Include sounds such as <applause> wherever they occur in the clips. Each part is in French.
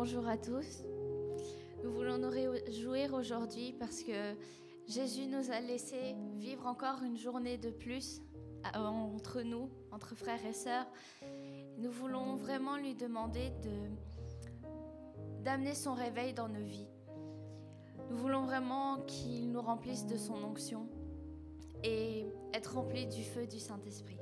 Bonjour à tous. Nous voulons nous réjouir aujourd'hui parce que Jésus nous a laissé vivre encore une journée de plus entre nous, entre frères et sœurs. Nous voulons vraiment lui demander de d'amener son réveil dans nos vies. Nous voulons vraiment qu'il nous remplisse de son onction et être remplis du feu du Saint-Esprit.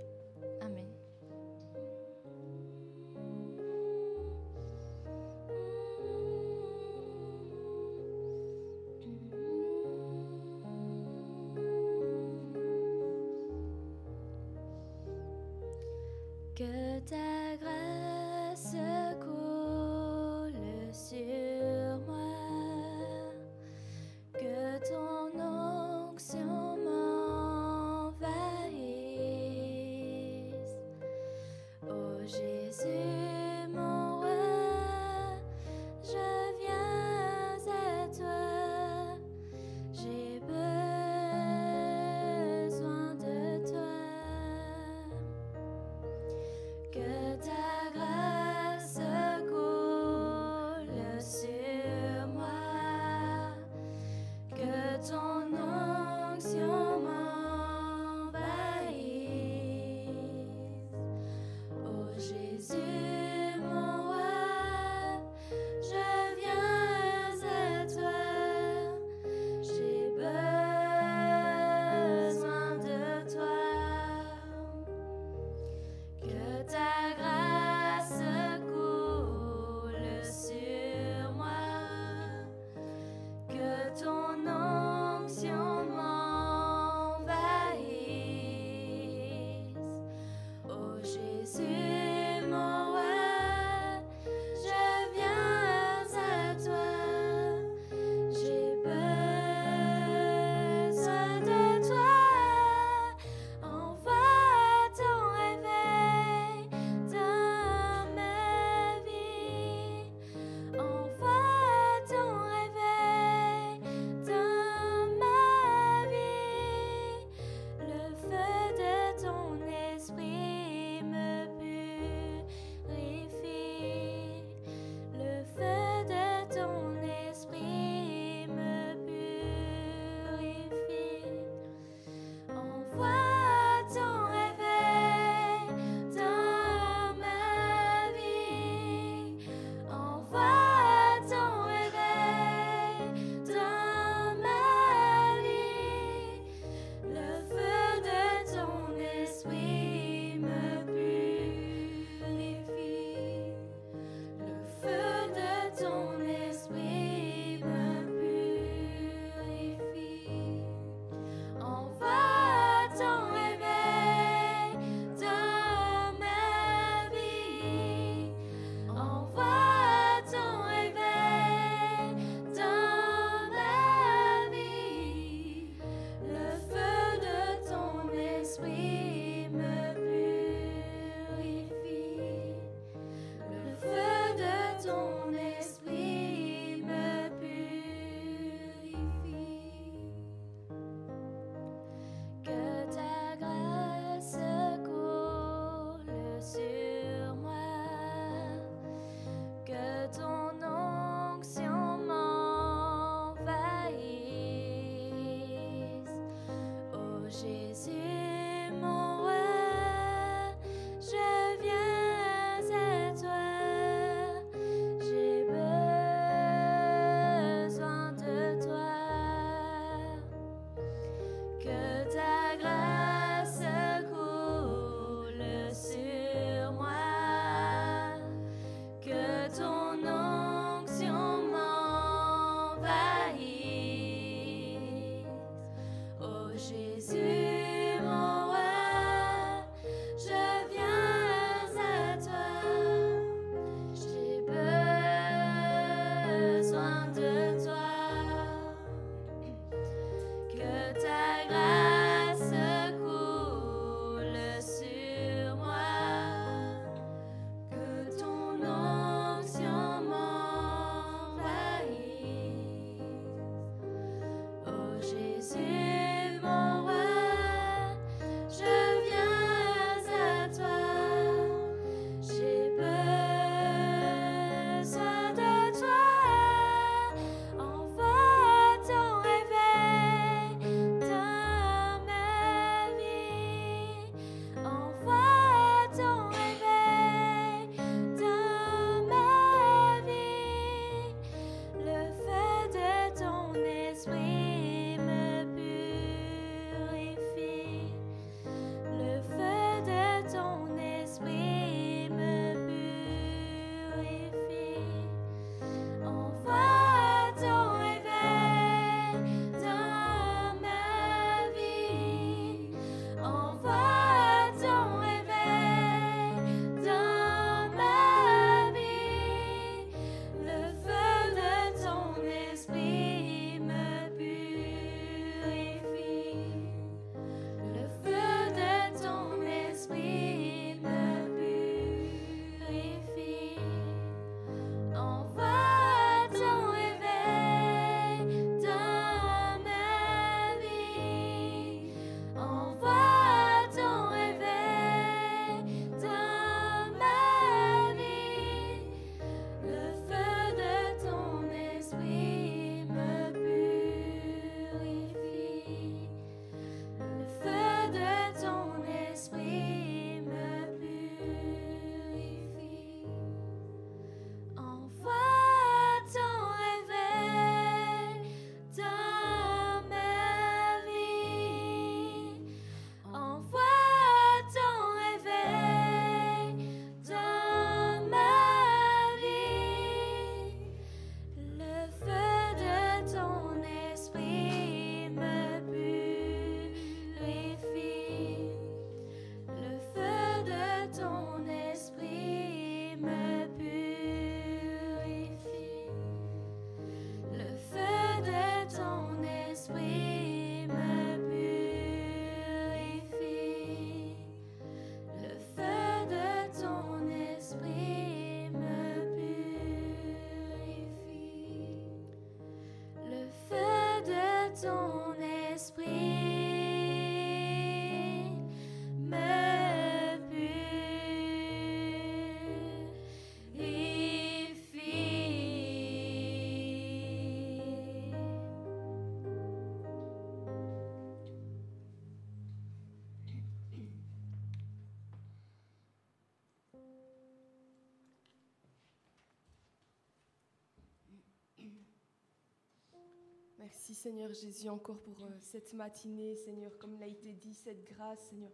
Merci Seigneur Jésus encore pour euh, cette matinée, Seigneur, comme l'a été dit, cette grâce, Seigneur,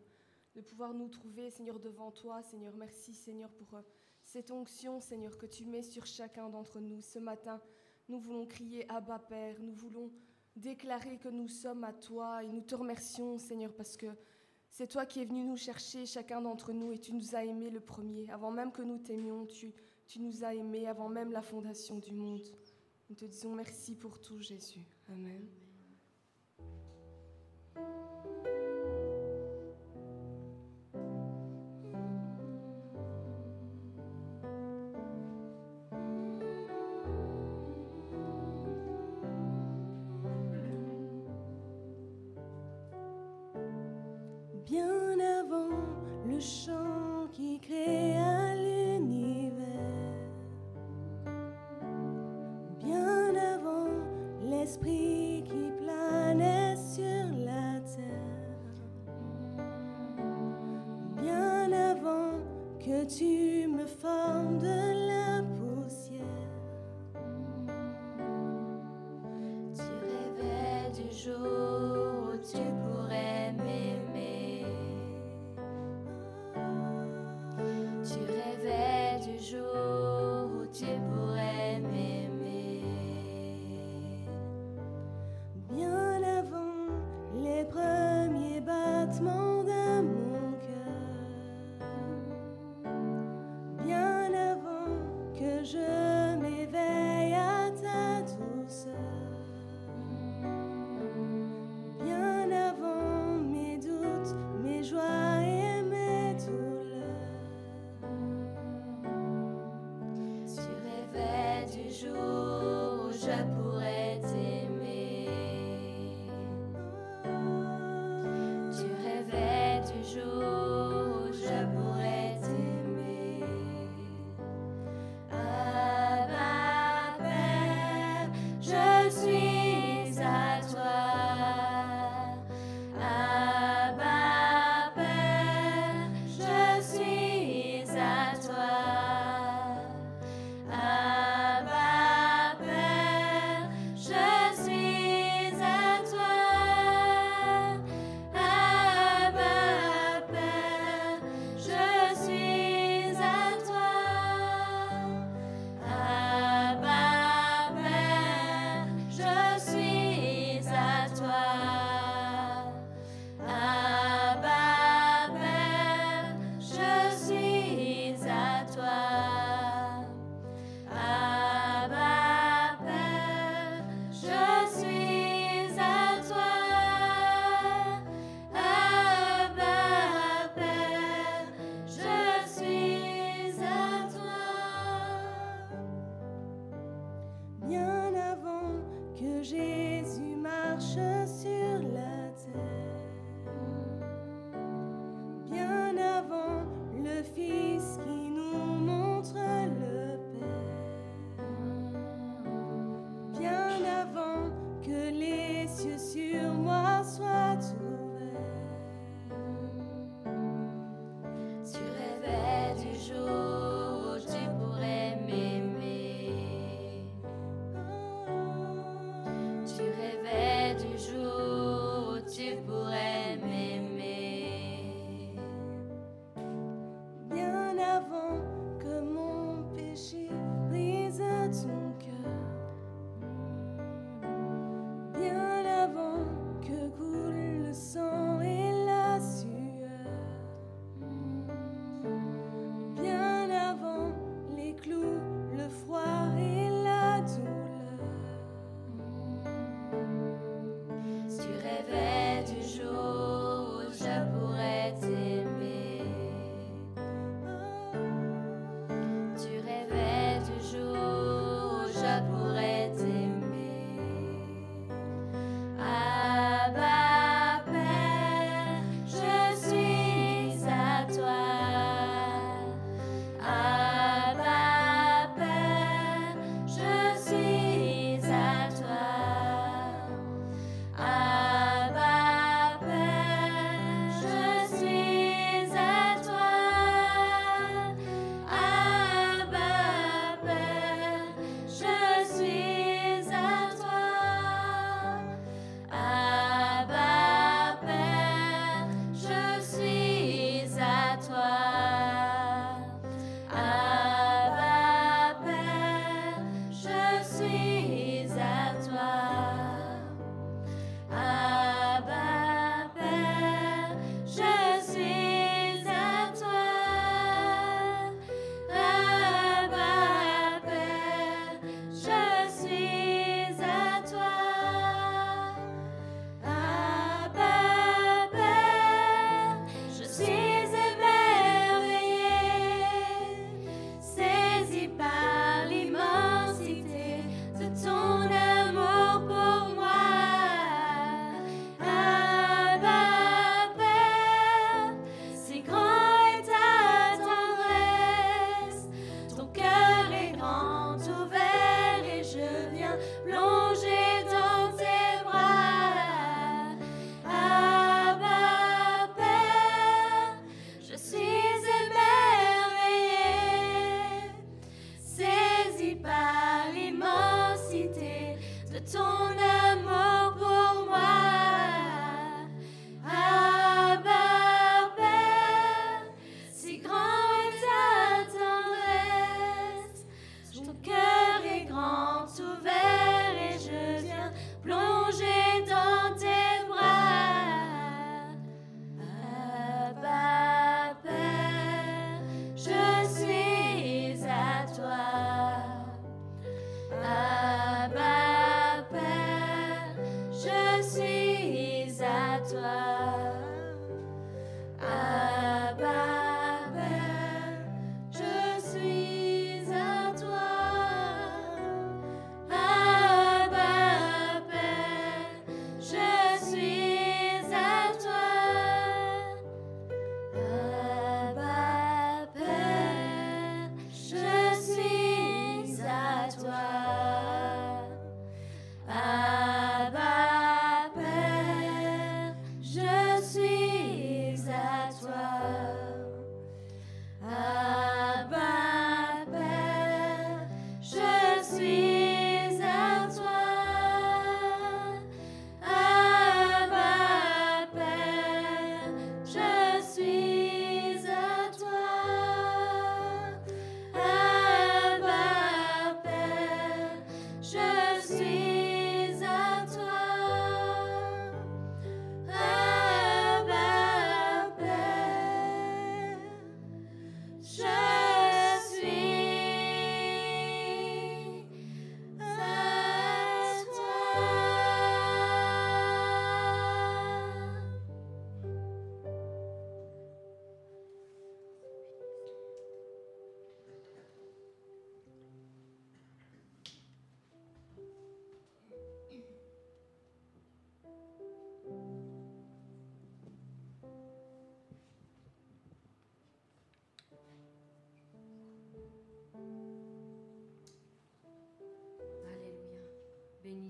de pouvoir nous trouver, Seigneur, devant toi, Seigneur. Merci Seigneur pour euh, cette onction, Seigneur, que tu mets sur chacun d'entre nous. Ce matin, nous voulons crier Abba Père, nous voulons déclarer que nous sommes à toi et nous te remercions, Seigneur, parce que c'est toi qui es venu nous chercher, chacun d'entre nous, et tu nous as aimés le premier. Avant même que nous t'aimions, tu, tu nous as aimés avant même la fondation du monde. Nous te disons merci pour tout, Jésus. Amen.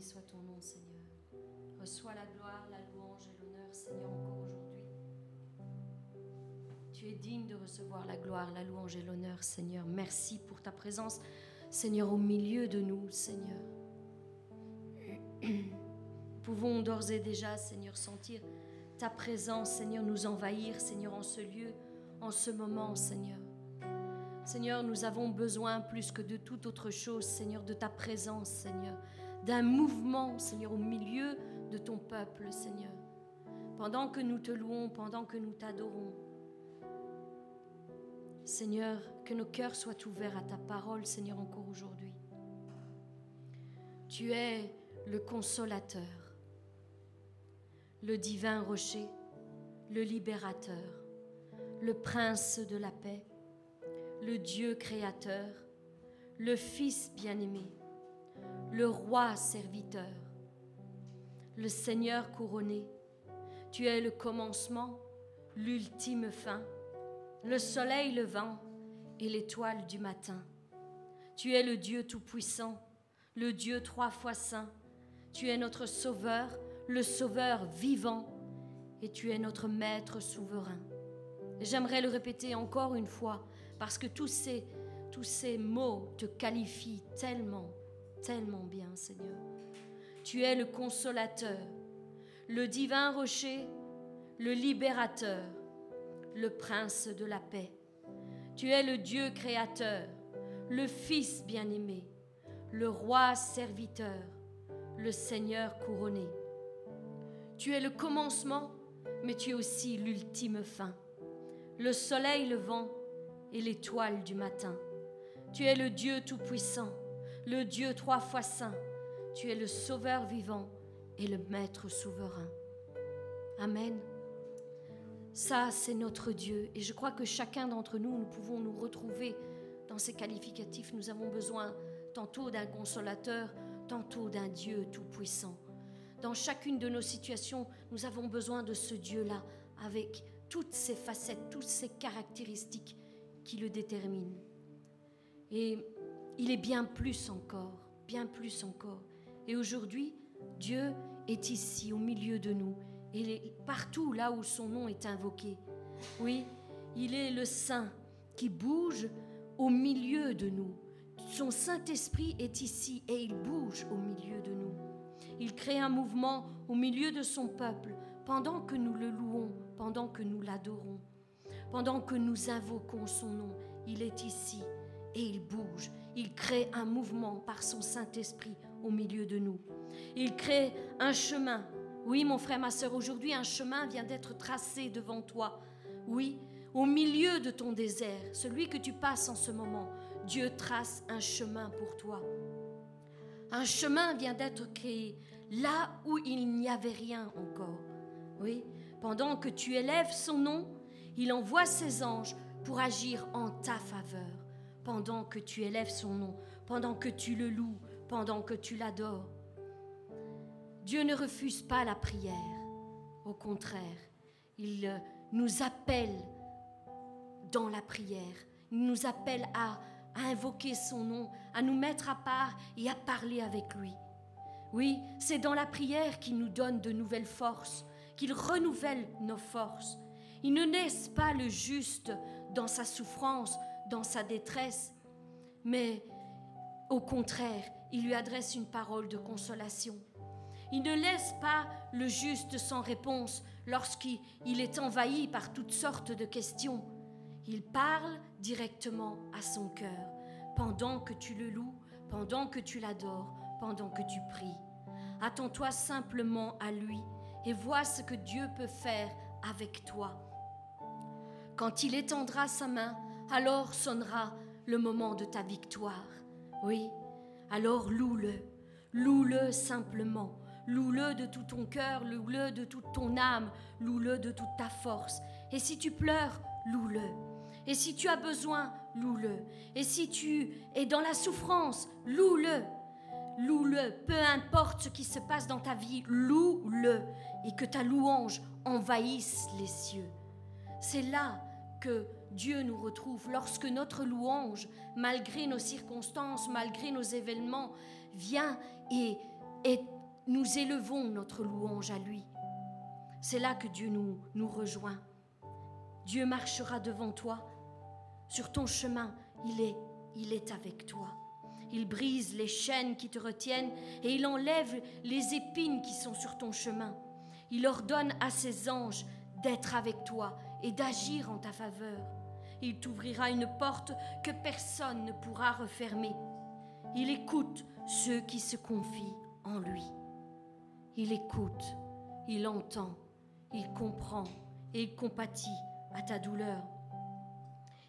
Soit ton nom, Seigneur. Reçois la gloire, la louange et l'honneur, Seigneur, encore aujourd'hui. Tu es digne de recevoir la gloire, la louange et l'honneur, Seigneur. Merci pour ta présence, Seigneur, au milieu de nous, Seigneur. <clears throat> Pouvons d'ores et déjà, Seigneur, sentir ta présence, Seigneur, nous envahir, Seigneur, en ce lieu, en ce moment, Seigneur. Seigneur, nous avons besoin plus que de toute autre chose, Seigneur, de ta présence, Seigneur, d'un mouvement, Seigneur, au milieu de ton peuple, Seigneur. Pendant que nous te louons, pendant que nous t'adorons, Seigneur, que nos cœurs soient ouverts à ta parole, Seigneur, encore aujourd'hui. Tu es le consolateur, le divin rocher, le libérateur, le prince de la paix le Dieu créateur, le Fils bien-aimé, le roi serviteur, le Seigneur couronné. Tu es le commencement, l'ultime fin, le soleil levant et l'étoile du matin. Tu es le Dieu tout-puissant, le Dieu trois fois saint. Tu es notre sauveur, le sauveur vivant, et tu es notre maître souverain. J'aimerais le répéter encore une fois parce que tous ces, tous ces mots te qualifient tellement, tellement bien, Seigneur. Tu es le consolateur, le divin rocher, le libérateur, le prince de la paix. Tu es le Dieu créateur, le Fils bien-aimé, le roi serviteur, le Seigneur couronné. Tu es le commencement, mais tu es aussi l'ultime fin, le soleil levant et l'étoile du matin. Tu es le Dieu Tout-Puissant, le Dieu trois fois saint. Tu es le Sauveur vivant et le Maître souverain. Amen. Ça, c'est notre Dieu. Et je crois que chacun d'entre nous, nous pouvons nous retrouver dans ces qualificatifs. Nous avons besoin tantôt d'un consolateur, tantôt d'un Dieu tout-puissant. Dans chacune de nos situations, nous avons besoin de ce Dieu-là, avec toutes ses facettes, toutes ses caractéristiques qui le déterminent. Et il est bien plus encore, bien plus encore. Et aujourd'hui, Dieu est ici, au milieu de nous, et partout là où son nom est invoqué. Oui, il est le Saint qui bouge au milieu de nous. Son Saint-Esprit est ici et il bouge au milieu de nous. Il crée un mouvement au milieu de son peuple pendant que nous le louons, pendant que nous l'adorons, pendant que nous invoquons son nom. Il est ici et il bouge. Il crée un mouvement par son Saint-Esprit au milieu de nous. Il crée un chemin. Oui, mon frère, ma soeur, aujourd'hui, un chemin vient d'être tracé devant toi. Oui, au milieu de ton désert, celui que tu passes en ce moment, Dieu trace un chemin pour toi. Un chemin vient d'être créé là où il n'y avait rien encore. Oui, pendant que tu élèves son nom, il envoie ses anges pour agir en ta faveur. Pendant que tu élèves son nom, pendant que tu le loues, pendant que tu l'adores. Dieu ne refuse pas la prière. Au contraire, il euh, nous appelle dans la prière. Il nous appelle à, à invoquer son nom, à nous mettre à part et à parler avec lui. Oui, c'est dans la prière qu'il nous donne de nouvelles forces, qu'il renouvelle nos forces. Il ne laisse pas le juste dans sa souffrance, dans sa détresse, mais au contraire, il lui adresse une parole de consolation. Il ne laisse pas le juste sans réponse lorsqu'il est envahi par toutes sortes de questions. Il parle directement à son cœur pendant que tu le loues, pendant que tu l'adores, pendant que tu pries. Attends-toi simplement à lui et vois ce que Dieu peut faire avec toi. Quand il étendra sa main, alors sonnera le moment de ta victoire. Oui, alors loue-le, loue-le simplement, loue-le de tout ton cœur, loue-le de toute ton âme, loue-le de toute ta force. Et si tu pleures, loue-le. Et si tu as besoin, loue-le. Et si tu es dans la souffrance, loue-le. Loue-le, peu importe ce qui se passe dans ta vie, loue-le et que ta louange envahisse les cieux. C'est là que Dieu nous retrouve lorsque notre louange, malgré nos circonstances, malgré nos événements, vient et, et nous élevons notre louange à lui. C'est là que Dieu nous, nous rejoint. Dieu marchera devant toi. Sur ton chemin, il est, il est avec toi. Il brise les chaînes qui te retiennent et il enlève les épines qui sont sur ton chemin. Il ordonne à ses anges d'être avec toi et d'agir en ta faveur. Il t'ouvrira une porte que personne ne pourra refermer. Il écoute ceux qui se confient en lui. Il écoute, il entend, il comprend et il compatit à ta douleur.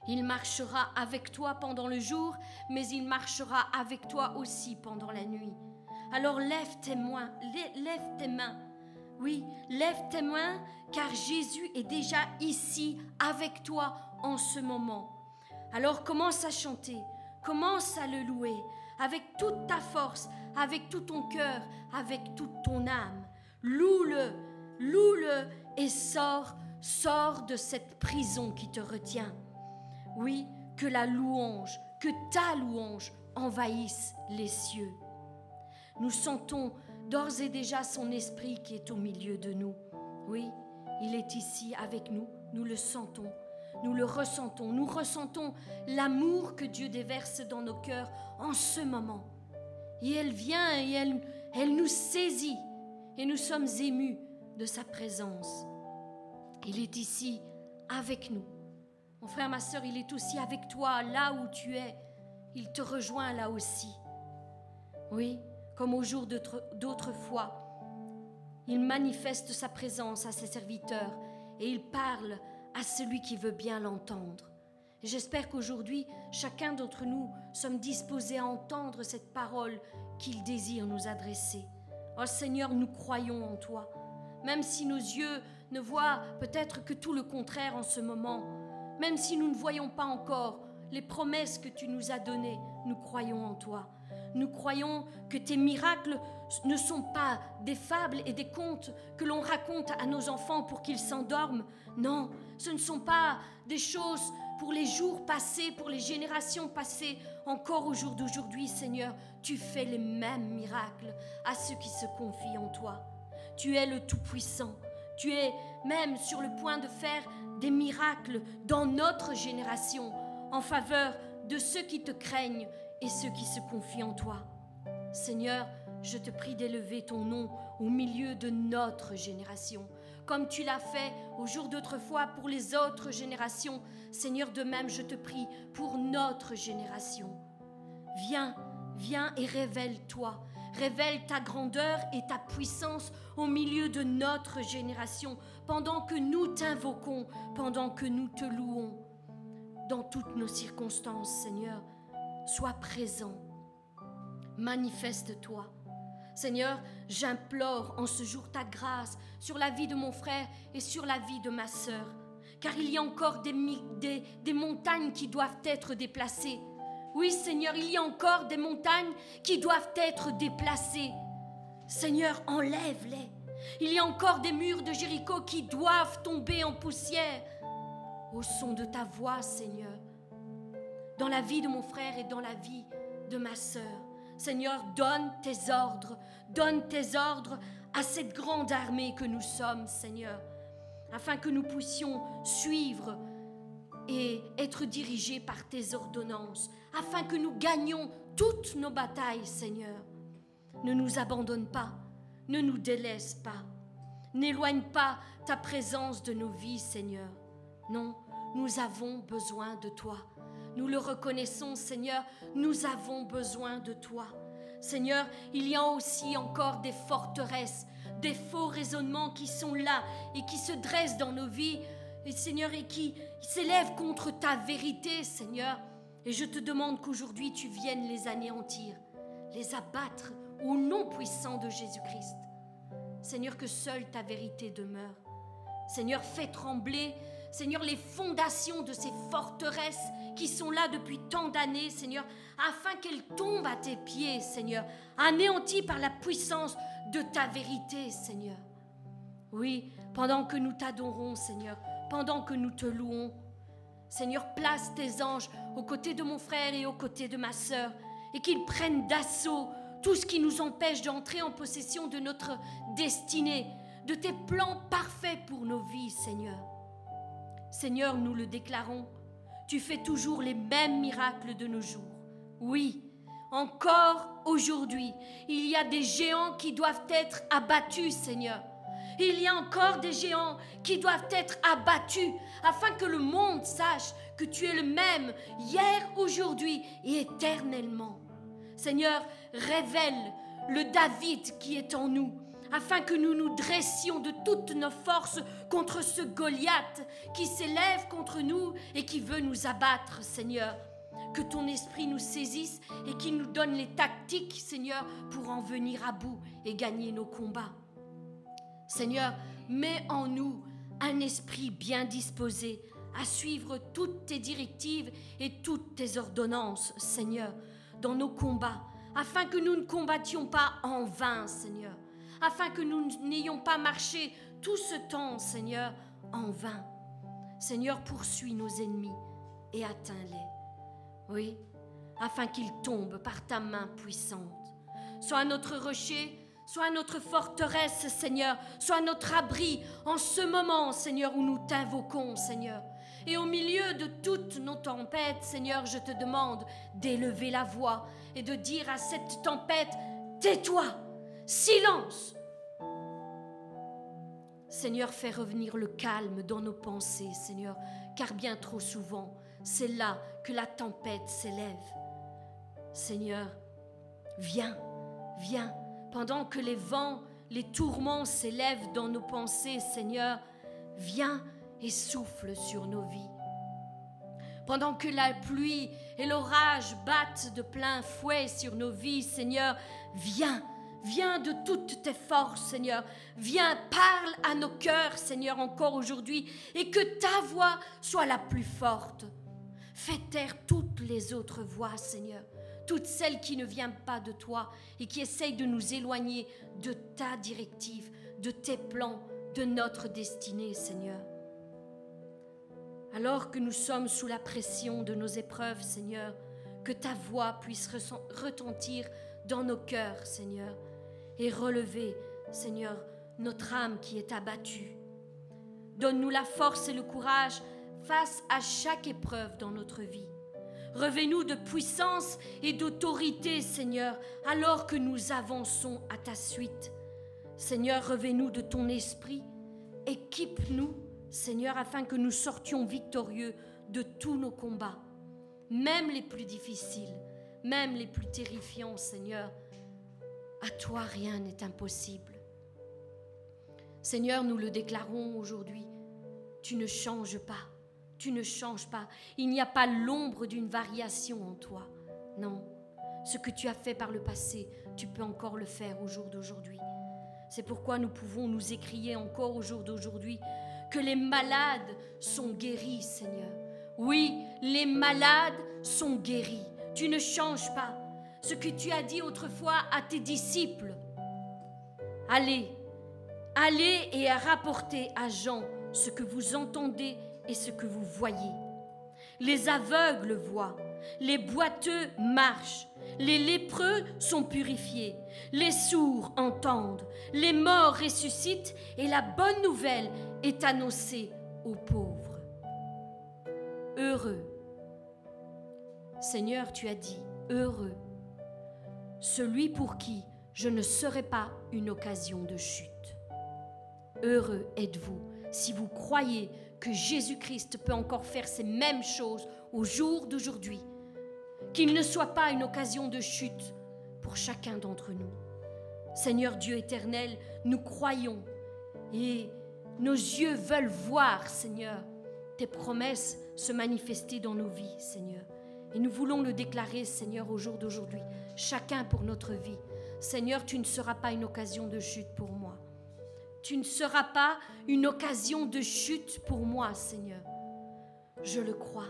Il marchera avec toi pendant le jour, mais il marchera avec toi aussi pendant la nuit. Alors lève tes mains, tes mains. Oui, lève tes mains, car Jésus est déjà ici avec toi en ce moment. Alors commence à chanter, commence à le louer avec toute ta force, avec tout ton cœur, avec toute ton âme. Loue-le, loue-le et sors, sors de cette prison qui te retient. Oui, que la louange, que ta louange envahisse les cieux. Nous sentons d'ores et déjà son esprit qui est au milieu de nous. Oui, il est ici avec nous, nous le sentons, nous le ressentons, nous ressentons l'amour que Dieu déverse dans nos cœurs en ce moment. Et elle vient et elle, elle nous saisit et nous sommes émus de sa présence. Il est ici avec nous. Mon frère, ma soeur, il est aussi avec toi là où tu es. Il te rejoint là aussi. Oui, comme au jour d'autres fois. Il manifeste sa présence à ses serviteurs et il parle à celui qui veut bien l'entendre. J'espère qu'aujourd'hui, chacun d'entre nous sommes disposés à entendre cette parole qu'il désire nous adresser. Oh Seigneur, nous croyons en toi, même si nos yeux ne voient peut-être que tout le contraire en ce moment. Même si nous ne voyons pas encore les promesses que tu nous as données, nous croyons en toi. Nous croyons que tes miracles ne sont pas des fables et des contes que l'on raconte à nos enfants pour qu'ils s'endorment. Non, ce ne sont pas des choses pour les jours passés, pour les générations passées. Encore au jour d'aujourd'hui, Seigneur, tu fais les mêmes miracles à ceux qui se confient en toi. Tu es le Tout-Puissant. Tu es même sur le point de faire des miracles dans notre génération en faveur de ceux qui te craignent et ceux qui se confient en toi. Seigneur, je te prie d'élever ton nom au milieu de notre génération, comme tu l'as fait au jour d'autrefois pour les autres générations. Seigneur, de même, je te prie pour notre génération. viens, viens et révèle-toi. Révèle ta grandeur et ta puissance au milieu de notre génération, pendant que nous t'invoquons, pendant que nous te louons. Dans toutes nos circonstances, Seigneur, sois présent. Manifeste-toi. Seigneur, j'implore en ce jour ta grâce sur la vie de mon frère et sur la vie de ma sœur, car il y a encore des, des, des montagnes qui doivent être déplacées. Oui, Seigneur, il y a encore des montagnes qui doivent être déplacées. Seigneur, enlève-les. Il y a encore des murs de Jéricho qui doivent tomber en poussière. Au son de ta voix, Seigneur, dans la vie de mon frère et dans la vie de ma sœur. Seigneur, donne tes ordres, donne tes ordres à cette grande armée que nous sommes, Seigneur, afin que nous puissions suivre et être dirigés par tes ordonnances, afin que nous gagnions toutes nos batailles, Seigneur. Ne nous abandonne pas, ne nous délaisse pas, n'éloigne pas ta présence de nos vies, Seigneur. Non, nous avons besoin de toi. Nous le reconnaissons, Seigneur, nous avons besoin de toi. Seigneur, il y a aussi encore des forteresses, des faux raisonnements qui sont là et qui se dressent dans nos vies, et Seigneur, et qui s'élèvent contre ta vérité, Seigneur. Et je te demande qu'aujourd'hui tu viennes les anéantir, les abattre au nom puissant de Jésus-Christ. Seigneur, que seule ta vérité demeure. Seigneur, fais trembler, Seigneur, les fondations de ces forteresses qui sont là depuis tant d'années, Seigneur, afin qu'elles tombent à tes pieds, Seigneur, anéanties par la puissance de ta vérité, Seigneur. Oui, pendant que nous t'adorons, Seigneur, pendant que nous te louons, Seigneur, place tes anges aux côtés de mon frère et aux côtés de ma sœur, et qu'ils prennent d'assaut tout ce qui nous empêche d'entrer en possession de notre destinée, de tes plans parfaits pour nos vies, Seigneur. Seigneur, nous le déclarons, tu fais toujours les mêmes miracles de nos jours. Oui, encore aujourd'hui, il y a des géants qui doivent être abattus, Seigneur. Il y a encore des géants qui doivent être abattus afin que le monde sache que tu es le même hier, aujourd'hui et éternellement. Seigneur, révèle le David qui est en nous afin que nous nous dressions de toutes nos forces contre ce Goliath qui s'élève contre nous et qui veut nous abattre, Seigneur. Que ton esprit nous saisisse et qu'il nous donne les tactiques, Seigneur, pour en venir à bout et gagner nos combats. Seigneur, mets en nous un esprit bien disposé à suivre toutes tes directives et toutes tes ordonnances, Seigneur, dans nos combats, afin que nous ne combattions pas en vain, Seigneur, afin que nous n'ayons pas marché tout ce temps, Seigneur, en vain. Seigneur, poursuis nos ennemis et atteins-les. Oui, afin qu'ils tombent par ta main puissante. Sois notre rocher, Sois notre forteresse, Seigneur. Sois notre abri en ce moment, Seigneur, où nous t'invoquons, Seigneur. Et au milieu de toutes nos tempêtes, Seigneur, je te demande d'élever la voix et de dire à cette tempête, tais-toi, silence. Seigneur, fais revenir le calme dans nos pensées, Seigneur, car bien trop souvent, c'est là que la tempête s'élève. Seigneur, viens, viens pendant que les vents, les tourments s'élèvent dans nos pensées, Seigneur, viens et souffle sur nos vies. Pendant que la pluie et l'orage battent de plein fouet sur nos vies, Seigneur, viens, viens de toutes tes forces, Seigneur. Viens, parle à nos cœurs, Seigneur, encore aujourd'hui, et que ta voix soit la plus forte. Fais taire toutes les autres voix, Seigneur toutes celles qui ne viennent pas de toi et qui essayent de nous éloigner de ta directive, de tes plans, de notre destinée, Seigneur. Alors que nous sommes sous la pression de nos épreuves, Seigneur, que ta voix puisse retentir dans nos cœurs, Seigneur, et relever, Seigneur, notre âme qui est abattue. Donne-nous la force et le courage face à chaque épreuve dans notre vie. Revais-nous de puissance et d'autorité, Seigneur, alors que nous avançons à ta suite. Seigneur, revais-nous de ton esprit. Équipe-nous, Seigneur, afin que nous sortions victorieux de tous nos combats, même les plus difficiles, même les plus terrifiants, Seigneur, à toi rien n'est impossible. Seigneur, nous le déclarons aujourd'hui, tu ne changes pas, tu ne changes pas. Il n'y a pas l'ombre d'une variation en toi. Non, ce que tu as fait par le passé, tu peux encore le faire au jour d'aujourd'hui. C'est pourquoi nous pouvons nous écrier encore au jour d'aujourd'hui que les malades sont guéris, Seigneur. Oui, les malades sont guéris. Tu ne changes pas ce que tu as dit autrefois à tes disciples. Allez, allez et rapportez à Jean ce que vous entendez et ce que vous voyez. Les aveugles voient, les boiteux marchent, les lépreux sont purifiés, les sourds entendent, les morts ressuscitent et la bonne nouvelle est annoncée aux pauvres. Heureux. Seigneur, tu as dit, heureux, celui pour qui je ne serai pas une occasion de chute. Heureux êtes-vous si vous croyez que Jésus-Christ peut encore faire ces mêmes choses au jour d'aujourd'hui qu'il ne soit pas une occasion de chute pour chacun d'entre nous. Seigneur Dieu éternel, nous croyons et nos yeux veulent voir, Seigneur, tes promesses se manifester dans nos vies, Seigneur. Et nous voulons le déclarer, Seigneur, au jour d'aujourd'hui, chacun pour notre vie. Seigneur, tu ne seras pas une occasion de chute pour moi. Tu ne seras pas une occasion de chute pour moi, Seigneur. Je le crois.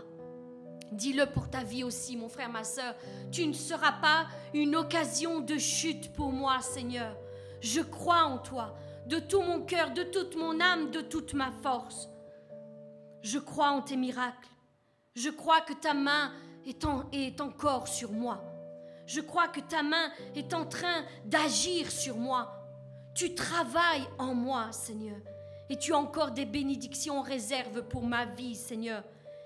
Dis-le pour ta vie aussi, mon frère, ma soeur. Tu ne seras pas une occasion de chute pour moi, Seigneur. Je crois en toi, de tout mon cœur, de toute mon âme, de toute ma force. Je crois en tes miracles. Je crois que ta main est, est encore sur moi. Je crois que ta main est en train d'agir sur moi. Tu travailles en moi, Seigneur. Et tu as encore des bénédictions en réserve pour ma vie, Seigneur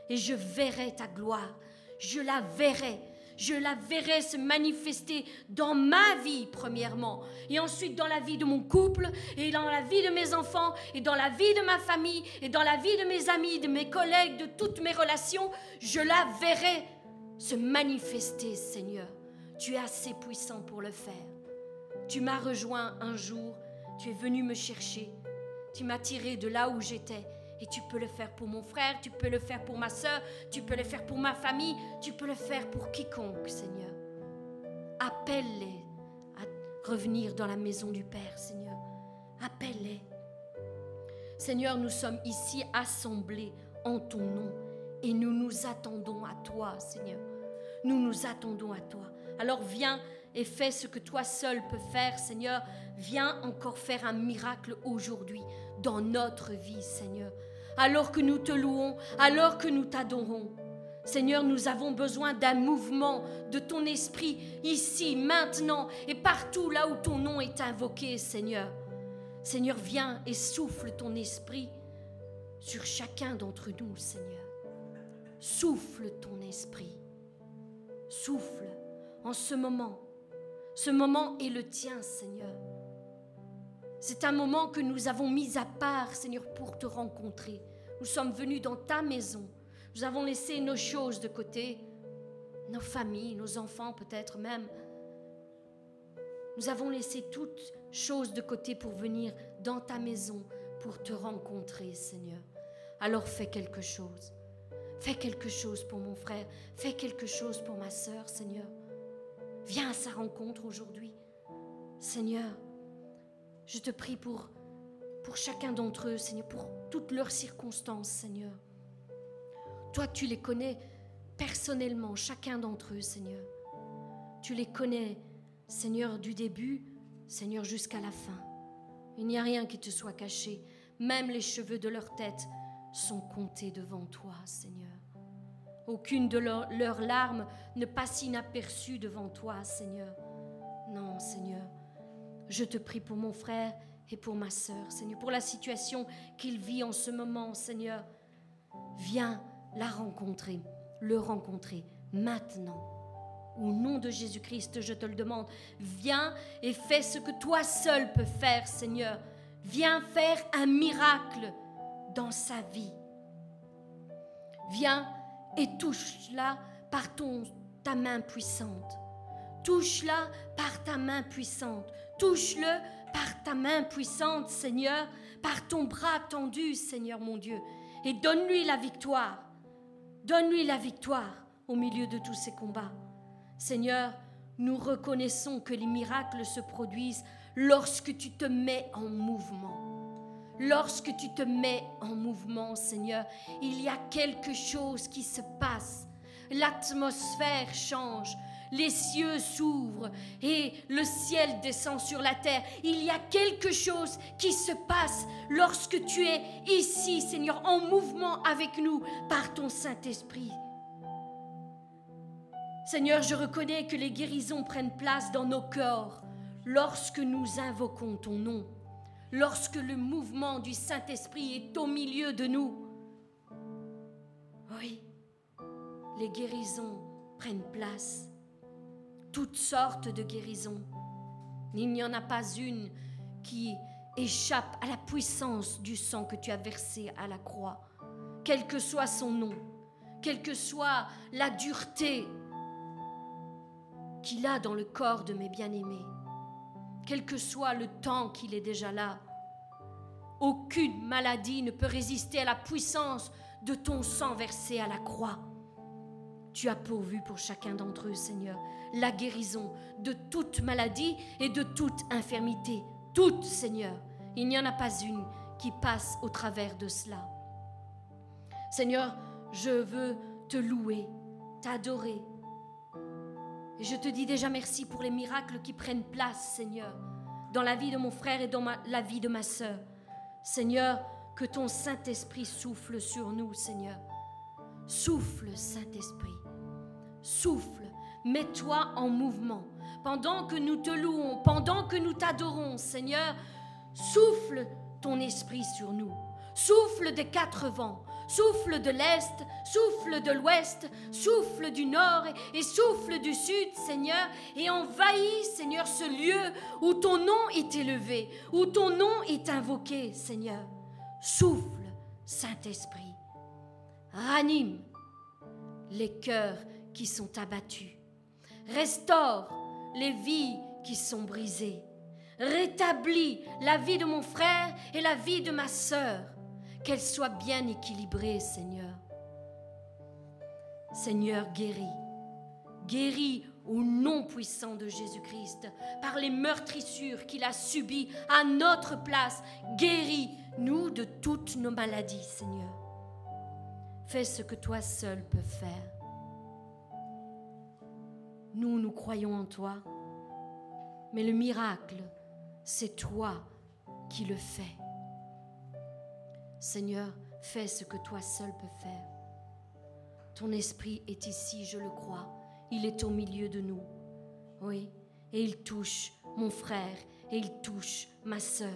et je verrai ta gloire. Je la verrai. Je la verrai se manifester dans ma vie, premièrement, et ensuite dans la vie de mon couple, et dans la vie de mes enfants, et dans la vie de ma famille, et dans la vie de mes amis, de mes collègues, de toutes mes relations. Je la verrai se manifester, Seigneur. Tu es assez puissant pour le faire. Tu m'as rejoint un jour, tu es venu me chercher, tu m'as tiré de là où j'étais et tu peux le faire pour mon frère, tu peux le faire pour ma soeur, tu peux le faire pour ma famille, tu peux le faire pour quiconque, Seigneur. Appelle-les à revenir dans la maison du Père, Seigneur. Appelle-les. Seigneur, nous sommes ici assemblés en ton nom et nous nous attendons à toi, Seigneur. Nous nous attendons à toi. Alors viens et fais ce que toi seul peux faire, Seigneur. Viens encore faire un miracle aujourd'hui dans notre vie, Seigneur alors que nous te louons, alors que nous t'adorons. Seigneur, nous avons besoin d'un mouvement de ton esprit ici, maintenant et partout là où ton nom est invoqué, Seigneur. Seigneur, viens et souffle ton esprit sur chacun d'entre nous, Seigneur. Souffle ton esprit. Souffle en ce moment. Ce moment est le tien, Seigneur. C'est un moment que nous avons mis à part, Seigneur, pour te rencontrer. Nous sommes venus dans ta maison. Nous avons laissé nos choses de côté, nos familles, nos enfants peut-être même. Nous avons laissé toutes choses de côté pour venir dans ta maison, pour te rencontrer, Seigneur. Alors fais quelque chose. Fais quelque chose pour mon frère. Fais quelque chose pour ma sœur, Seigneur. Viens à sa rencontre aujourd'hui. Seigneur, je te prie pour, pour chacun d'entre eux, Seigneur, pour toutes leurs circonstances, Seigneur. Toi, tu les connais personnellement, chacun d'entre eux, Seigneur. Tu les connais, Seigneur, du début, Seigneur, jusqu'à la fin. Il n'y a rien qui te soit caché. Même les cheveux de leur tête sont comptés devant toi, Seigneur. Aucune de leurs larmes ne passe inaperçue devant toi, Seigneur. Non, Seigneur. Je te prie pour mon frère et pour ma sœur, Seigneur, pour la situation qu'il vit en ce moment, Seigneur. Viens la rencontrer, le rencontrer maintenant. Au nom de Jésus-Christ, je te le demande, viens et fais ce que toi seul peux faire, Seigneur. Viens faire un miracle dans sa vie. Viens et touche-la par ton, ta main puissante. Touche-la par ta main puissante. Touche-le par ta main puissante, Seigneur, par ton bras tendu, Seigneur mon Dieu. Et donne-lui la victoire. Donne-lui la victoire au milieu de tous ces combats. Seigneur, nous reconnaissons que les miracles se produisent lorsque tu te mets en mouvement. Lorsque tu te mets en mouvement, Seigneur, il y a quelque chose qui se passe. L'atmosphère change, les cieux s'ouvrent et le ciel descend sur la terre. Il y a quelque chose qui se passe lorsque tu es ici, Seigneur, en mouvement avec nous par ton Saint-Esprit. Seigneur, je reconnais que les guérisons prennent place dans nos corps lorsque nous invoquons ton nom, lorsque le mouvement du Saint-Esprit est au milieu de nous. Oui, les guérisons prennent place, toutes sortes de guérisons. Il n'y en a pas une qui échappe à la puissance du sang que tu as versé à la croix, quel que soit son nom, quelle que soit la dureté qu'il a dans le corps de mes bien-aimés quel que soit le temps qu'il est déjà là. Aucune maladie ne peut résister à la puissance de ton sang versé à la croix. Tu as pourvu pour chacun d'entre eux, Seigneur, la guérison de toute maladie et de toute infirmité. Toute, Seigneur. Il n'y en a pas une qui passe au travers de cela. Seigneur, je veux te louer, t'adorer, et je te dis déjà merci pour les miracles qui prennent place, Seigneur, dans la vie de mon frère et dans la vie de ma sœur. Seigneur, que ton Saint-Esprit souffle sur nous, Seigneur. Souffle, Saint-Esprit. Souffle. Mets-toi en mouvement. Pendant que nous te louons, pendant que nous t'adorons, Seigneur, souffle ton esprit sur nous. Souffle des quatre vents. Souffle de l'Est, souffle de l'Ouest, souffle du Nord et souffle du Sud, Seigneur, et envahis, Seigneur, ce lieu où ton nom est élevé, où ton nom est invoqué, Seigneur. Souffle, Saint-Esprit. Ranime les cœurs qui sont abattus. Restaure les vies qui sont brisées. Rétablis la vie de mon frère et la vie de ma sœur qu'elle soit bien équilibrée, Seigneur. Seigneur, guéris. Guéris au nom puissant de Jésus-Christ, par les meurtrissures qu'il a subies à notre place. Guéris-nous de toutes nos maladies, Seigneur. Fais ce que toi seul peux faire. Nous, nous croyons en toi, mais le miracle, c'est toi qui le fais. Seigneur, fais ce que toi seul peux faire. Ton esprit est ici, je le crois. Il est au milieu de nous. Oui, et il touche mon frère et il touche ma sœur.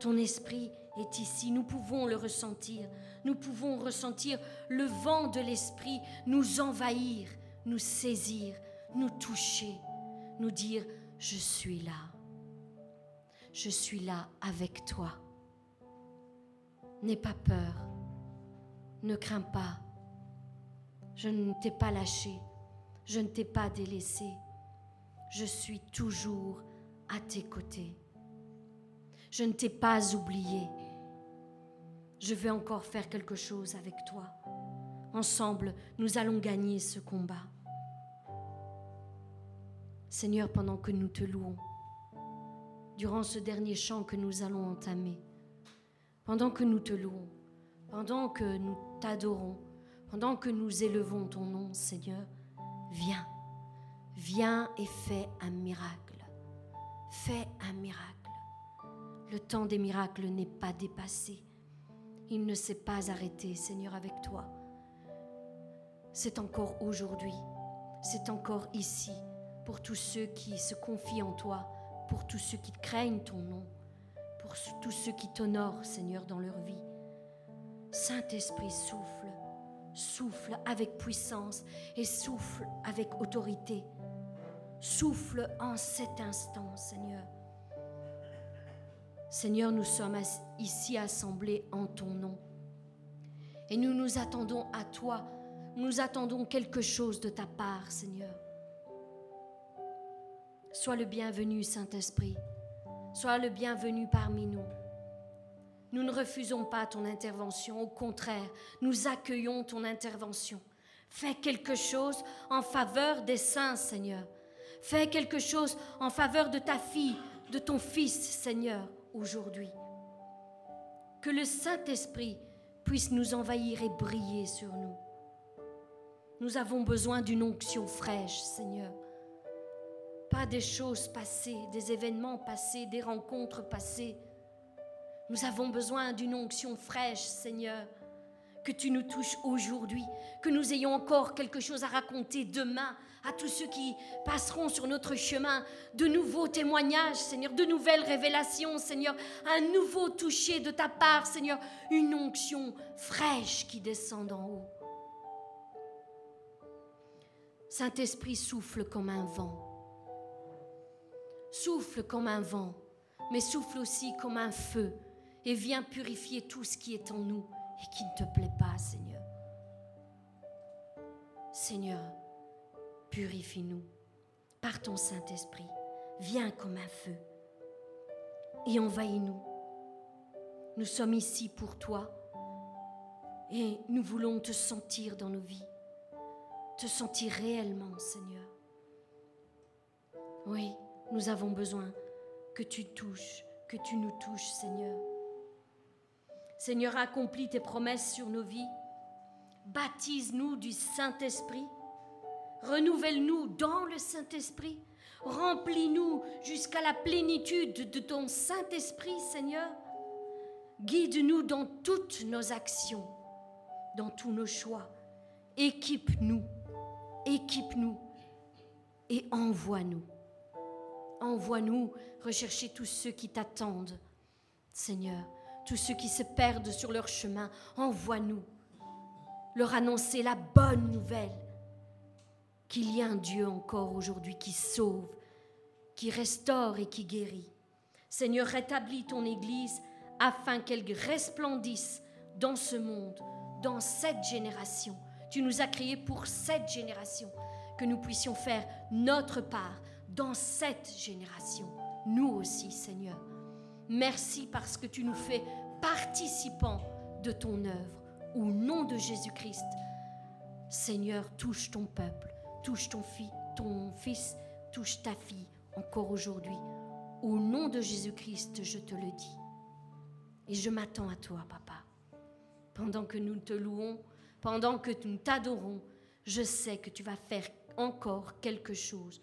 Ton esprit est ici, nous pouvons le ressentir. Nous pouvons ressentir le vent de l'esprit nous envahir, nous saisir, nous toucher, nous dire, je suis là. Je suis là avec toi. N'aie pas peur. Ne crains pas. Je ne t'ai pas lâché. Je ne t'ai pas délaissé. Je suis toujours à tes côtés. Je ne t'ai pas oublié. Je vais encore faire quelque chose avec toi. Ensemble, nous allons gagner ce combat. Seigneur, pendant que nous te louons, durant ce dernier chant que nous allons entamer, pendant que nous te louons, pendant que nous t'adorons, pendant que nous élevons ton nom, Seigneur, viens, viens et fais un miracle. Fais un miracle. Le temps des miracles n'est pas dépassé. Il ne s'est pas arrêté, Seigneur, avec toi. C'est encore aujourd'hui, c'est encore ici, pour tous ceux qui se confient en toi, pour tous ceux qui craignent ton nom tous ceux qui t'honorent, Seigneur, dans leur vie. Saint-Esprit, souffle, souffle avec puissance et souffle avec autorité. Souffle en cet instant, Seigneur. Seigneur, nous sommes ici assemblés en ton nom. Et nous nous attendons à toi nous attendons quelque chose de ta part, Seigneur. Sois le bienvenu, Saint-Esprit. Sois le bienvenu parmi nous. Nous ne refusons pas ton intervention, au contraire, nous accueillons ton intervention. Fais quelque chose en faveur des saints, Seigneur. Fais quelque chose en faveur de ta fille, de ton fils, Seigneur, aujourd'hui. Que le Saint-Esprit puisse nous envahir et briller sur nous. Nous avons besoin d'une onction fraîche, Seigneur. Pas des choses passées, des événements passés, des rencontres passées. Nous avons besoin d'une onction fraîche, Seigneur. Que tu nous touches aujourd'hui, que nous ayons encore quelque chose à raconter demain à tous ceux qui passeront sur notre chemin, de nouveaux témoignages, Seigneur, de nouvelles révélations, Seigneur, un nouveau toucher de ta part, Seigneur, une onction fraîche qui descend d'en haut. Saint-Esprit souffle comme un vent souffle comme un vent, mais souffle aussi comme un feu et viens purifier tout ce qui est en nous et qui ne te plaît pas, Seigneur. Seigneur, purifie-nous par ton Saint-Esprit. Viens comme un feu et envahis-nous. Nous sommes ici pour toi et nous voulons te sentir dans nos vies, te sentir réellement, Seigneur. Oui, nous avons besoin que tu touches, que tu nous touches, Seigneur. Seigneur, accomplis tes promesses sur nos vies. Baptise-nous du Saint-Esprit. Renouvelle-nous dans le Saint-Esprit. Remplis-nous jusqu'à la plénitude de ton Saint-Esprit, Seigneur. Guide-nous dans toutes nos actions, dans tous nos choix. Équipe-nous, équipe-nous et envoie-nous. Envoie-nous rechercher tous ceux qui t'attendent. Seigneur, tous ceux qui se perdent sur leur chemin, envoie-nous leur annoncer la bonne nouvelle qu'il y a un Dieu encore aujourd'hui qui sauve, qui restaure et qui guérit. Seigneur, rétablis ton Église afin qu'elle resplendisse dans ce monde, dans cette génération. Tu nous as créés pour cette génération, que nous puissions faire notre part dans cette génération, nous aussi, Seigneur. Merci parce que tu nous fais participants de ton œuvre. Au nom de Jésus-Christ, Seigneur, touche ton peuple, touche ton, fils, ton fils, touche ta fille encore aujourd'hui. Au nom de Jésus-Christ, je te le dis. Et je m'attends à toi, papa. Pendant que nous te louons, pendant que nous t'adorons, je sais que tu vas faire encore quelque chose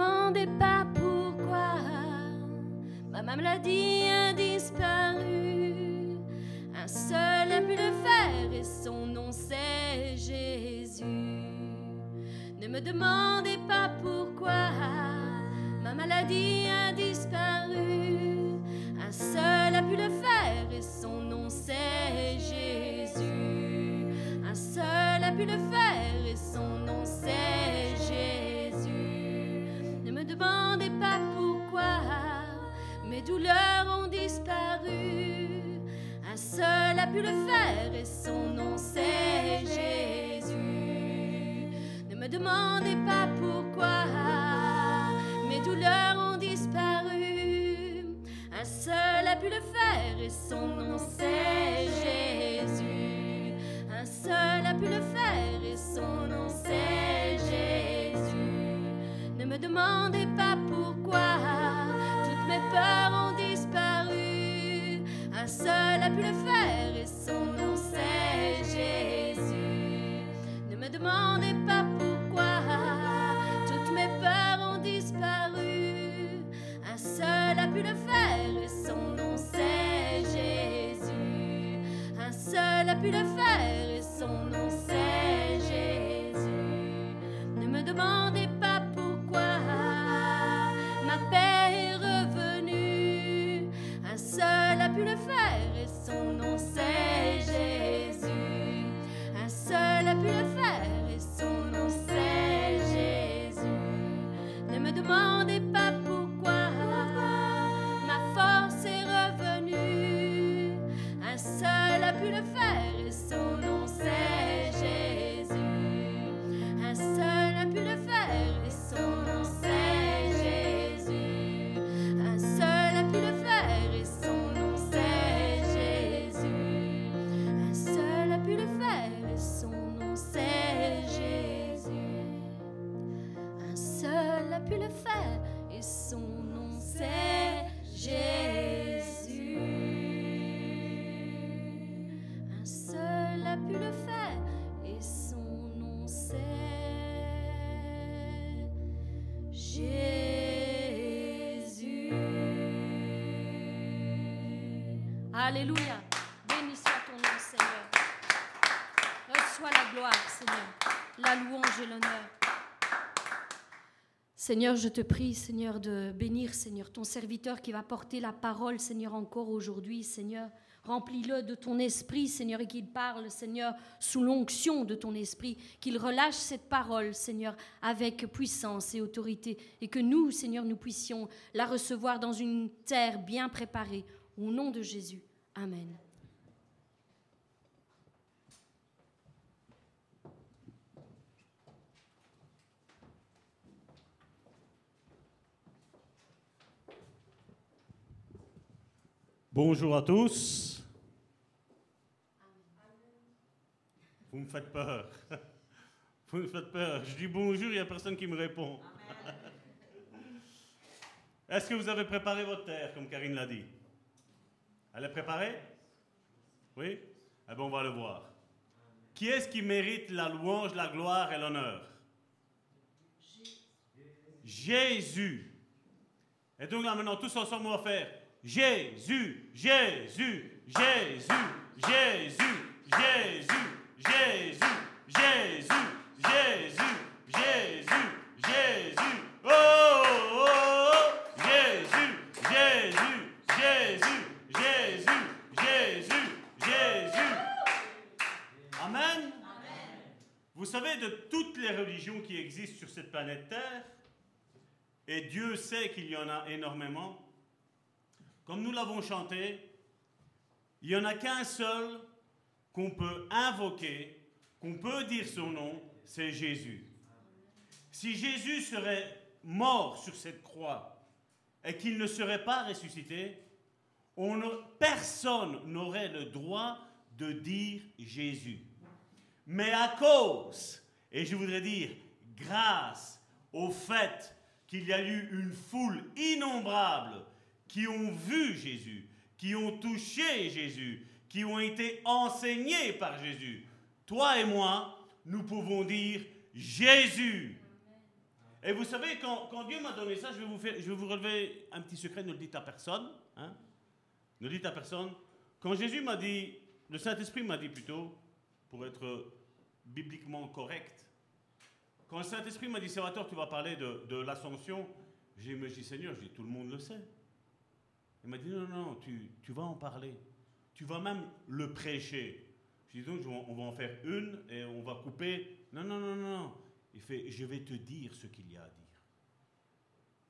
demandez pas. seul a pu le faire et son nom c'est Jésus. Ne me demandez pas pourquoi mes douleurs ont disparu. Un seul a pu le faire et son nom c'est Jésus. Un seul a pu le faire et son nom c'est Jésus. Ne me demandez pas pourquoi toutes mes peurs ont seul a pu le faire et son nom c'est Jésus. Ne me demandez pas Alléluia. Béni soit ton nom, Seigneur. Reçois la gloire, Seigneur, la louange et l'honneur. Seigneur, je te prie, Seigneur, de bénir, Seigneur, ton serviteur qui va porter la parole, Seigneur, encore aujourd'hui, Seigneur. Remplis-le de ton esprit, Seigneur, et qu'il parle, Seigneur, sous l'onction de ton esprit, qu'il relâche cette parole, Seigneur, avec puissance et autorité, et que nous, Seigneur, nous puissions la recevoir dans une terre bien préparée, au nom de Jésus. Amen. Bonjour à tous. Vous me faites peur. <laughs> Vous me faites peur. Je dis bonjour, il n'y a personne qui me répond. Est-ce que vous avez préparé votre terre, comme Karine l'a dit? Elle est préparée? Oui? Eh bien, on va le voir. Qui est-ce qui mérite la louange, la gloire et l'honneur? Jésus. Et donc là, maintenant, tous ensemble, on va faire Jésus, Jésus, Jésus, Jésus, Jésus, Jésus, Jésus, Jésus, Jésus, Jésus. Oh, oh, oh, Jésus, Jésus, Jésus, Jésus, Jésus, Jésus. Amen. Vous savez, de toutes les religions qui existent sur cette planète Terre, et Dieu sait qu'il y en a énormément, comme nous l'avons chanté, il n'y en a qu'un seul qu'on peut invoquer, qu'on peut dire son nom, c'est Jésus. Si Jésus serait mort sur cette croix et qu'il ne serait pas ressuscité, on personne n'aurait le droit de dire Jésus. Mais à cause, et je voudrais dire grâce au fait qu'il y a eu une foule innombrable qui ont vu Jésus, qui ont touché Jésus, qui ont été enseignés par Jésus. Toi et moi, nous pouvons dire Jésus. Et vous savez, quand, Dieu m'a donné ça, je vais, vous faire, je vais vous relever un petit secret, ne le dites à personne. Hein? Ne dites à personne. Quand Jésus m'a dit, le Saint-Esprit m'a dit plutôt, pour être bibliquement correct, quand le Saint-Esprit m'a dit, Salvatore, tu vas parler de, de l'ascension, j'ai dit, Seigneur, dis, tout le monde le sait. Il m'a dit non, non, tu, tu, vas en parler. Tu vas même le prêcher. Je dis donc, on va en faire une et on va couper. Non, non, non, non. Il fait, je vais te dire ce qu'il y a à dire.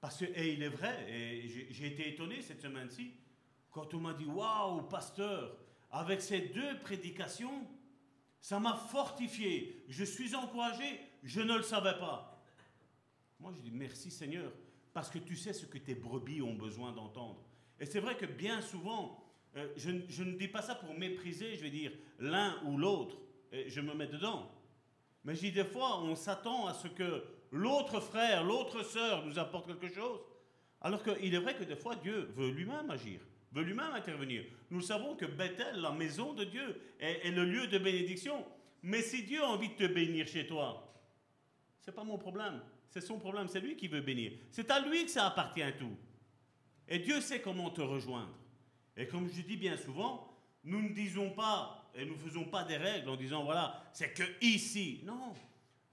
Parce que, et il est vrai, et j'ai été étonné cette semaine-ci, quand on m'a dit, waouh, pasteur, avec ces deux prédications, ça m'a fortifié. Je suis encouragé, je ne le savais pas. Moi, je dis merci Seigneur, parce que tu sais ce que tes brebis ont besoin d'entendre. Et c'est vrai que bien souvent, euh, je, ne dis pas ça pour mépriser, je vais dire l'un ou l'autre, je me mets dedans. Mais je dis des fois, on s'attend à ce que l'autre frère, l'autre sœur nous apporte quelque chose. Alors qu'il est vrai que des fois, Dieu veut lui-même agir, veut lui-même intervenir. Nous savons que Bethel, la maison de Dieu, est, le lieu de bénédiction. Mais si Dieu a envie de te bénir chez toi, c'est pas mon problème. C'est son problème, c'est lui qui veut bénir. C'est à lui que ça appartient tout. Et Dieu sait comment te rejoindre. Et comme je dis bien souvent, nous ne disons pas et nous ne faisons pas des règles en disant voilà, c'est que ici. Non,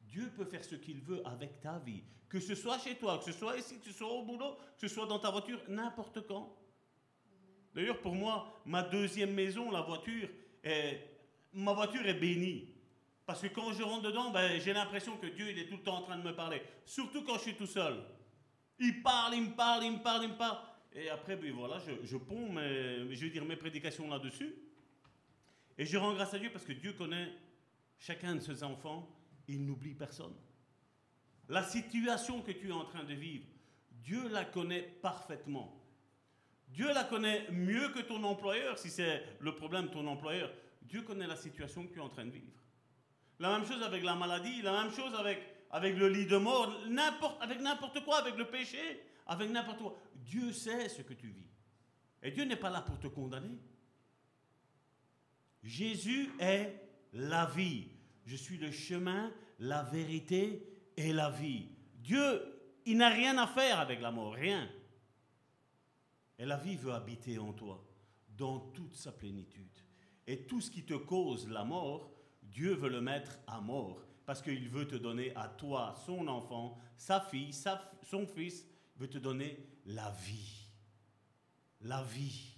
Dieu peut faire ce qu'il veut avec ta vie. Que ce soit chez toi, que ce soit ici, que ce soit au boulot, que ce soit dans ta voiture, n'importe quand. D'ailleurs, pour moi, ma deuxième maison, la voiture, est, ma voiture est bénie. Parce que quand je rentre dedans, ben, j'ai l'impression que Dieu est tout le temps en train de me parler. Surtout quand je suis tout seul. Il parle, il me parle, il me parle, il me parle. Et après, ben voilà, je, je ponds mes, je veux dire, mes prédications là-dessus. Et je rends grâce à Dieu parce que Dieu connaît chacun de ses enfants. Il n'oublie personne. La situation que tu es en train de vivre, Dieu la connaît parfaitement. Dieu la connaît mieux que ton employeur, si c'est le problème ton employeur. Dieu connaît la situation que tu es en train de vivre. La même chose avec la maladie, la même chose avec, avec le lit de mort, avec n'importe quoi, avec le péché avec n'importe quoi. Dieu sait ce que tu vis. Et Dieu n'est pas là pour te condamner. Jésus est la vie. Je suis le chemin, la vérité et la vie. Dieu, il n'a rien à faire avec la mort, rien. Et la vie veut habiter en toi, dans toute sa plénitude. Et tout ce qui te cause la mort, Dieu veut le mettre à mort parce qu'il veut te donner à toi, son enfant, sa fille, son fils, il veut te donner la vie. La vie.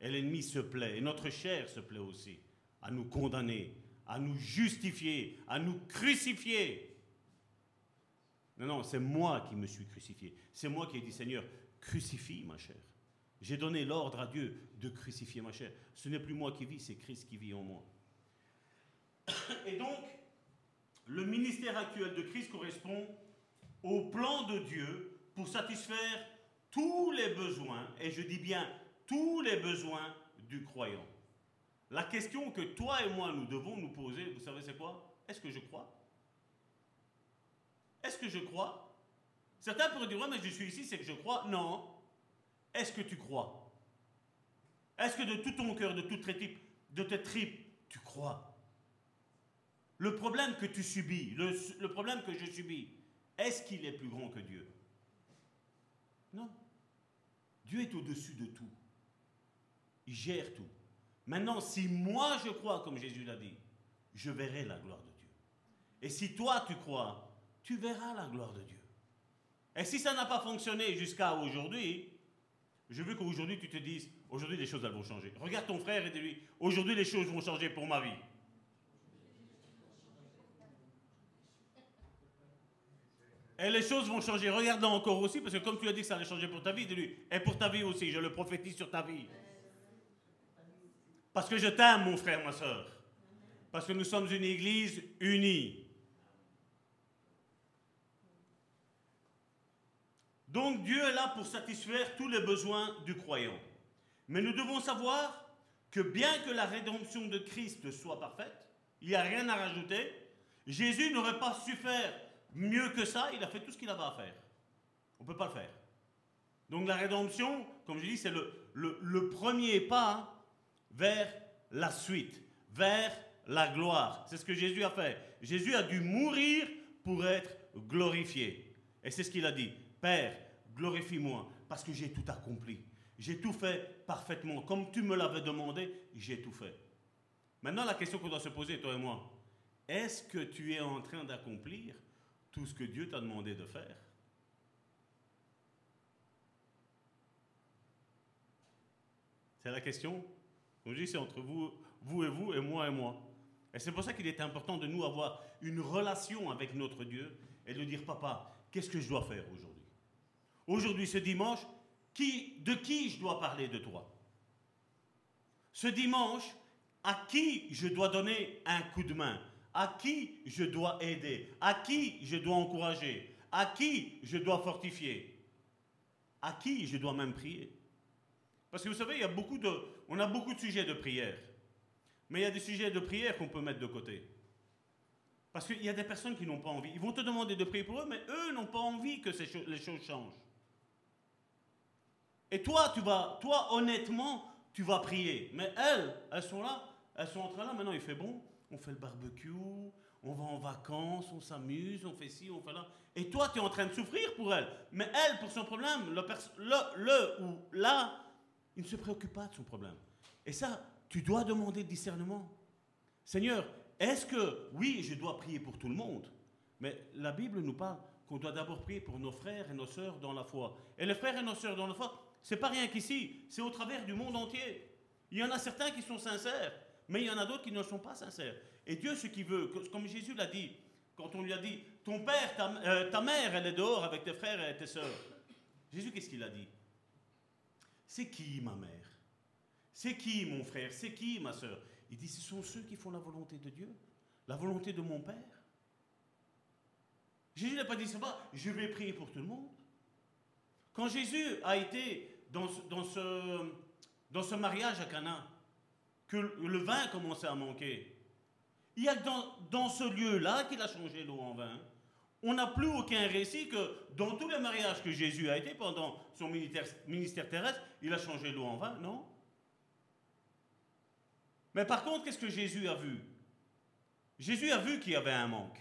Et l'ennemi se plaît, et notre chair se plaît aussi, à nous condamner, à nous justifier, à nous crucifier. Non, non, c'est moi qui me suis crucifié. C'est moi qui ai dit, Seigneur, crucifie ma chair. J'ai donné l'ordre à Dieu de crucifier ma chair. Ce n'est plus moi qui vis, c'est Christ qui vit en moi. <coughs> Et donc, le ministère actuel de Christ correspond au plan de Dieu pour satisfaire tous les besoins, et je dis bien tous les besoins du croyant. La question que toi et moi nous devons nous poser, vous savez c'est quoi? Est-ce que je crois? Est-ce que je crois Certains pourraient dire, ouais, mais je suis ici, c'est que je crois. Non. Est-ce que tu crois? Est-ce que de tout ton cœur, de toute tripes, de tes tripes, tu crois? Le problème que tu subis, le problème que je subis, est-ce qu'il est plus grand que Dieu? Non. Dieu est au-dessus de tout. Il gère tout. Maintenant, si moi je crois, comme Jésus l'a dit, je verrai la gloire de Dieu. Et si toi tu crois, tu verras la gloire de Dieu. Et si ça n'a pas fonctionné jusqu'à aujourd'hui, je veux qu'aujourd'hui tu te dises, aujourd'hui les choses vont changer. Regarde ton frère et dis-lui, aujourd'hui les choses vont changer pour ma vie. Et les choses vont changer. Regarde encore aussi, parce que comme tu as dit ça allait changer pour ta vie, dis-lui, et pour ta vie aussi, je le prophétise sur ta vie. Parce que je t'aime, mon frère, ma soeur. Parce que nous sommes une église unie. Donc Dieu est là pour satisfaire tous les besoins du croyant. Mais nous devons savoir que bien que la rédemption de Christ soit parfaite, il n'y a rien à rajouter, Jésus n'aurait pas su faire mieux que ça, il a fait tout ce qu'il avait à faire. On ne peut pas le faire. Donc la rédemption, comme je dis, c'est le, le, premier pas vers la suite, vers la gloire. C'est ce que Jésus a fait. Jésus a dû mourir pour être glorifié. Et c'est ce qu'il a dit. Père, glorifie-moi parce que j'ai tout accompli. J'ai tout fait parfaitement. Comme tu me l'avais demandé, j'ai tout fait. Maintenant, la question qu'on doit se poser, toi et moi, est-ce que tu es en train d'accomplir tout ce que Dieu t'a demandé de faire? C'est la question je dis, c'est entre vous, vous et vous, et moi et moi. Et c'est pour ça qu'il est important de nous avoir une relation avec notre Dieu et de dire, papa, qu'est-ce que je dois faire aujourd'hui? Aujourd'hui, ce dimanche, de qui je dois parler de toi? Ce dimanche, à qui je dois donner un coup de main? À qui je dois aider? À qui je dois encourager? À qui je dois fortifier? À qui je dois même prier? Parce que vous savez, il y a beaucoup de, on a beaucoup de sujets de prière. Mais il y a des sujets de prière qu'on peut mettre de côté. Parce qu'il y a des personnes qui n'ont pas envie. Ils vont te demander de prier pour eux, mais eux n'ont pas envie que les choses changent. Et toi, tu vas, toi, honnêtement, tu vas prier. Mais elles, elles sont là, elles sont en train là, maintenant il fait bon, on fait le barbecue, on va en vacances, on s'amuse, on fait ci, on fait là. Et toi, tu es en train de souffrir pour elles. Mais elle, pour son problème, le, le, le ou là, il ne se préoccupe pas de son problème. Et ça, tu dois demander discernement. Seigneur, est-ce que, oui, je dois prier pour tout le monde, mais la Bible nous parle qu'on doit d'abord prier pour nos frères et nos sœurs dans la foi. Et les frères et nos sœurs dans la foi, c'est pas rien qu'ici, c'est au travers du monde entier. Il y en a certains qui sont sincères, mais il y en a d'autres qui ne sont pas sincères. Et Dieu, ce qu'il veut, comme Jésus l'a dit, quand on lui a dit, ton père, ta, euh, ta mère, elle est dehors avec tes frères et tes sœurs. Jésus, qu'est-ce qu'il a dit c'est qui ma mère? C'est qui mon frère? C'est qui ma soeur Il dit, ce sont ceux qui font la volonté de Dieu, la volonté de mon Père. Jésus n'a pas dit ça, je vais prier pour tout le monde. Quand Jésus a été dans ce, mariage à Cana, que le vin commençait à manquer, il y a dans, dans ce lieu-là qu'il a changé l'eau en vin. On n'a plus aucun récit que dans tous les mariages que Jésus a été pendant son ministère, terrestre, il a changé l'eau en vin, non? Mais par contre, qu'est-ce que Jésus a vu? Jésus a vu qu'il y avait un manque.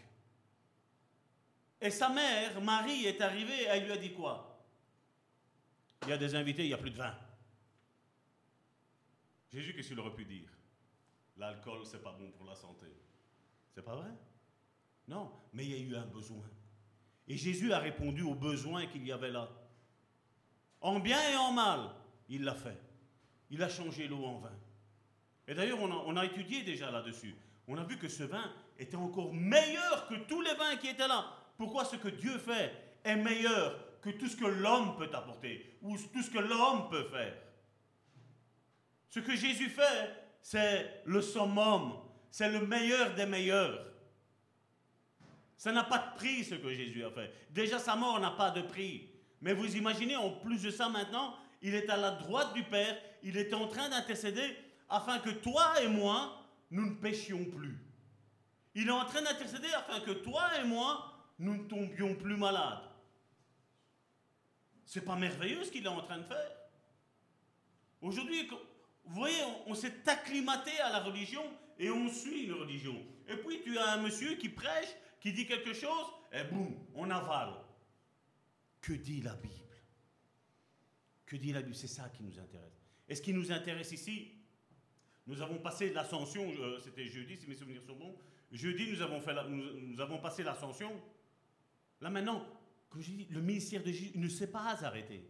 Et sa mère, Marie, est arrivée et elle lui a dit quoi? Il y a des invités, il n'y a plus de vin. Jésus, qu'est-ce qu'il aurait pu dire? L'alcool, c'est pas bon pour la santé. C'est pas vrai? Non, mais il y a eu un besoin. Et Jésus a répondu aux besoins qu'il y avait là. En bien et en mal, il l'a fait. Il a changé l'eau en vin. Et d'ailleurs, on a étudié déjà là-dessus. On a vu que ce vin était encore meilleur que tous les vins qui étaient là. Pourquoi ce que Dieu fait est meilleur que tout ce que l'homme peut apporter ou tout ce que l'homme peut faire Ce que Jésus fait, c'est le summum, c'est le meilleur des meilleurs. Ça n'a pas de prix ce que Jésus a fait. Déjà sa mort n'a pas de prix. Mais vous imaginez, en plus de ça maintenant, il est à la droite du Père, il est en train d'intercéder afin que toi et moi, nous ne péchions plus. Il est en train d'intercéder afin que toi et moi, nous ne tombions plus malades. C'est pas merveilleux ce qu'il est en train de faire Aujourd'hui, vous voyez, on, s'est acclimaté à la religion et on suit une religion. Et puis tu as un monsieur qui prêche, qui dit quelque chose, et boum, on avale. Que dit la Bible? Que dit la Bible? C'est ça qui nous intéresse. Et ce qui nous intéresse ici, nous avons passé l'ascension, euh, c'était jeudi si mes souvenirs sont bons, jeudi nous avons, fait nous, avons passé l'ascension. Là maintenant, comme je le ministère de Jésus ne s'est pas arrêté.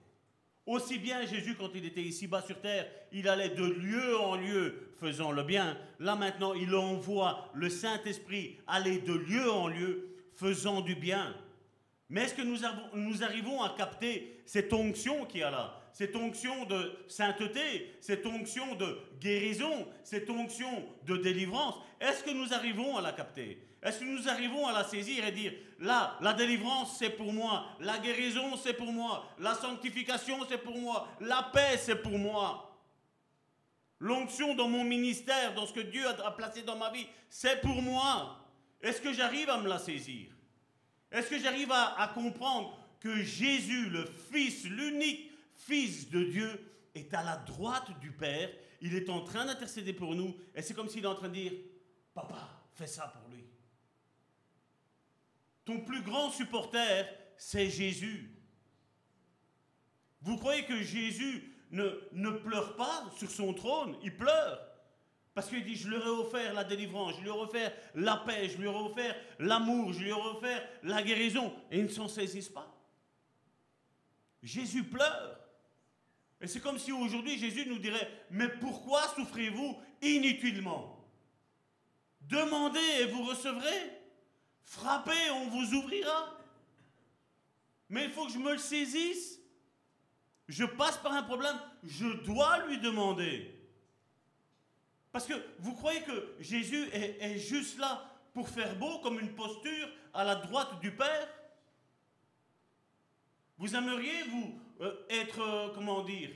Aussi bien Jésus, quand il était ici-bas sur terre, il allait de lieu en lieu faisant le bien. Là maintenant, il envoie le Saint-Esprit aller de lieu en lieu faisant du bien. Mais est-ce que nous, nous arrivons à capter cette onction qui est là? Cette onction de sainteté, cette onction de guérison, cette onction de délivrance, est-ce que nous arrivons à la capter? Est-ce que nous arrivons à la saisir et dire, là, la délivrance, c'est pour moi, la guérison, c'est pour moi, la sanctification, c'est pour moi, la paix, c'est pour moi? L'onction dans mon ministère, dans ce que Dieu a placé dans ma vie, c'est pour moi. Est-ce que j'arrive à me la saisir? Est-ce que j'arrive à, à comprendre que Jésus, le Fils, l'unique Fils de Dieu, est à la droite du Père. Il est en train d'intercéder pour nous. Et c'est comme s'il est en train de dire, Papa, fais ça pour lui. Ton plus grand supporter, c'est Jésus. Vous croyez que Jésus ne, pleure pas sur son trône? Il pleure. Parce qu'il dit, je lui ai offert la délivrance, je lui ai offert la paix, je lui ai offert l'amour, je lui ai offert la guérison. Et ils ne s'en saisissent pas. Jésus pleure. Et c'est comme si aujourd'hui Jésus nous dirait, mais pourquoi souffrez-vous inutilement? Demandez et vous recevrez. Frappez, on vous ouvrira. Mais il faut que je me le saisisse. Je passe par un problème, je dois lui demander. Parce que vous croyez que Jésus est, juste là pour faire beau comme une posture à la droite du Père? Vous aimeriez, vous, euh, être, euh, comment dire,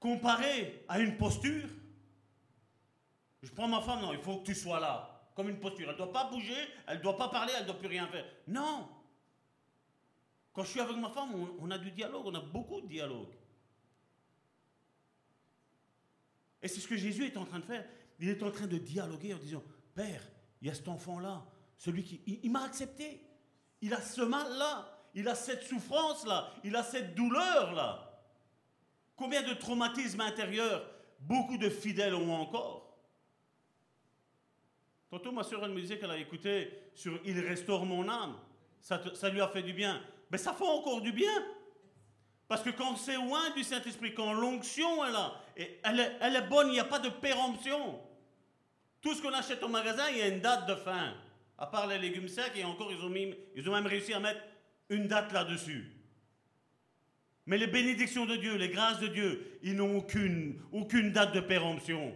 comparé à une posture? Je prends ma femme, non, il faut que tu sois là, comme une posture. Elle ne doit pas bouger, elle ne doit pas parler, elle ne doit plus rien faire. Non. Quand je suis avec ma femme, on, a du dialogue, on a beaucoup de dialogue. Et c'est ce que Jésus est en train de faire. Il est en train de dialoguer en disant, Père, il y a cet enfant-là, celui qui... il m'a accepté. Il a ce mal-là il a cette souffrance-là, il a cette douleur-là. Combien de traumatismes intérieurs beaucoup de fidèles ont encore Tantôt, ma soeur, elle me disait qu'elle a écouté sur Il restaure mon âme. Ça, ça lui a fait du bien. Mais ça fait encore du bien. Parce que quand c'est loin du Saint-Esprit, quand l'onction est là, elle, est, elle est bonne, il n'y a pas de péremption. Tout ce qu'on achète au magasin, il y a une date de fin. À part les légumes secs, et encore, ils ont, mis, ils ont même réussi à mettre une date là-dessus. Mais les bénédictions de Dieu, les grâces de Dieu, ils n'ont aucune, aucune date de péremption.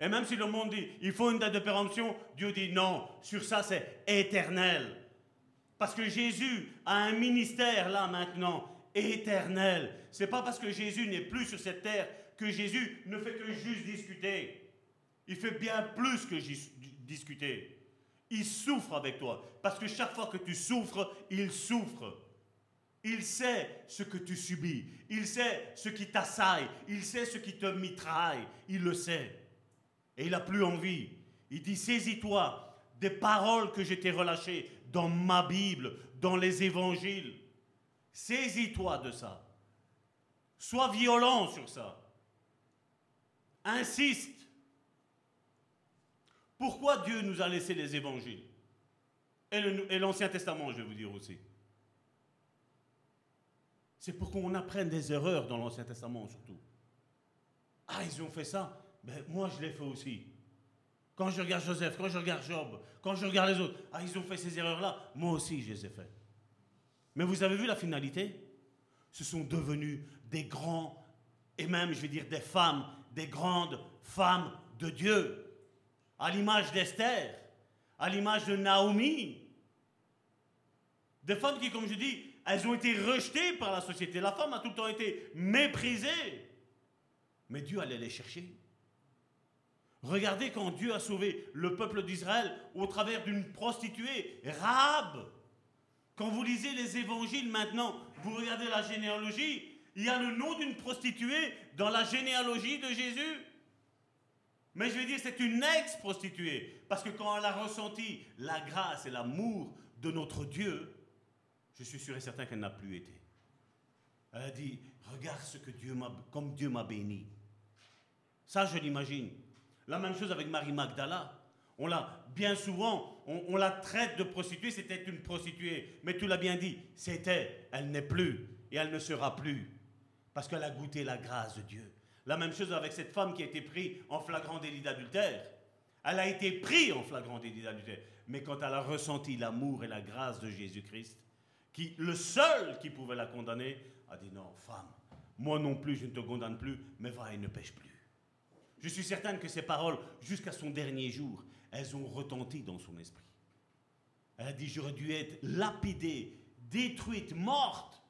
Et même si le monde dit, il faut une date de péremption, Dieu dit non, sur ça c'est éternel. Parce que Jésus a un ministère là maintenant, éternel. C'est pas parce que Jésus n'est plus sur cette terre que Jésus ne fait que juste discuter. Il fait bien plus que discuter. Il souffre avec toi. Parce que chaque fois que tu souffres, il souffre. Il sait ce que tu subis. Il sait ce qui t'assaille. Il sait ce qui te mitraille. Il le sait. Et il n'a plus envie. Il dit, saisis-toi des paroles que je t'ai relâchées dans ma Bible, dans les évangiles. Saisis-toi de ça. Sois violent sur ça. Insiste. Pourquoi Dieu nous a laissé les évangiles? Et l'Ancien Testament, je vais vous dire aussi. C'est pour qu'on apprenne des erreurs dans l'Ancien Testament surtout. Ah, ils ont fait ça. Ben, moi, je l'ai fait aussi. Quand je regarde Joseph, quand je regarde Job, quand je regarde les autres, ah, ils ont fait ces erreurs-là. Moi aussi, je les ai faites. Mais vous avez vu la finalité? Ce sont devenus des grands, et même, je vais dire, des femmes, des grandes femmes de Dieu. À l'image d'Esther, à l'image de Naomi. Des femmes qui, comme je dis, elles ont été rejetées par la société. La femme a tout le temps été méprisée. Mais Dieu allait les chercher. Regardez quand Dieu a sauvé le peuple d'Israël au travers d'une prostituée, Rahab. Quand vous lisez les évangiles maintenant, vous regardez la généalogie, il y a le nom d'une prostituée dans la généalogie de Jésus. Mais je vais dire, c'est une ex-prostituée. Parce que quand elle a ressenti la grâce et l'amour de notre Dieu, je suis sûr et certain qu'elle n'a plus été. Elle a dit, regarde ce que Dieu m'a, comme Dieu m'a béni. Ça, je l'imagine. La même chose avec Marie Magdala. On l'a bien souvent, on, la traite de prostituée, c'était une prostituée. Mais tu l'as bien dit, c'était, elle n'est plus et elle ne sera plus. Parce qu'elle a goûté la grâce de Dieu. La même chose avec cette femme qui a été prise en flagrant délit d'adultère. Elle a été prise en flagrant délit d'adultère. Mais quand elle a ressenti l'amour et la grâce de Jésus-Christ, qui, le seul qui pouvait la condamner, a dit non, femme, moi non plus, je ne te condamne plus, mais va et ne pêche plus. Je suis certaine que ces paroles, jusqu'à son dernier jour, elles ont retenti dans son esprit. Elle a dit, j'aurais dû être lapidée, détruite, morte.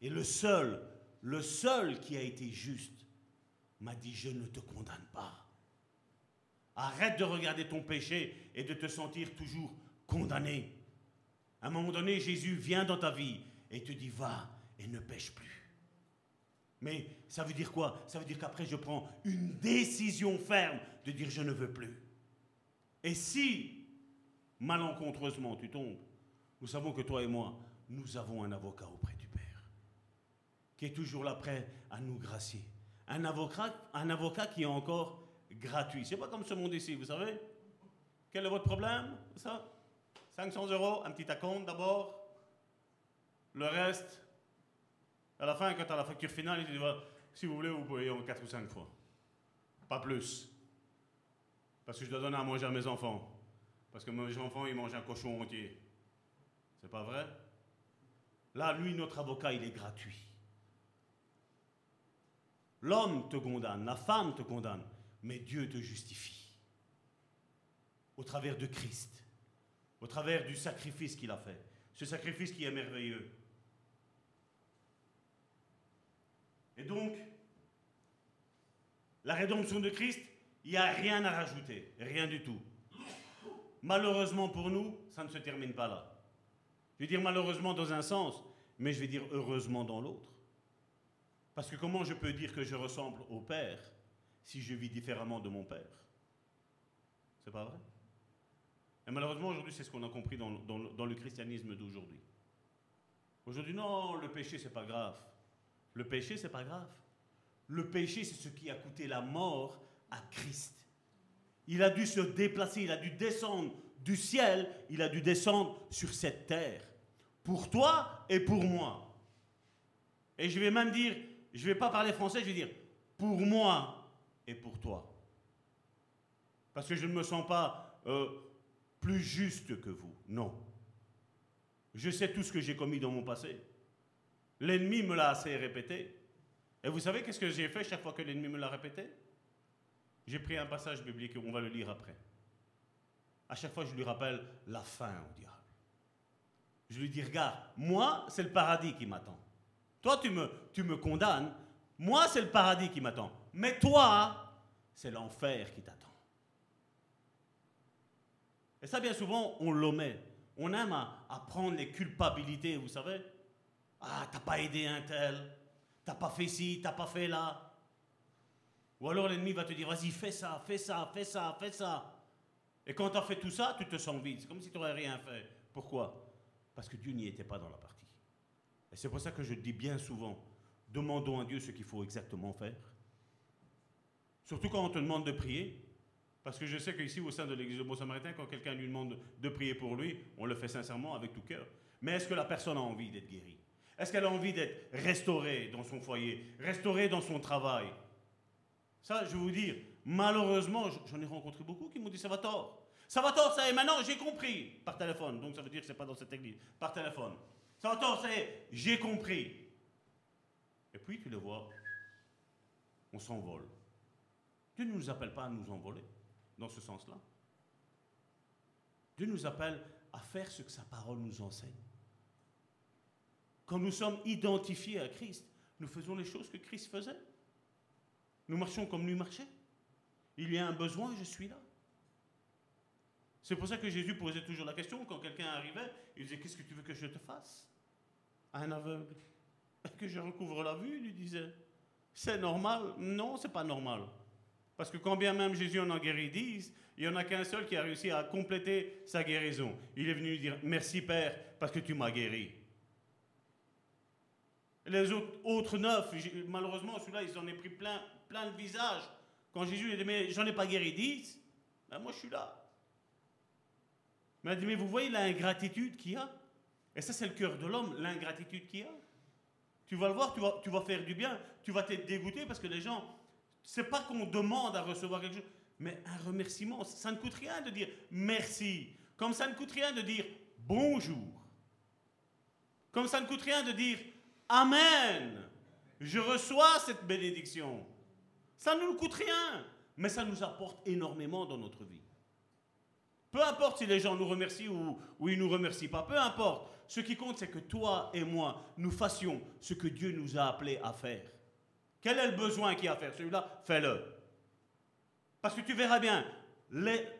Et le seul, le seul qui a été juste, m'a dit, je ne te condamne pas. Arrête de regarder ton péché et de te sentir toujours condamné. À un moment donné, Jésus vient dans ta vie et te dit va et ne pêche plus. Mais ça veut dire quoi? Ça veut dire qu'après je prends une décision ferme de dire je ne veux plus. Et si malencontreusement tu tombes, nous savons que toi et moi, nous avons un avocat auprès du Père qui est toujours là prêt à nous gracier. Un avocat, un avocat qui est encore gratuit. C'est pas comme ce monde ici, vous savez? Quel est votre problème Ça? 500 euros, un petit acompte d'abord. Le reste, à la fin, quand tu as la facture finale, il dit si vous voulez, vous pouvez en 4 ou 5 fois. Pas plus. Parce que je dois donner à manger à mes enfants. Parce que mes enfants, ils mangent un cochon entier. C'est pas vrai? Là, lui, notre avocat, il est gratuit. L'homme te condamne, la femme te condamne, mais Dieu te justifie. Au travers de Christ au travers du sacrifice qu'il a fait. Ce sacrifice qui est merveilleux. Et donc, la rédemption de Christ, il n'y a rien à rajouter, rien du tout. Malheureusement pour nous, ça ne se termine pas là. Je vais dire malheureusement dans un sens, mais je vais dire heureusement dans l'autre. Parce que comment je peux dire que je ressemble au Père si je vis différemment de mon Père? C'est pas vrai? Et malheureusement, aujourd'hui, c'est ce qu'on a compris dans, le christianisme d'aujourd'hui. Aujourd'hui, non, le péché, c'est pas grave. Le péché, c'est pas grave. Le péché, c'est ce qui a coûté la mort à Christ. Il a dû se déplacer, il a dû descendre du ciel, il a dû descendre sur cette terre. Pour toi et pour moi. Et je vais même dire, je ne vais pas parler français, je vais dire pour moi et pour toi. Parce que je ne me sens pas euh, plus juste que vous. Non. Je sais tout ce que j'ai commis dans mon passé. L'ennemi me l'a assez répété. Et vous savez qu'est-ce que j'ai fait chaque fois que l'ennemi me l'a répété? J'ai pris un passage biblique, on va le lire après. À chaque fois, je lui rappelle la fin au diable. Je lui dis, regarde, moi, c'est le paradis qui m'attend. Toi, tu me, tu me condamnes. Moi, c'est le paradis qui m'attend. Mais toi, c'est l'enfer qui t'attend. Et ça, bien souvent, on l'omet. On aime à, prendre les culpabilités, vous savez. Ah, t'as pas aidé un tel, t'as pas fait ci, t'as pas fait là. Ou alors l'ennemi va te dire, vas-y, fais ça, fais ça, fais ça, fais ça. Et quand tu as fait tout ça, tu te sens vide. C'est comme si tu n'aurais rien fait. Pourquoi? Parce que Dieu n'y était pas dans la partie. Et c'est pour ça que je dis bien souvent, demandons à Dieu ce qu'il faut exactement faire. Surtout quand on te demande de prier. Parce que je sais qu'ici, au sein de l'église de Bon Samaritain, quand quelqu'un lui demande de prier pour lui, on le fait sincèrement, avec tout cœur. Mais est-ce que la personne a envie d'être guérie? Est-ce qu'elle a envie d'être restaurée dans son foyer, restaurée dans son travail? Ça, je vais vous dire, malheureusement, j'en ai rencontré beaucoup qui m'ont dit ça va tort. Ça va tort, ça est, maintenant j'ai compris, par téléphone. Donc ça veut dire que ce n'est pas dans cette église, par téléphone. Ça va tort, ça est, j'ai compris. Et puis tu le vois, on s'envole. Dieu ne nous appelle pas à nous envoler dans ce sens-là. Dieu nous appelle à faire ce que sa parole nous enseigne. Quand nous sommes identifiés à Christ, nous faisons les choses que Christ faisait. Nous marchons comme lui marchait. Il y a un besoin, je suis là. C'est pour ça que Jésus posait toujours la question quand quelqu'un arrivait, il disait Qu'est-ce que tu veux que je te fasse? À un aveugle. Que je recouvre la vue, lui disait. C'est normal? Non, c'est pas normal. Parce que quand bien même Jésus en a guéri dix, il n'y en a qu'un seul qui a réussi à compléter sa guérison. Il est venu dire Merci Père, parce que tu m'as guéri. Les autres, neuf, malheureusement, celui-là, ils en ont pris plein, le visage. Quand Jésus a dit Mais j'en ai pas guéri dix, ben moi je suis là. Mais Mais vous voyez l'ingratitude qu'il y a? Et ça, c'est le cœur de l'homme, l'ingratitude qu'il y a. Tu vas le voir, tu vas, tu vas faire du bien, tu vas t'être dégoûté parce que les gens, c'est pas qu'on demande à recevoir quelque chose, mais un remerciement. Ça ne coûte rien de dire merci. Comme ça ne coûte rien de dire bonjour. Comme ça ne coûte rien de dire Amen. Je reçois cette bénédiction. Ça ne nous coûte rien, mais ça nous apporte énormément dans notre vie. Peu importe si les gens nous remercient ou, ou ils ne nous remercient pas, peu importe. Ce qui compte, c'est que toi et moi, nous fassions ce que Dieu nous a appelés à faire. Quel est le besoin qu'il y a à faire Celui-là, fais-le. Parce que tu verras bien,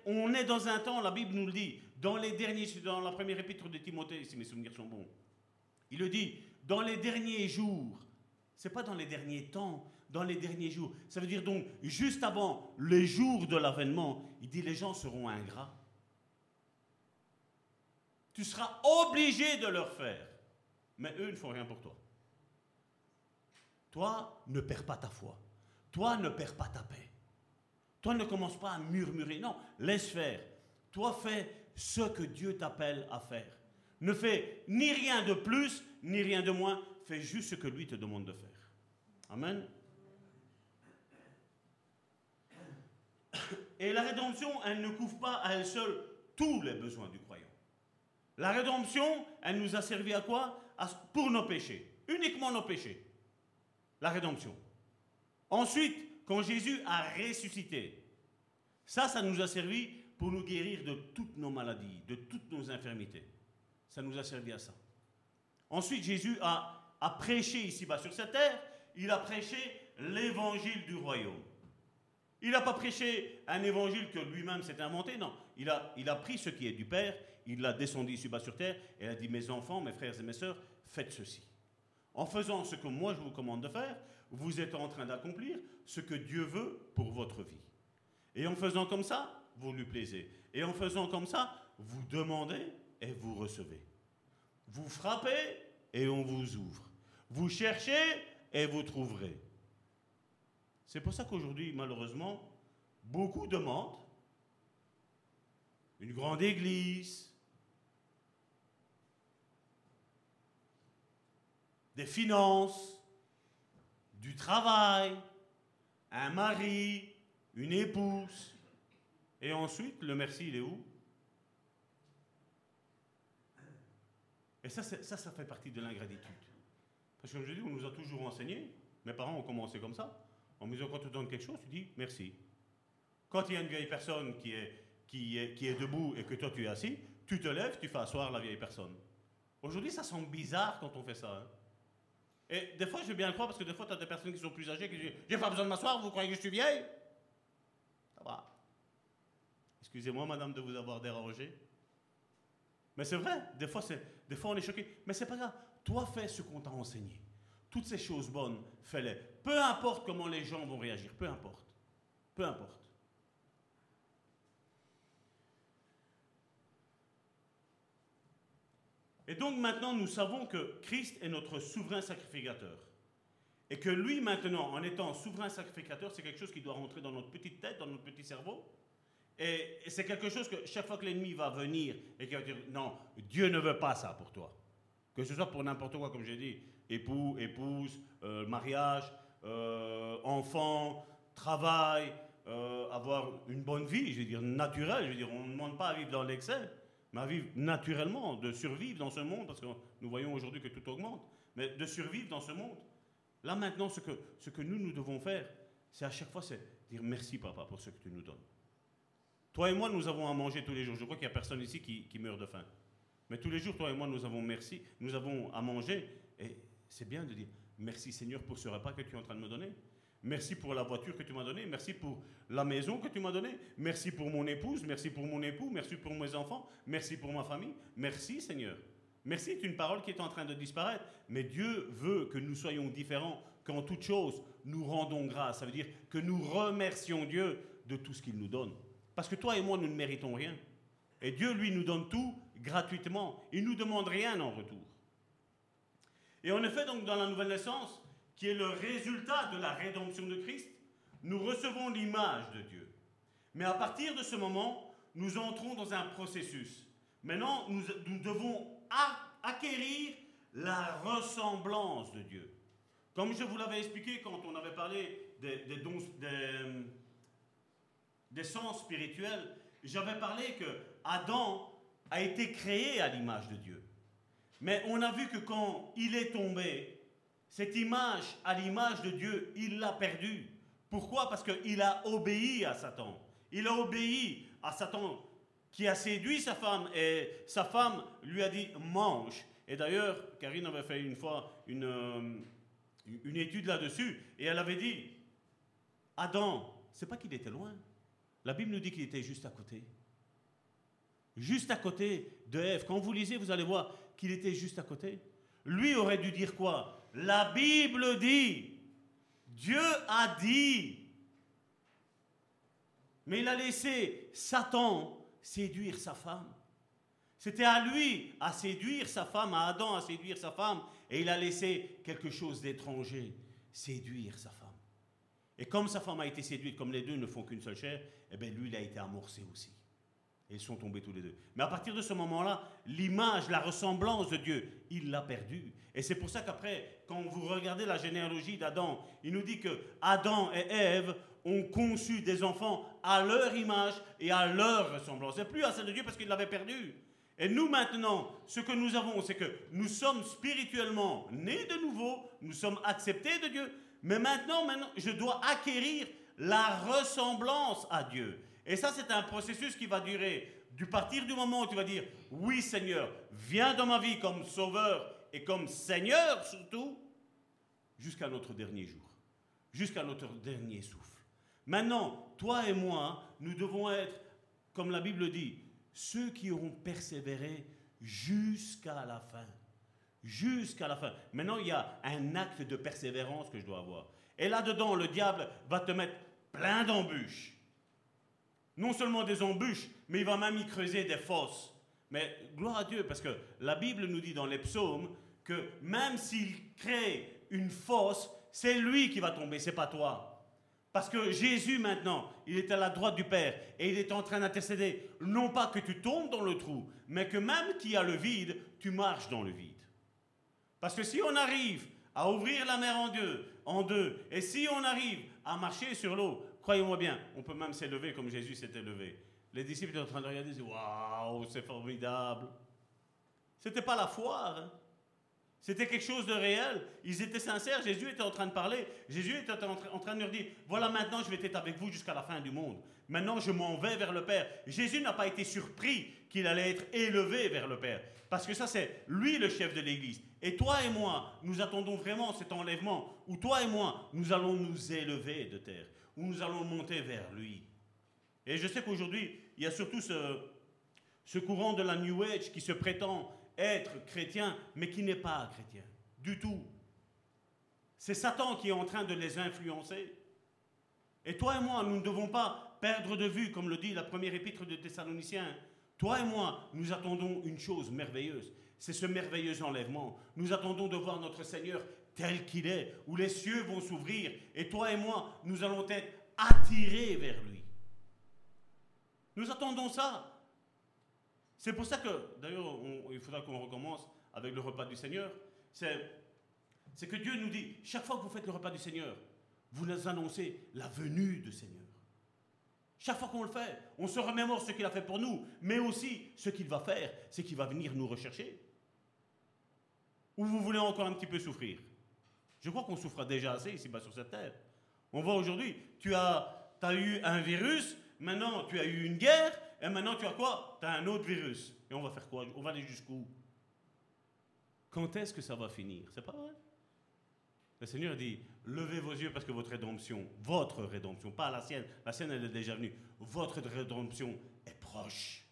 on est dans un temps, la Bible nous le dit, dans les derniers, dans la première épître de Timothée, si mes souvenirs sont bons, il le dit, dans les derniers jours, c'est pas dans les derniers temps, dans les derniers jours. Ça veut dire donc, juste avant les jours de l'avènement, il dit les gens seront ingrats. Tu seras obligé de leur faire. Mais eux ne font rien pour toi. Toi, ne perds pas ta foi. Toi, ne perds pas ta paix. Toi, ne commence pas à murmurer. Non, laisse faire. Toi, fais ce que Dieu t'appelle à faire. Ne fais ni rien de plus, ni rien de moins. Fais juste ce que lui te demande de faire. Amen. Et la rédemption, elle ne couvre pas à elle seule tous les besoins du croyant. La rédemption, elle nous a servi à quoi? Pour nos péchés, uniquement nos péchés. La rédemption. Ensuite, quand Jésus a ressuscité, ça, ça nous a servi pour nous guérir de toutes nos maladies, de toutes nos infirmités. Ça nous a servi à ça. Ensuite, Jésus a, prêché ici-bas sur cette terre, il a prêché l'évangile du royaume. Il n'a pas prêché un évangile que lui-même s'est inventé, non. Il a, pris ce qui est du Père, il l'a descendu ici-bas sur terre, et a dit, mes enfants, mes frères et mes sœurs, faites ceci. En faisant ce que moi je vous commande de faire, vous êtes en train d'accomplir ce que Dieu veut pour votre vie. Et en faisant comme ça, vous lui plaisez. Et en faisant comme ça, vous demandez et vous recevez. Vous frappez et on vous ouvre. Vous cherchez et vous trouverez. C'est pour ça qu'aujourd'hui, malheureusement, beaucoup demandent une grande église, des finances, du travail, un mari, une épouse. Et ensuite, le merci, il est où? Et ça, ça, ça fait partie de l'ingratitude. Parce que comme je dis, on nous a toujours enseigné, mes parents ont commencé comme ça, en me disant quand tu donnes quelque chose, tu dis merci. Quand il y a une vieille personne qui est, qui est, qui est debout et que toi tu es assis, tu te lèves, tu fais asseoir la vieille personne. Aujourd'hui, ça semble bizarre quand on fait ça. Hein. Et des fois, je veux bien le croire parce que des fois, tu as des personnes qui sont plus âgées qui disent J'ai pas besoin de m'asseoir, vous croyez que je suis vieille? Ça va. Excusez-moi, madame, de vous avoir dérangé. Mais c'est vrai, des fois, des fois on est choqué. Mais c'est pas grave. Toi, fais ce qu'on t'a enseigné. Toutes ces choses bonnes, fais-les. Peu importe comment les gens vont réagir, peu importe. Peu importe. Et donc maintenant, nous savons que Christ est notre souverain sacrificateur. Et que lui, maintenant, en étant souverain sacrificateur, c'est quelque chose qui doit rentrer dans notre petite tête, dans notre petit cerveau. Et c'est quelque chose que chaque fois que l'ennemi va venir et qu'il va dire non, Dieu ne veut pas ça pour toi. Que ce soit pour n'importe quoi, comme j'ai dit, époux, épouse, euh, mariage, euh, enfant, travail, euh, avoir une bonne vie, je veux dire naturelle. Je veux dire, on ne demande pas à vivre dans l'excès, mais à vivre naturellement, de survivre dans ce monde, parce que nous voyons aujourd'hui que tout augmente, mais de survivre dans ce monde. Là maintenant, ce que, ce que nous, nous devons faire, c'est à chaque fois, c'est dire merci papa pour ce que tu nous donnes. Toi et moi, nous avons à manger tous les jours. Je crois qu'il n'y a personne ici qui, meurt de faim. Mais tous les jours, toi et moi, nous avons merci, nous avons à manger. Et c'est bien de dire merci Seigneur pour ce repas que tu es en train de me donner. Merci pour la voiture que tu m'as donnée. Merci pour la maison que tu m'as donnée. Merci pour mon épouse. Merci pour mon époux. Merci pour mes enfants. Merci pour ma famille. Merci Seigneur. Merci est une parole qui est en train de disparaître. Mais Dieu veut que nous soyons différents, qu'en toute chose, nous rendons grâce. Ça veut dire que nous remercions Dieu de tout ce qu'il nous donne. Parce que toi et moi, nous ne méritons rien. Et Dieu, lui, nous donne tout gratuitement. Il ne nous demande rien en retour. Et en effet, donc, dans la nouvelle naissance, qui est le résultat de la rédemption de Christ, nous recevons l'image de Dieu. Mais à partir de ce moment, nous entrons dans un processus. Maintenant, nous, nous devons acquérir la ressemblance de Dieu. Comme je vous l'avais expliqué quand on avait parlé des, dons, des sens spirituels, j'avais parlé que Adam a été créé à l'image de Dieu. Mais on a vu que quand il est tombé, cette image à l'image de Dieu, il l'a perdue. Pourquoi? Parce qu'il a obéi à Satan. Il a obéi à Satan qui a séduit sa femme et sa femme lui a dit mange. Et d'ailleurs, Karine avait fait une fois une, euh, une étude là-dessus et elle avait dit Adam, c'est pas qu'il était loin. La Bible nous dit qu'il était juste à côté. Juste à côté de Ève. Quand vous lisez, vous allez voir qu'il était juste à côté. Lui aurait dû dire quoi? La Bible dit. Dieu a dit. Mais il a laissé Satan séduire sa femme. C'était à lui à séduire sa femme, à Adam à séduire sa femme, et il a laissé quelque chose d'étranger séduire sa femme. Et comme sa femme a été séduite, comme les deux ne font qu'une seule chair, eh bien lui, il a été amorcé aussi. Ils sont tombés tous les deux. Mais à partir de ce moment-là, l'image, la ressemblance de Dieu, il l'a perdue. Et c'est pour ça qu'après, quand vous regardez la généalogie d'Adam, il nous dit que Adam et Ève ont conçu des enfants à leur image et à leur ressemblance. Et plus à celle de Dieu parce qu'il l'avait perdu. Et nous maintenant, ce que nous avons, c'est que nous sommes spirituellement nés de nouveau, nous sommes acceptés de Dieu, mais maintenant, je dois acquérir la ressemblance à Dieu. Et ça, c'est un processus qui va durer du partir du moment où tu vas dire, oui Seigneur, viens dans ma vie comme sauveur et comme Seigneur surtout, jusqu'à notre dernier jour, jusqu'à notre dernier souffle. Maintenant, toi et moi, nous devons être, comme la Bible dit, ceux qui auront persévéré jusqu'à la fin jusqu'à la fin. Maintenant, il y a un acte de persévérance que je dois avoir. Et là-dedans, le diable va te mettre plein d'embûches. Non seulement des embûches, mais il va même y creuser des fosses. Mais gloire à Dieu, parce que la Bible nous dit dans les psaumes que même s'il crée une fosse, c'est lui qui va tomber, c'est pas toi. Parce que Jésus maintenant, il est à la droite du Père et il est en train d'intercéder. Non pas que tu tombes dans le trou, mais que même qu'il y a le vide, tu marches dans le vide. Parce que si on arrive à ouvrir la mer en deux, en deux, et si on arrive à marcher sur l'eau, croyez-moi bien, on peut même s'élever comme Jésus s'était levé. Les disciples étaient en train de regarder et disaient Waouh, c'est formidable. C'était pas la foire. Hein. C'était quelque chose de réel. Ils étaient sincères. Jésus était en train de parler. Jésus était en train de leur dire Voilà, maintenant, je vais être avec vous jusqu'à la fin du monde. Maintenant, je m'en vais vers le Père. Jésus n'a pas été surpris qu'il allait être élevé vers le Père. Parce que ça, c'est lui le chef de l'Église. Et toi et moi, nous attendons vraiment cet enlèvement où toi et moi, nous allons nous élever de terre, où nous allons monter vers lui. Et je sais qu'aujourd'hui, il y a surtout ce, courant de la New Age qui se prétend être chrétien, mais qui n'est pas chrétien. Du tout. C'est Satan qui est en train de les influencer. Et toi et moi, nous ne devons pas perdre de vue, comme le dit la première épître de Thessaloniciens. Toi et moi, nous attendons une chose merveilleuse c'est ce merveilleux enlèvement. Nous attendons de voir notre Seigneur tel qu'il est, où les cieux vont s'ouvrir, et toi et moi, nous allons être attirés vers lui. Nous attendons ça. C'est pour ça que, d'ailleurs, il faudra qu'on recommence avec le repas du Seigneur. C'est que Dieu nous dit, chaque fois que vous faites le repas du Seigneur, vous annoncez la venue du Seigneur. Chaque fois qu'on le fait, on se remémore ce qu'il a fait pour nous, mais aussi ce qu'il va faire, c'est qu'il va venir nous rechercher. Ou vous voulez encore un petit peu souffrir? Je crois qu'on souffre déjà assez ici-bas sur cette terre. On voit aujourd'hui, tu as, as eu un virus, maintenant tu as eu une guerre, et maintenant tu as quoi? Tu as un autre virus. Et on va faire quoi? On va aller jusqu'où? Quand est-ce que ça va finir? C'est pas vrai? Le Seigneur dit, levez vos yeux parce que votre rédemption, votre rédemption, pas la sienne, la sienne elle est déjà venue, votre rédemption est proche.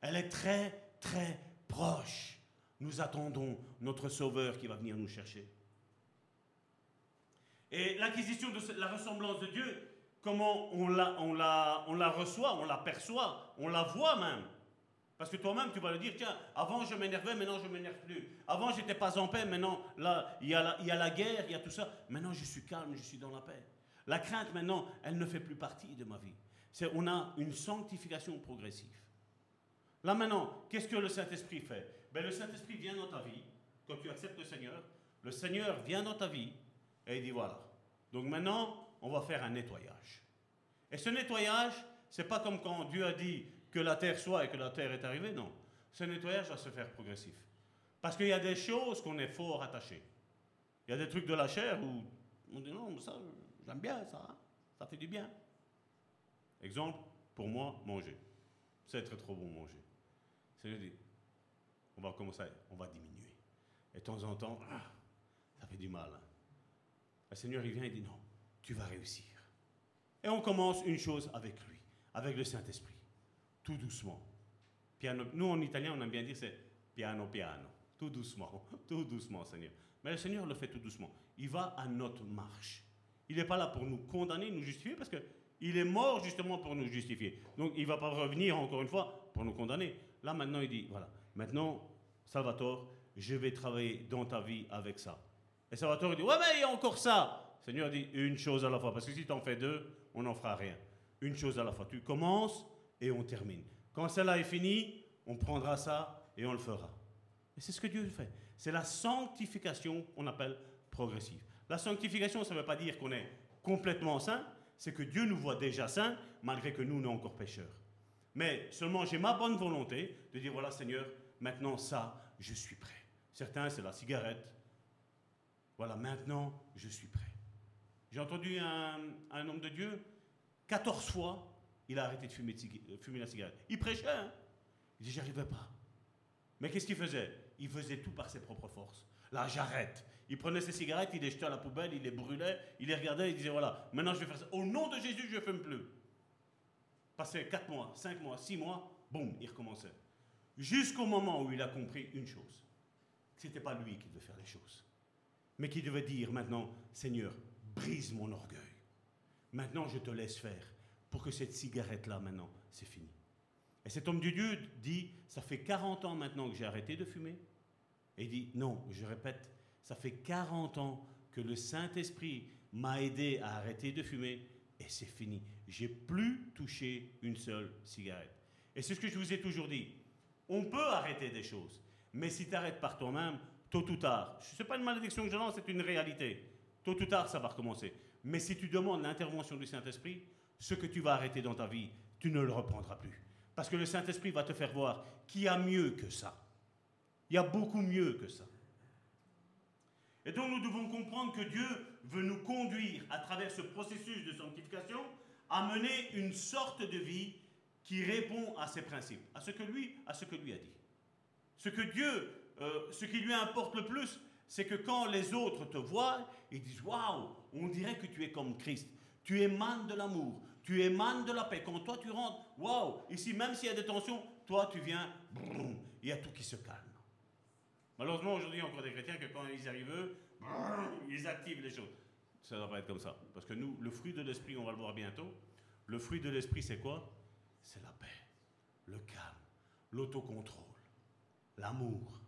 Elle est très, très proche. Nous attendons notre Sauveur qui va venir nous chercher. Et l'acquisition de la ressemblance de Dieu, comment on la, on, la, on la reçoit, on la perçoit, on la voit même. Parce que toi-même, tu vas le dire, tiens, avant je m'énervais, maintenant je ne m'énerve plus. Avant j'étais pas en paix, maintenant là, il y, a la, y a la guerre, il y a tout ça. Maintenant je suis calme, je suis dans la paix. La crainte, maintenant, elle ne fait plus partie de ma vie. C'est, on a une sanctification progressive. Là maintenant, qu'est-ce que le Saint-Esprit fait? Ben, Le Saint-Esprit vient dans ta vie, quand tu acceptes le Seigneur, le Seigneur vient dans ta vie et il dit voilà. Donc maintenant, on va faire un nettoyage. Et ce nettoyage, c'est pas comme quand Dieu a dit que la terre soit et que la terre est arrivée, non. Ce nettoyage va se faire progressif. Parce qu'il y a des choses qu'on est fort attaché. Il y a des trucs de la chair où on dit non, ça, j'aime bien ça, ça fait du bien. Exemple, pour moi, manger. C'est très trop bon manger. C'est dit, on va commencer, on va diminuer. Et de temps en temps, ah, ça fait du mal. Hein. Le Seigneur, il vient et dit non, tu vas réussir. Et on commence une chose avec lui, avec le Saint-Esprit tout doucement. Piano, nous, en italien, on aime bien dire c'est piano piano, tout doucement, <laughs> tout doucement, Seigneur. Mais le Seigneur le fait tout doucement. Il va à notre marche. Il n'est pas là pour nous condamner, nous justifier, parce qu'il est mort justement pour nous justifier. Donc il ne va pas revenir encore une fois pour nous condamner. Là maintenant, il dit, voilà, maintenant, Salvatore, je vais travailler dans ta vie avec ça. Et Salvatore dit, ouais, mais il y a encore ça. Seigneur dit, une chose à la fois, parce que si tu en fais deux, on n'en fera rien. Une chose à la fois. Tu commences et on termine. Quand cela est fini, on prendra ça et on le fera. Et c'est ce que Dieu fait. C'est la sanctification qu'on appelle progressive. La sanctification, ça ne veut pas dire qu'on est complètement saint, c'est que Dieu nous voit déjà saints, malgré que nous, nous sommes encore pécheurs. Mais seulement j'ai ma bonne volonté de dire, voilà Seigneur, maintenant ça, je suis prêt. Certains, c'est la cigarette. Voilà, maintenant, je suis prêt. J'ai entendu un, un homme de Dieu, 14 fois, il a arrêté de fumer, fumer la cigarette. Il prêchait, hein Il dit, j'arrivais pas. Mais qu'est-ce qu'il faisait? Il faisait tout par ses propres forces. Là, j'arrête. Il prenait ses cigarettes, il les jetait à la poubelle, il les brûlait, il les regardait, il disait, voilà, maintenant je vais faire ça. Au nom de Jésus, je ne fume plus. Passé 4 mois, 5 mois, 6 mois, boum, il recommençait. Jusqu'au moment où il a compris une chose. Ce n'était pas lui qui devait faire les choses. Mais qui devait dire maintenant, Seigneur, brise mon orgueil. Maintenant, je te laisse faire pour que cette cigarette-là, maintenant, c'est fini. Et cet homme de Dieu dit, ça fait 40 ans maintenant que j'ai arrêté de fumer. Et il dit, non, je répète, ça fait 40 ans que le Saint-Esprit m'a aidé à arrêter de fumer et c'est fini. J'ai plus touché une seule cigarette. Et c'est ce que je vous ai toujours dit. On peut arrêter des choses, mais si tu arrêtes par toi-même, tôt ou tard, ce n'est pas une malédiction que je lance, c'est une réalité. Tôt ou tard, ça va recommencer. Mais si tu demandes l'intervention du Saint-Esprit, ce que tu vas arrêter dans ta vie, tu ne le reprendras plus. Parce que le Saint-Esprit va te faire voir qu'il y a mieux que ça. Il y a beaucoup mieux que ça. Et donc nous devons comprendre que Dieu veut nous conduire à travers ce processus de sanctification à mener une sorte de vie qui répond à ses principes, à ce que lui, à ce que lui a dit. Ce que Dieu, euh, ce qui lui importe le plus, c'est que quand les autres te voient, ils disent Waouh, on dirait que tu es comme Christ. Tu émanes de l'amour, tu émanes de la paix. Quand toi tu rentres, waouh, ici même s'il y a des tensions, toi tu viens, il y a tout qui se calme. Malheureusement, aujourd'hui, encore des chrétiens que quand ils arrivent, eux, ils activent les choses. Ça ne doit pas être comme ça. Parce que nous, le fruit de l'esprit, on va le voir bientôt. Le fruit de l'esprit, c'est quoi? C'est la paix, le calme, l'autocontrôle, l'amour.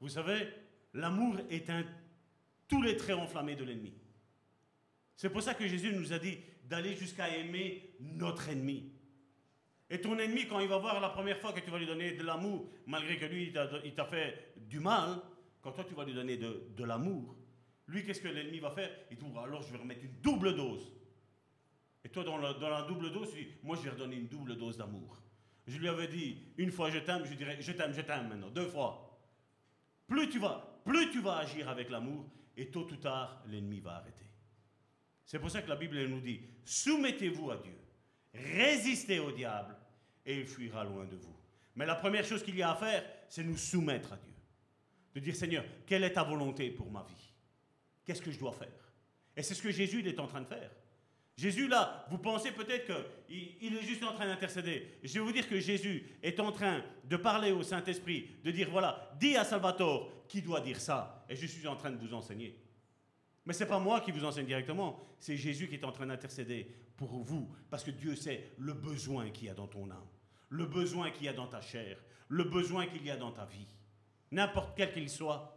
Vous savez, l'amour éteint tous les traits enflammés de l'ennemi. C'est pour ça que Jésus nous a dit d'aller jusqu'à aimer notre ennemi. Et ton ennemi, quand il va voir la première fois que tu vas lui donner de l'amour, malgré que lui, il t'a- fait du mal, quand toi, tu vas lui donner de, l'amour, lui, qu'est-ce que l'ennemi va faire? Il dit, alors je vais remettre une double dose. Et toi, dans la, dans la double dose, tu dis, moi, je vais redonner une double dose d'amour. Je lui avais dit, une fois je t'aime, je dirais, je t'aime, je t'aime maintenant, deux fois. Plus tu vas, plus tu vas agir avec l'amour, et tôt ou tard, l'ennemi va arrêter. C'est pour ça que la Bible nous dit, soumettez-vous à Dieu, résistez au diable, et il fuira loin de vous. Mais la première chose qu'il y a à faire, c'est nous soumettre à Dieu. De dire, Seigneur, quelle est ta volonté pour ma vie? Qu'est-ce que je dois faire? Et c'est ce que Jésus il est en train de faire. Jésus, là, vous pensez peut-être qu'il il est juste en train d'intercéder. Je vais vous dire que Jésus est en train de parler au Saint-Esprit, de dire, voilà, dis à Salvatore qui doit dire ça, et je suis en train de vous enseigner. Mais ce n'est pas moi qui vous enseigne directement, c'est Jésus qui est en train d'intercéder pour vous, parce que Dieu sait le besoin qu'il y a dans ton âme, le besoin qu'il y a dans ta chair, le besoin qu'il y a dans ta vie, n'importe quel qu'il soit.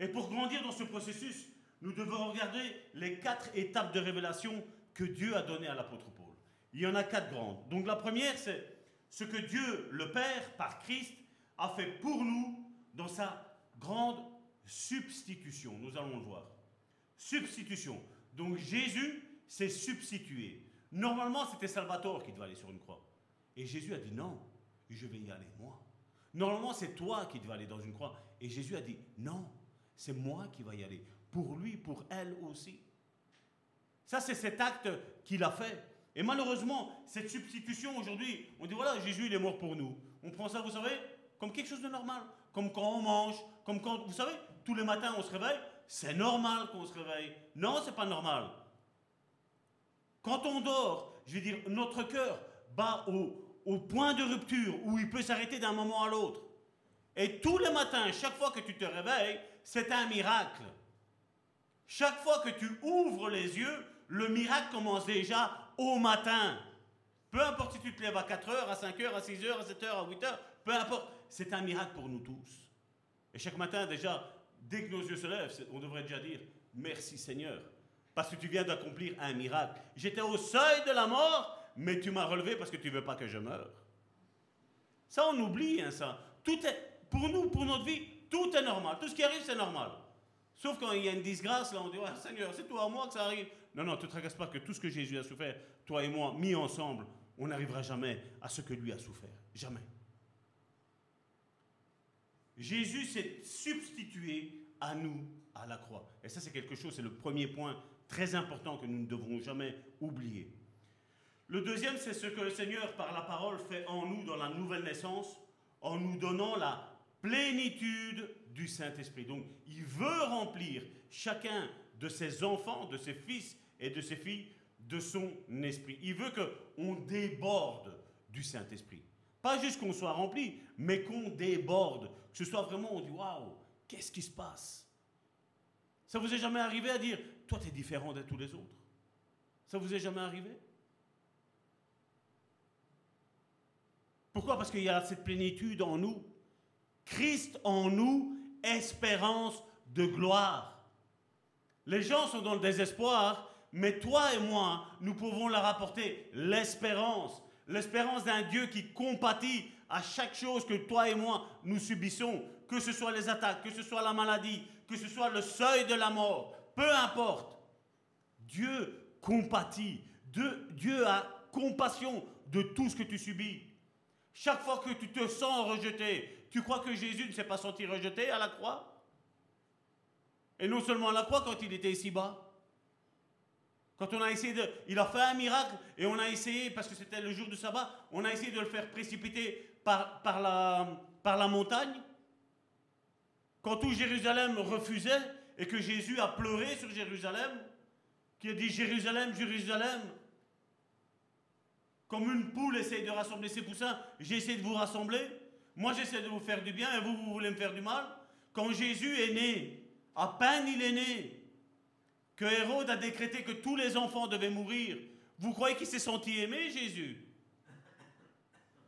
Et pour grandir dans ce processus, nous devons regarder les quatre étapes de révélation que Dieu a données à l'apôtre Paul. Il y en a quatre grandes. Donc la première, c'est ce que Dieu, le Père, par Christ, a fait pour nous dans sa grande substitution. Nous allons le voir. Substitution. Donc Jésus s'est substitué. Normalement, c'était Salvatore qui devait aller sur une croix. Et Jésus a dit non, je vais y aller moi. Normalement, c'est toi qui devais aller dans une croix. Et Jésus a dit non, c'est moi qui vais y aller. Pour lui, pour elle aussi. Ça, c'est cet acte qu'il a fait. Et malheureusement, cette substitution aujourd'hui, on dit voilà, Jésus, il est mort pour nous. On prend ça, vous savez, comme quelque chose de normal. Comme quand on mange, comme quand, vous savez, tous les matins on se réveille, c'est normal qu'on se réveille. Non, c'est pas normal. Quand on dort, je veux dire, notre cœur bat au, au point de rupture où il peut s'arrêter d'un moment à l'autre. Et tous les matins, chaque fois que tu te réveilles, c'est un miracle. Chaque fois que tu ouvres les yeux, le miracle commence déjà au matin. Peu importe si tu te lèves à 4h, à 5h, à 6h, à 7h, à 8h, peu importe, c'est un miracle pour nous tous. Et chaque matin, déjà, dès que nos yeux se lèvent, on devrait déjà dire merci Seigneur, parce que tu viens d'accomplir un miracle. J'étais au seuil de la mort, mais tu m'as relevé parce que tu veux pas que je meure. Ça, on oublie, hein, ça. Tout est, pour nous, pour notre vie, tout est normal. Tout ce qui arrive, c'est normal. Sauf quand il y a une disgrâce, là, on dit, ouais, Seigneur, c'est toi à moi que ça arrive. Non, non, ne te tracasse pas que tout ce que Jésus a souffert, toi et moi, mis ensemble, on n'arrivera jamais à ce que lui a souffert. Jamais. Jésus s'est substitué à nous à la croix. Et ça, c'est quelque chose, c'est le premier point très important que nous ne devrons jamais oublier. Le deuxième, c'est ce que le Seigneur, par la parole, fait en nous dans la nouvelle naissance, en nous donnant la plénitude du Saint-Esprit. Donc, il veut remplir chacun de ses enfants, de ses fils et de ses filles de son esprit. Il veut qu'on déborde du Saint-Esprit. Pas juste qu'on soit rempli, mais qu'on déborde. Que ce soit vraiment, on dit waouh, qu'est-ce qui se passe? Ça vous est jamais arrivé à dire, toi, tu es différent de tous les autres? Ça vous est jamais arrivé? Pourquoi? Parce qu'il y a cette plénitude en nous. Christ en nous, espérance de gloire. Les gens sont dans le désespoir, mais toi et moi, nous pouvons leur apporter l'espérance. L'espérance d'un Dieu qui compatit à chaque chose que toi et moi nous subissons, que ce soit les attaques, que ce soit la maladie, que ce soit le seuil de la mort, peu importe. Dieu compatit, Dieu, Dieu a compassion de tout ce que tu subis. Chaque fois que tu te sens rejeté, tu crois que Jésus ne s'est pas senti rejeté à la croix? Et non seulement à la croix, quand il était ici-bas. Quand on a essayé de... Il a fait un miracle et on a essayé, parce que c'était le jour du sabbat, on a essayé de le faire précipiter par, la, par la montagne. Quand tout Jérusalem refusait et que Jésus a pleuré sur Jérusalem, qui a dit Jérusalem, Jérusalem, comme une poule essaye de rassembler ses poussins, j'essaie de vous rassembler. Moi, j'essaie de vous faire du bien et vous, vous voulez me faire du mal. Quand Jésus est né, à peine il est né, que Hérode a décrété que tous les enfants devaient mourir, vous croyez qu'il s'est senti aimé, Jésus?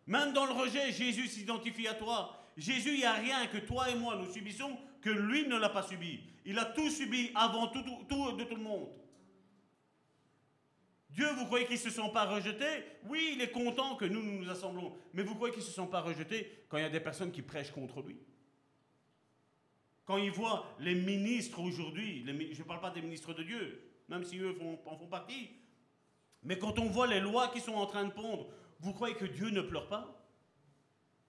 Même dans le rejet, Jésus s'identifie à toi. Jésus, il n'y a rien que toi et moi nous subissons que lui ne l'a pas subi. Il a tout subi avant tout, tout- de tout le monde. Dieu, vous croyez qu'ils ne se sont pas rejetés Oui, il est content que nous, nous nous assemblons. Mais vous croyez qu'ils ne se sont pas rejetés quand il y a des personnes qui prêchent contre lui? Quand il voit les ministres aujourd'hui, je ne parle pas des ministres de Dieu, même si eux en font partie, mais quand on voit les lois qui sont en train de pondre, vous croyez que Dieu ne pleure pas?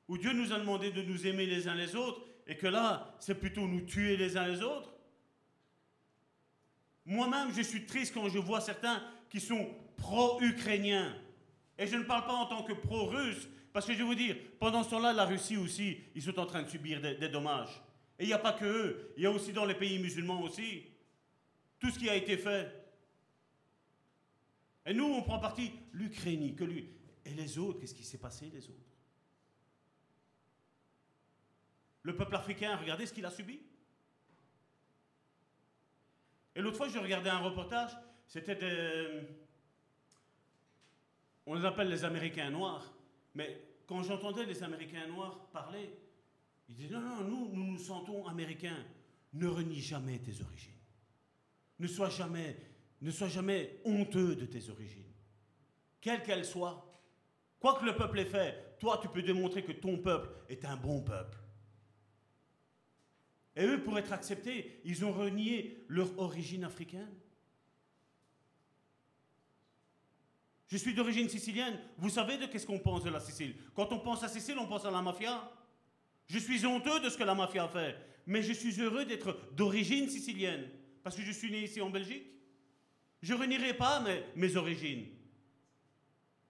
Ou Dieu nous a demandé de nous aimer les uns les autres et que là, c'est plutôt nous tuer les uns les autres? Moi-même, je suis triste quand je vois certains qui sont pro-ukrainiens. Et je ne parle pas en tant que pro-russe, parce que je vais vous dire, pendant ce temps-là, la Russie aussi, ils sont en train de subir des dommages. Et il n'y a pas que eux, il y a aussi dans les pays musulmans aussi. Tout ce qui a été fait. Et nous, on prend parti l'Ukraine, que lui. Et les autres, qu'est-ce qui s'est passé, les autres? Le peuple africain, regardez ce qu'il a subi. Et l'autre fois, je regardais un reportage, c'était des... On les appelle les Américains noirs, mais quand j'entendais les Américains noirs parler, ils disaient, non, non, nous, nous nous sentons Américains. Ne renie jamais tes origines. Ne sois jamais ne sois jamais honteux de tes origines, quelles qu'elles soient. Quoi que le peuple ait fait, toi, tu peux démontrer que ton peuple est un bon peuple. Et eux, pour être acceptés, ils ont renié leur origine africaine. Je suis d'origine sicilienne. Vous savez de qu'est-ce qu'on pense de la Sicile Quand on pense à Sicile, on pense à la mafia. Je suis honteux de ce que la mafia fait, mais je suis heureux d'être d'origine sicilienne, parce que je suis né ici en Belgique. Je renierai pas mes, origines.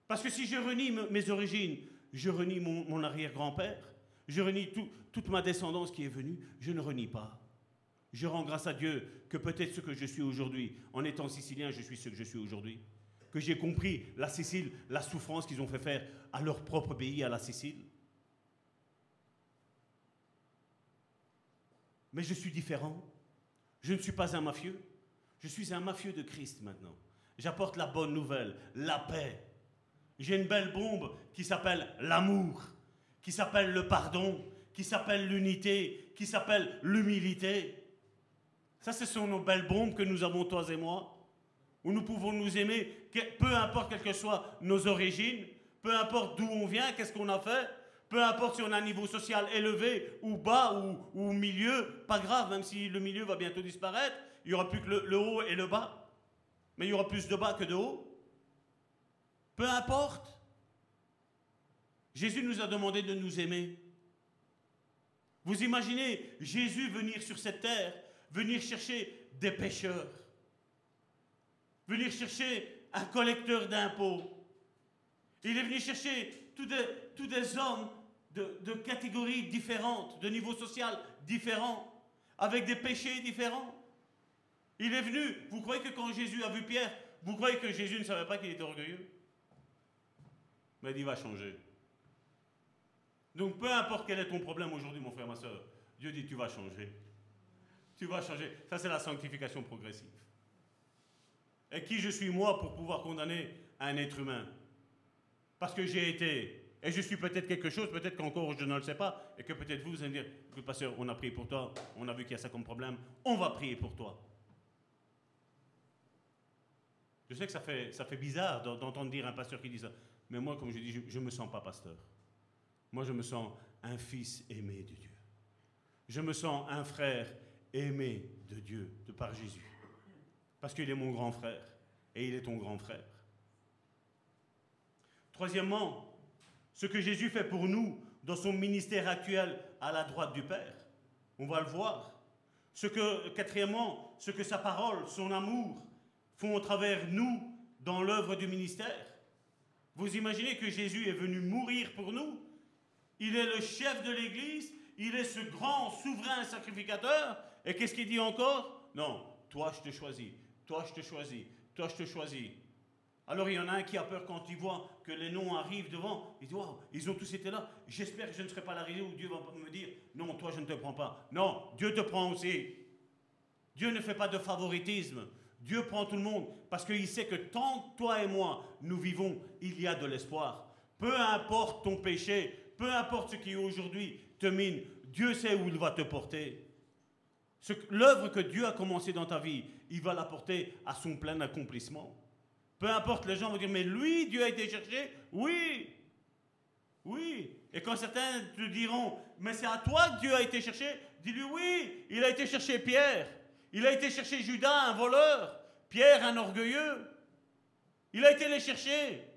Parce que si je renie mes origines, je renie mon, arrière-grand-père, je renie toute ma descendance qui est venue, je ne renie pas. Je rends grâce à Dieu que peut-être ce que je suis aujourd'hui, en étant sicilien, je suis ce que je suis aujourd'hui. Que j'ai compris la Sicile, la souffrance qu'ils ont fait faire à leur propre pays, à la Sicile. Mais je suis différent. Je ne suis pas un mafieux. Je suis un mafieux de Christ maintenant. J'apporte la bonne nouvelle, la paix. J'ai une belle bombe qui s'appelle l'amour, qui s'appelle le pardon, qui s'appelle l'unité, qui s'appelle l'humilité. Ça, ce sont nos belles bombes que nous avons, toi et moi, où nous pouvons nous aimer, peu importe quelles que soient nos origines, peu importe d'où on vient, qu'est-ce qu'on a fait, peu importe si on a un niveau social élevé ou bas ou, milieu, pas grave, même si le milieu va bientôt disparaître, il n'y aura plus que le, haut et le bas. Mais il y aura plus de bas que de haut. Peu importe. Jésus nous a demandé de nous aimer. Vous imaginez Jésus venir sur cette terre, venir chercher des pêcheurs, venir chercher un collecteur d'impôts. Il est venu chercher tous des hommes de, catégories différentes, de niveau social différents, avec des péchés différents. Il est venu. Vous croyez que quand Jésus a vu Pierre, vous croyez que Jésus ne savait pas qu'il était orgueilleux? Mais il va changer. Donc peu importe quel est ton problème aujourd'hui, mon frère, ma soeur, Dieu dit tu vas changer. Tu vas changer. Ça, c'est la sanctification progressive. Et qui je suis moi pour pouvoir condamner un être humain? Parce que j'ai été, et je suis peut-être quelque chose, peut-être qu'encore je ne le sais pas, et que peut-être vous, vous allez me dire, écoute, pasteur, on a prié pour toi, on a vu qu'il y a ça comme problème, on va prier pour toi. Je sais que ça fait, ça fait bizarre d'entendre dire un pasteur qui dit ça. Mais moi, comme je dis, je ne me sens pas pasteur. Moi, je me sens un fils aimé de Dieu. Je me sens un frère aimé de Dieu, de par Jésus. Parce qu'il est mon grand frère et il est ton grand frère. Troisièmement, ce que Jésus fait pour nous dans son ministère actuel à la droite du Père, on va le voir. Ce que, quatrièmement, ce que sa parole, son amour, font au travers nous dans l'œuvre du ministère. Vous imaginez que Jésus est venu mourir pour nous Il est le chef de l'Église, il est ce grand souverain sacrificateur. Et qu'est-ce qu'il dit encore? Non, toi je te choisis, toi je te choisis, toi je te choisis. Alors il y en a un qui a peur quand il voit que les noms arrivent devant. Il dit Waouh, ils ont tous été là. J'espère que je ne serai pas l'arrivée où Dieu va me dire Non, toi je ne te prends pas. Non, Dieu te prend aussi. Dieu ne fait pas de favoritisme. Dieu prend tout le monde parce qu'il sait que tant toi et moi, nous vivons, il y a de l'espoir. Peu importe ton péché, peu importe ce qui aujourd'hui te mine, Dieu sait où il va te porter. L'œuvre que Dieu a commencé dans ta vie, il va la porter à son plein accomplissement. Peu importe, les gens vont dire, mais lui, Dieu a été cherché. Oui, oui. Et quand certains te diront, mais c'est à toi que Dieu a été cherché, dis-lui oui, il a été chercher Pierre. Il a été chercher Judas, un voleur. Pierre, un orgueilleux. Il a été les chercher.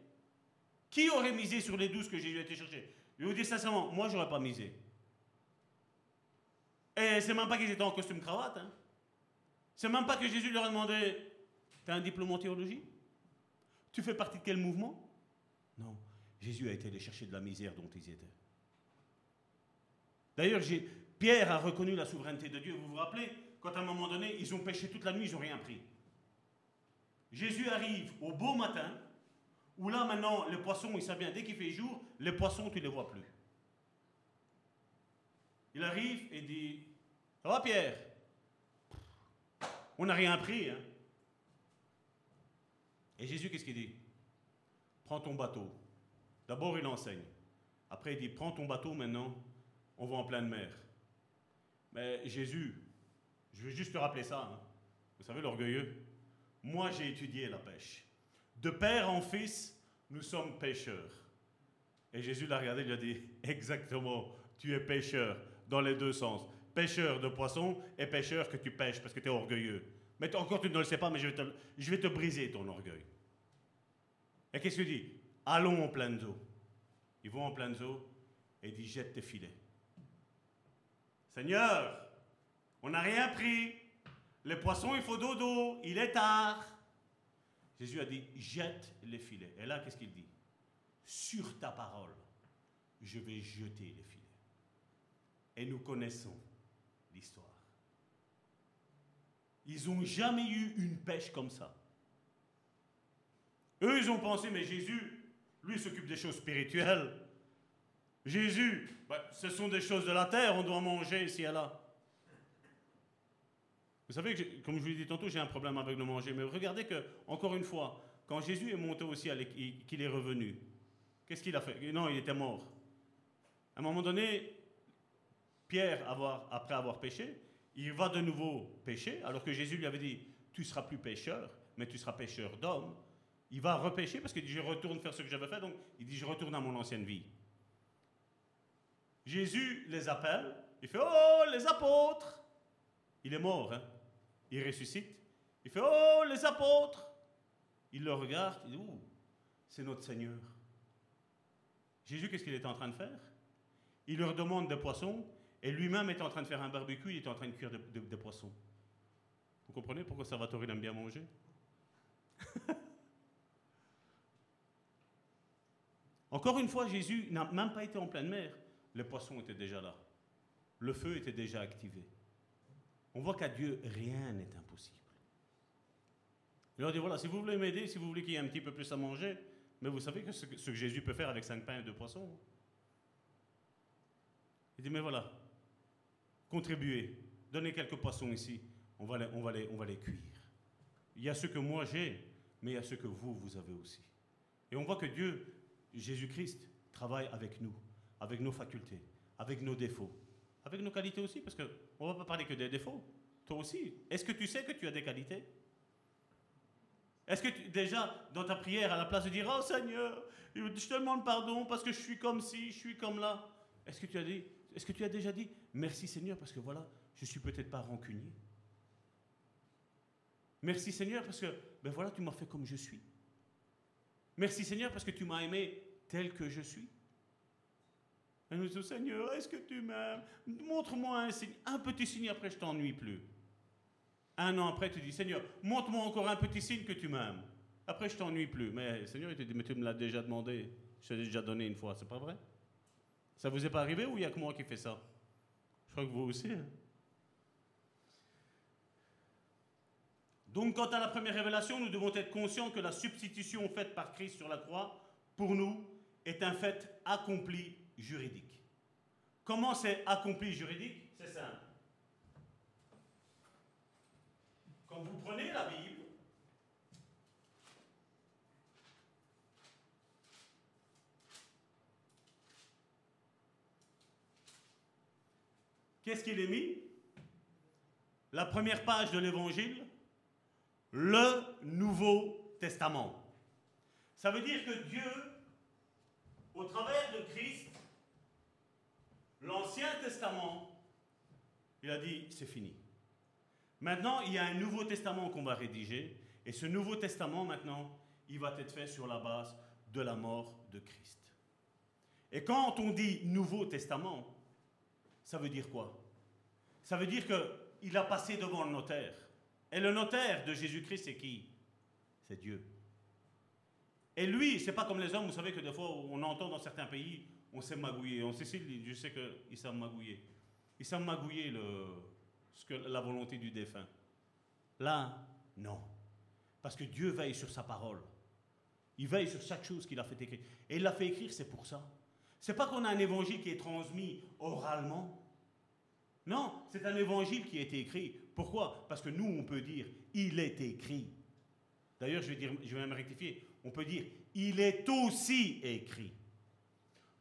Qui aurait misé sur les douze que Jésus a été chercher Je vais vous dire sincèrement, moi, j'aurais pas misé. Et c'est même pas qu'ils étaient en costume cravate. Hein. C'est même pas que Jésus leur a demandé Tu as un diplôme en théologie? Tu fais partie de quel mouvement? Non. Jésus a été les chercher de la misère dont ils étaient. D'ailleurs, Pierre a reconnu la souveraineté de Dieu. Vous vous rappelez? Quand à un moment donné, ils ont pêché toute la nuit, ils n'ont rien pris. Jésus arrive au beau matin, où là maintenant, les poissons, il sait bien, dès qu'il fait jour, les poissons, tu ne les vois plus. Il arrive et dit Ça va, Pierre On n'a rien pris. Hein? Et Jésus, qu'est-ce qu'il dit? Prends ton bateau. D'abord, il enseigne. Après, il dit Prends ton bateau maintenant, on va en pleine mer. Mais Jésus, je veux juste te rappeler ça. Hein. Vous savez, l'orgueilleux Moi, j'ai étudié la pêche. De père en fils, nous sommes pêcheurs. Et Jésus l'a regardé, il lui a dit <laughs> Exactement, tu es pêcheur dans les deux sens. Pêcheur de poissons et pêcheur que tu pêches parce que tu es orgueilleux. Mais encore, tu ne le sais pas, mais je vais te, je vais te briser ton orgueil. Et qu'est-ce qu'il dit? Allons en pleine eau. Ils vont en pleine eau et dit Jette tes filets. Seigneur, on n'a rien pris. Les poissons, il faut dodo. Il est tard. Jésus a dit Jette les filets. Et là, qu'est-ce qu'il dit? Sur ta parole, je vais jeter les filets. Et nous connaissons l'histoire. Ils n'ont jamais eu une pêche comme ça. Eux, ils ont pensé, mais Jésus, lui, s'occupe des choses spirituelles. Jésus, bah, ce sont des choses de la terre, on doit manger ici et là. Vous savez, que comme je vous l'ai dit tantôt, j'ai un problème avec le manger. Mais regardez que, encore une fois, quand Jésus est monté au ciel et qu'il est revenu, qu'est-ce qu'il a fait? Non, il était mort. À un moment donné, Pierre, après avoir péché, il va de nouveau pécher, alors que Jésus lui avait dit, tu seras plus pécheur, mais tu seras pécheur d'hommes. Il va repêcher parce qu'il dit, je retourne faire ce que j'avais fait, donc il dit, je retourne à mon ancienne vie. Jésus les appelle, il fait, oh, les apôtres. Il est mort, hein? il ressuscite. Il fait, oh, les apôtres. Il le regarde, il dit, c'est notre Seigneur. Jésus, qu'est-ce qu'il est en train de faire? Il leur demande des poissons et lui-même était en train de faire un barbecue, il était en train de cuire des poissons. Vous comprenez pourquoi Salvatore aime bien manger? <laughs> Encore une fois, Jésus n'a même pas été en pleine mer. Les poissons étaient déjà là. Le feu était déjà activé. On voit qu'à Dieu, rien n'est impossible. Il leur dit, voilà, si vous voulez m'aider, si vous voulez qu'il y ait un petit peu plus à manger, mais vous savez que ce, que Jésus peut faire avec cinq pains et deux poissons. Il dit, mais voilà, contribuer, donner quelques poissons ici, on va les, on va les, on va les cuire. Il y a ce que moi j'ai, mais il y a ce que vous, vous avez aussi. Et on voit que Dieu, Jésus-Christ, travaille avec nous, avec nos facultés, avec nos défauts, avec nos qualités aussi, parce qu'on ne va pas parler que des défauts. Toi aussi, est-ce que tu sais que tu as des qualités? Est-ce que tu, déjà, dans ta prière, à la place de dire Oh Seigneur, je te demande pardon parce que je suis comme ci, je suis comme là, est-ce que tu as dit, est-ce que tu as déjà dit merci Seigneur parce que voilà, je suis peut-être pas rancunier? Merci Seigneur parce que ben voilà, tu m'as fait comme je suis. Merci Seigneur parce que tu m'as aimé tel que je suis. Et nous disons Seigneur, est-ce que tu m'aimes? Montre-moi un signe, un petit signe après je t'ennuie plus. Un an après, tu dis Seigneur, montre-moi encore un petit signe que tu m'aimes. Après, je t'ennuie plus. Mais Seigneur, il te dit, mais tu me l'as déjà demandé. Je t'ai déjà donné une fois, c'est pas vrai? Ça vous est pas arrivé ou il n'y a que moi qui fais ça? Je crois que vous aussi. Hein. Donc, quant à la première révélation, nous devons être conscients que la substitution faite par Christ sur la croix, pour nous, est un fait accompli juridique. Comment c'est accompli juridique? C'est simple. Quand vous prenez la Bible, Qu'est-ce qu'il est mis? La première page de l'Évangile, le Nouveau Testament. Ça veut dire que Dieu, au travers de Christ, l'Ancien Testament, il a dit, c'est fini. Maintenant, il y a un Nouveau Testament qu'on va rédiger, et ce Nouveau Testament, maintenant, il va être fait sur la base de la mort de Christ. Et quand on dit Nouveau Testament, ça veut dire quoi? Ça veut dire qu'il a passé devant le notaire. Et le notaire de Jésus-Christ, c'est qui? C'est Dieu. Et lui, c'est pas comme les hommes, vous savez que des fois, on entend dans certains pays, on sait magouiller. En Sicile, je sais qu'ils savent magouiller. Ils savent magouiller le, la volonté du défunt. Là, non. Parce que Dieu veille sur sa parole. Il veille sur chaque chose qu'il a fait écrire. Et il l'a fait écrire, c'est pour ça. C'est pas qu'on a un évangile qui est transmis oralement. Non, c'est un évangile qui a été écrit. Pourquoi? Parce que nous, on peut dire, il est écrit. D'ailleurs, je vais, dire, je vais même rectifier. On peut dire, il est aussi écrit.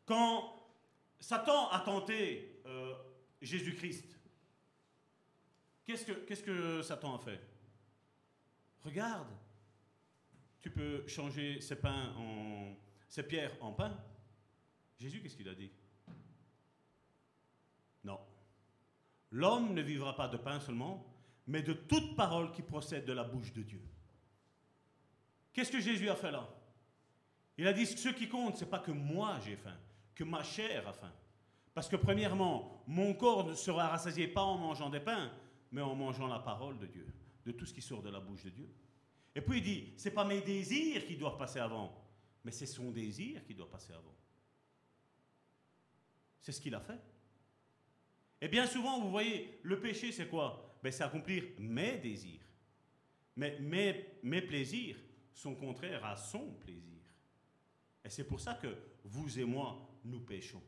Quand Satan a tenté euh, Jésus-Christ, qu'est-ce que, Satan a fait? Regarde, tu peux changer ces, pains en, ces pierres en pain. Jésus, qu'est-ce qu'il a dit? Non. L'homme ne vivra pas de pain seulement, mais de toute parole qui procède de la bouche de Dieu. Qu'est-ce que Jésus a fait là? Il a dit ce qui compte, c'est pas que moi j'ai faim, que ma chair a faim. Parce que premièrement, mon corps ne sera rassasié pas en mangeant des pains, mais en mangeant la parole de Dieu, de tout ce qui sort de la bouche de Dieu. Et puis il dit, c'est pas mes désirs qui doivent passer avant, mais c'est son désir qui doit passer avant. C'est ce qu'il a fait. Et bien souvent, vous voyez, le péché, c'est quoi? Ben, C'est accomplir mes désirs. Mes, mes plaisirs sont contraires à son plaisir. Et c'est pour ça que vous et moi, nous péchons.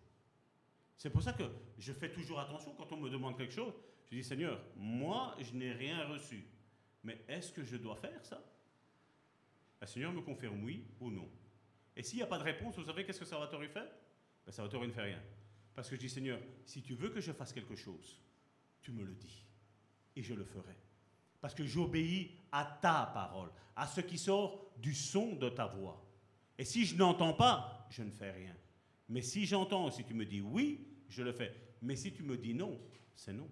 C'est pour ça que je fais toujours attention quand on me demande quelque chose. Je dis, Seigneur, moi, je n'ai rien reçu. Mais est-ce que je dois faire ça? Le Seigneur me confirme oui ou non. Et s'il n'y a pas de réponse, vous savez qu'est-ce que Salvatore fait? Ben, Salvatore ne fait rien. Parce que je dis, Seigneur, si tu veux que je fasse quelque chose, tu me le dis. Et je le ferai. Parce que j'obéis à ta parole, à ce qui sort du son de ta voix. Et si je n'entends pas, je ne fais rien. Mais si j'entends, si tu me dis oui, je le fais. Mais si tu me dis non, c'est non.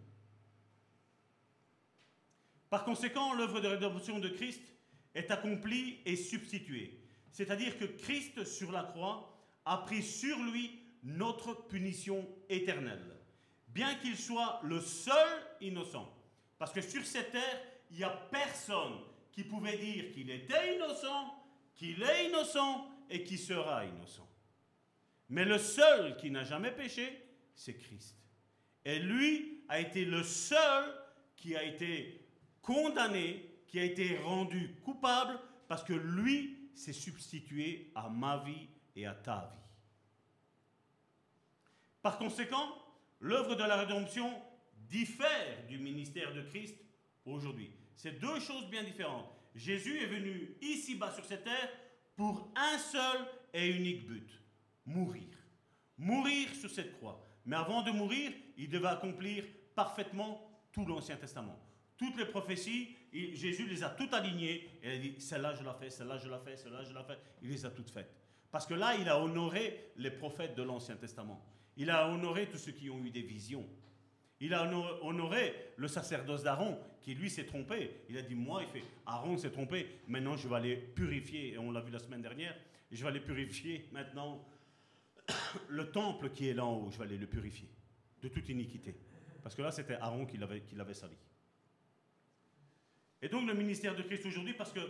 Par conséquent, l'œuvre de rédemption de Christ est accomplie et substituée. C'est-à-dire que Christ sur la croix a pris sur lui notre punition éternelle, bien qu'il soit le seul innocent. Parce que sur cette terre, il n'y a personne qui pouvait dire qu'il était innocent, qu'il est innocent et qu'il sera innocent. Mais le seul qui n'a jamais péché, c'est Christ. Et lui a été le seul qui a été condamné, qui a été rendu coupable, parce que lui s'est substitué à ma vie et à ta vie. Par conséquent, l'œuvre de la rédemption diffère du ministère de Christ aujourd'hui. C'est deux choses bien différentes. Jésus est venu ici-bas sur cette terre pour un seul et unique but, mourir. Mourir sur cette croix. Mais avant de mourir, il devait accomplir parfaitement tout l'Ancien Testament. Toutes les prophéties, Jésus les a toutes alignées et a dit, celle-là je la fais, celle-là je la fais, celle-là je la fais. Il les a toutes faites. Parce que là, il a honoré les prophètes de l'Ancien Testament. Il a honoré tous ceux qui ont eu des visions. Il a honoré le sacerdoce d'Aaron, qui lui s'est trompé. Il a dit, moi, il fait, Aaron s'est trompé, maintenant je vais aller purifier, et on l'a vu la semaine dernière, je vais aller purifier maintenant <coughs> le temple qui est là en haut, je vais aller le purifier de toute iniquité. Parce que là, c'était Aaron qui l'avait, qui l'avait sali. Et donc le ministère de Christ aujourd'hui, parce que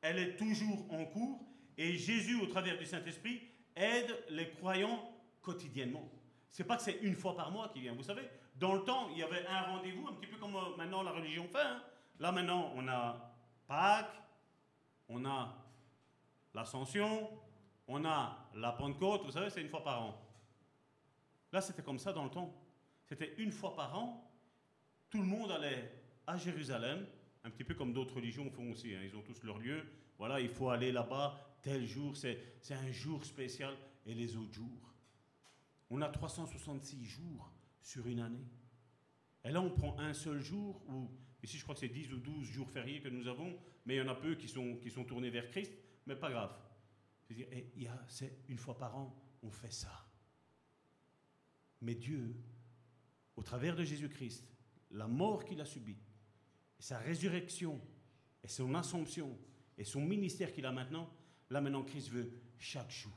elle est toujours en cours, et Jésus, au travers du Saint-Esprit, aide les croyants quotidiennement. C'est pas que c'est une fois par mois qu'il vient. Vous savez, dans le temps, il y avait un rendez-vous, un petit peu comme euh, maintenant la religion fait. Hein. Là maintenant, on a Pâques, on a l'Ascension, on a la Pentecôte. Vous savez, c'est une fois par an. Là, c'était comme ça dans le temps. C'était une fois par an. Tout le monde allait à Jérusalem, un petit peu comme d'autres religions font aussi. Hein. Ils ont tous leur lieu. Voilà, il faut aller là-bas tel jour. C'est un jour spécial. Et les autres jours, on a 366 jours sur une année. Et là, on prend un seul jour, ou ici je crois que c'est 10 ou 12 jours fériés que nous avons, mais il y en a peu qui sont, qui sont tournés vers Christ. Mais pas grave. A- c'est une fois par an, on fait ça. Mais Dieu, au travers de Jésus-Christ, la mort qu'il a subie, sa résurrection, et son assomption, et son ministère qu'il a maintenant, là maintenant Christ veut chaque jour.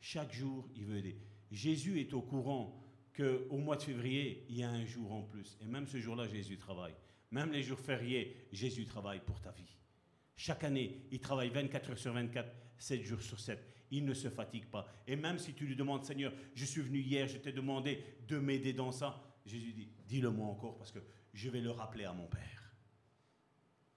Chaque jour, il veut aider. Jésus est au courant qu'au mois de février, il y a un jour en plus. Et même ce jour-là, Jésus travaille. Même les jours fériés, Jésus travaille pour ta vie. Chaque année, il travaille 24 heures sur 24, 7 jours sur 7. Il ne se fatigue pas. Et même si tu lui demandes, Seigneur, je suis venu hier, je t'ai demandé de m'aider dans ça, Jésus dit, dis-le-moi encore parce que je vais le rappeler à mon Père.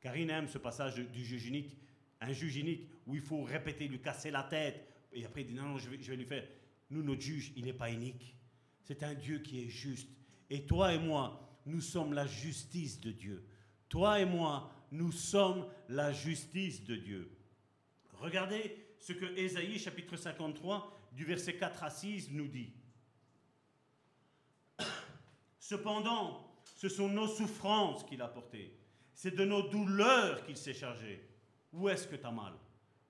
Karine aime ce passage du juge unique, un juge unique où il faut répéter, lui casser la tête. Et après, il dit, non, non, je vais, je vais lui faire. Nous, notre juge, il n'est pas unique. C'est un Dieu qui est juste. Et toi et moi, nous sommes la justice de Dieu. Toi et moi, nous sommes la justice de Dieu. Regardez ce que Ésaïe chapitre 53 du verset 4 à 6 nous dit. <coughs> Cependant, ce sont nos souffrances qu'il a portées. C'est de nos douleurs qu'il s'est chargé. Où est-ce que tu as mal?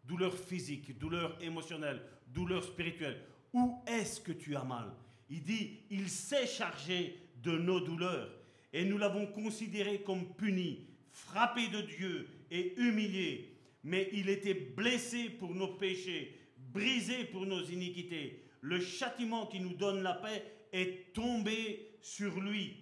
Douleur physique, douleur émotionnelle, douleur spirituelle. Où est-ce que tu as mal? Il dit, il s'est chargé de nos douleurs et nous l'avons considéré comme puni, frappé de Dieu et humilié. Mais il était blessé pour nos péchés, brisé pour nos iniquités. Le châtiment qui nous donne la paix est tombé sur lui.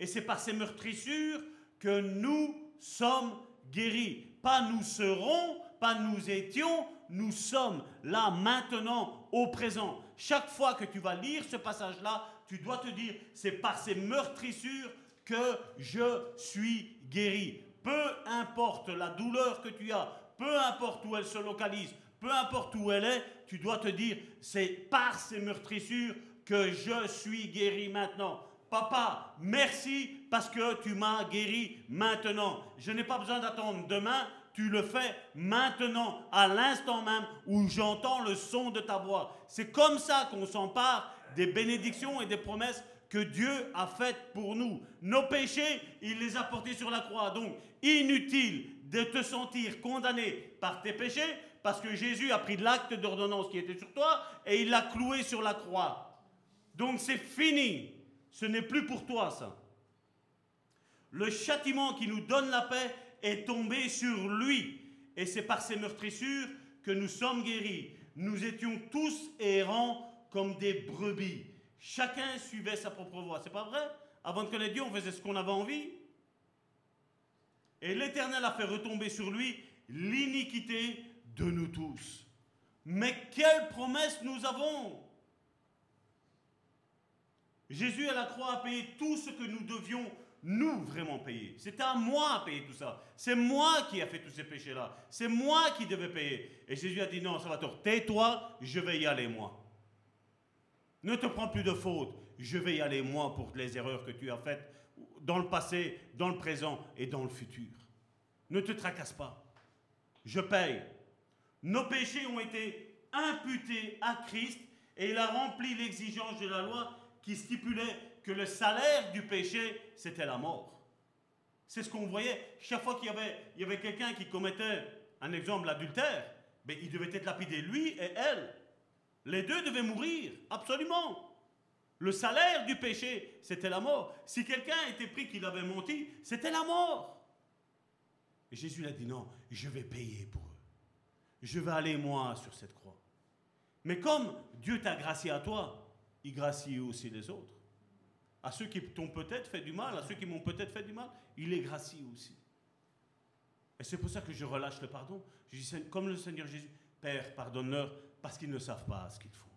Et c'est par ses meurtrissures que nous sommes guéris. Pas nous serons, pas nous étions, nous sommes là maintenant au présent. Chaque fois que tu vas lire ce passage-là, tu dois te dire, c'est par ces meurtrissures que je suis guéri. Peu importe la douleur que tu as, peu importe où elle se localise, peu importe où elle est, tu dois te dire, c'est par ces meurtrissures que je suis guéri maintenant. Papa, merci parce que tu m'as guéri maintenant. Je n'ai pas besoin d'attendre demain, tu le fais maintenant, à l'instant même où j'entends le son de ta voix. C'est comme ça qu'on s'empare des bénédictions et des promesses que Dieu a faites pour nous. Nos péchés, il les a portés sur la croix. Donc, inutile de te sentir condamné par tes péchés, parce que Jésus a pris l'acte d'ordonnance qui était sur toi et il l'a cloué sur la croix. Donc, c'est fini. Ce n'est plus pour toi, ça. Le châtiment qui nous donne la paix est tombé sur lui. Et c'est par ses meurtrissures que nous sommes guéris. Nous étions tous errants comme des brebis. Chacun suivait sa propre voie. C'est pas vrai? Avant de connaître Dieu, on faisait ce qu'on avait envie. Et l'Éternel a fait retomber sur lui l'iniquité de nous tous. Mais quelle promesse nous avons Jésus à la croix a payé tout ce que nous devions nous vraiment payer. C'était à moi à payer tout ça. C'est moi qui a fait tous ces péchés-là. C'est moi qui devais payer. Et Jésus a dit non, Salvatore, tais-toi, je vais y aller moi. Ne te prends plus de faute. Je vais y aller moi pour les erreurs que tu as faites dans le passé, dans le présent et dans le futur. Ne te tracasse pas. Je paye. Nos péchés ont été imputés à Christ et il a rempli l'exigence de la loi qui stipulait que le salaire du péché, c'était la mort. C'est ce qu'on voyait. Chaque fois qu'il y avait, quelqu'un qui commettait, un exemple, l'adultère, ben, il devait être lapidé, lui et elle. Les deux devaient mourir, absolument. Le salaire du péché, c'était la mort. Si quelqu'un était pris qu'il avait menti, c'était la mort. Et Jésus a dit non, je vais payer pour eux. Je vais aller moi sur cette croix. Mais comme Dieu t'a gracié à toi, il gracie aussi les autres. À ceux qui t'ont peut-être fait du mal, à ceux qui m'ont peut-être fait du mal, il les gracie aussi. Et c'est pour ça que je relâche le pardon. Je dis, comme le Seigneur Jésus, Père, pardonne-leur parce qu'ils ne savent pas ce qu'ils font.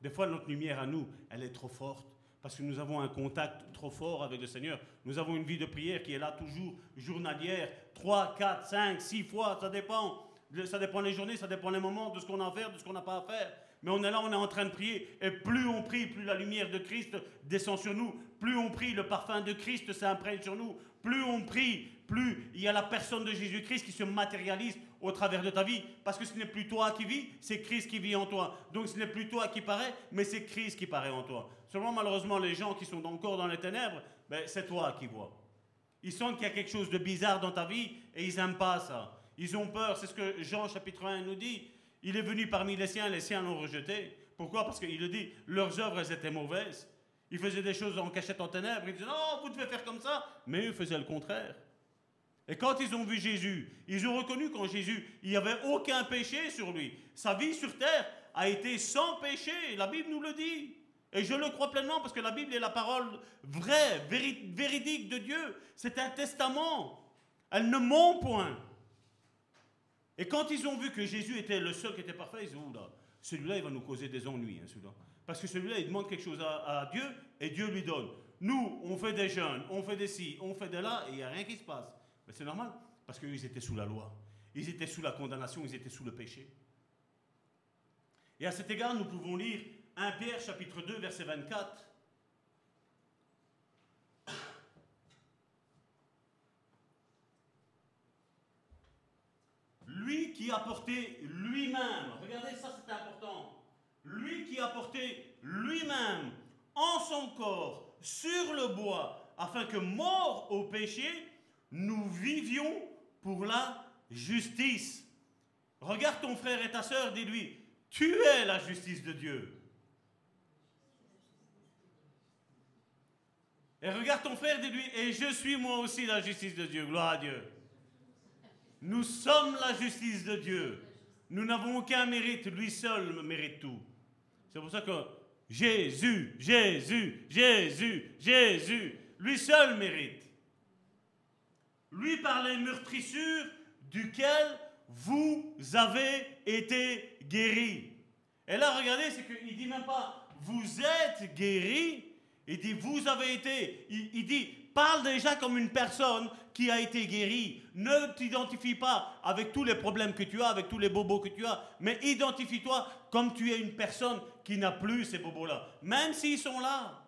Des fois, notre lumière à nous, elle est trop forte parce que nous avons un contact trop fort avec le Seigneur. Nous avons une vie de prière qui est là toujours, journalière, 3, 4, 5, 6 fois, ça dépend. Ça dépend les journées, ça dépend les moments, de ce qu'on a à faire, de ce qu'on n'a pas à faire. Mais on est là, on est en train de prier. Et plus on prie, plus la lumière de Christ descend sur nous. Plus on prie, le parfum de Christ s'imprègne sur nous. Plus on prie, plus il y a la personne de Jésus-Christ qui se matérialise au travers de ta vie. Parce que ce n'est plus toi qui vis, c'est Christ qui vit en toi. Donc ce n'est plus toi qui paraît, mais c'est Christ qui paraît en toi. Seulement, malheureusement, les gens qui sont encore dans les ténèbres, ben, c'est toi qui vois. Ils sentent qu'il y a quelque chose de bizarre dans ta vie et ils n'aiment pas ça. Ils ont peur, c'est ce que Jean chapitre 1 nous dit. Il est venu parmi les siens, les siens l'ont rejeté. Pourquoi? Parce qu'il le dit, leurs œuvres, étaient mauvaises. Ils faisaient des choses en cachette en ténèbres. Ils disaient, non, vous devez faire comme ça. Mais eux faisaient le contraire. Et quand ils ont vu Jésus, ils ont reconnu qu'en Jésus, il n'y avait aucun péché sur lui. Sa vie sur terre a été sans péché. La Bible nous le dit. Et je le crois pleinement parce que la Bible est la parole vraie, véridique de Dieu. C'est un testament. Elle ne ment point. Et quand ils ont vu que Jésus était le seul qui était parfait, ils ont dit, celui-là, il va nous causer des ennuis. Hein, parce que celui-là, il demande quelque chose à, Dieu et Dieu lui donne. Nous, on fait des jeûnes, on fait des ci, on fait de là, et il n'y a rien qui se passe. Mais c'est normal, parce qu'ils étaient sous la loi. Ils étaient sous la condamnation, ils étaient sous le péché. Et à cet égard, nous pouvons lire 1 Pierre chapitre 2, verset 24. Lui qui a porté lui-même, regardez ça c'est important, lui qui a porté lui-même en son corps sur le bois, afin que mort au péché, nous vivions pour la justice. Regarde ton frère et ta sœur, dis-lui, tu es la justice de Dieu. Et regarde ton frère, dis-lui, et je suis moi aussi la justice de Dieu. Gloire à Dieu. Nous sommes la justice de Dieu. Nous n'avons aucun mérite, lui seul mérite tout. C'est pour ça que Jésus, Jésus, Jésus, Jésus, lui seul mérite. Lui par les meurtrissures duquel vous avez été guéris. Et là, regardez, c'est qu'il dit même pas vous êtes guéris, il dit, vous avez été. Il, dit, parle déjà comme une personne qui a été guérie. Ne t'identifie pas avec tous les problèmes que tu as, avec tous les bobos que tu as, mais identifie-toi comme tu es une personne qui n'a plus ces bobos-là, même s'ils sont là.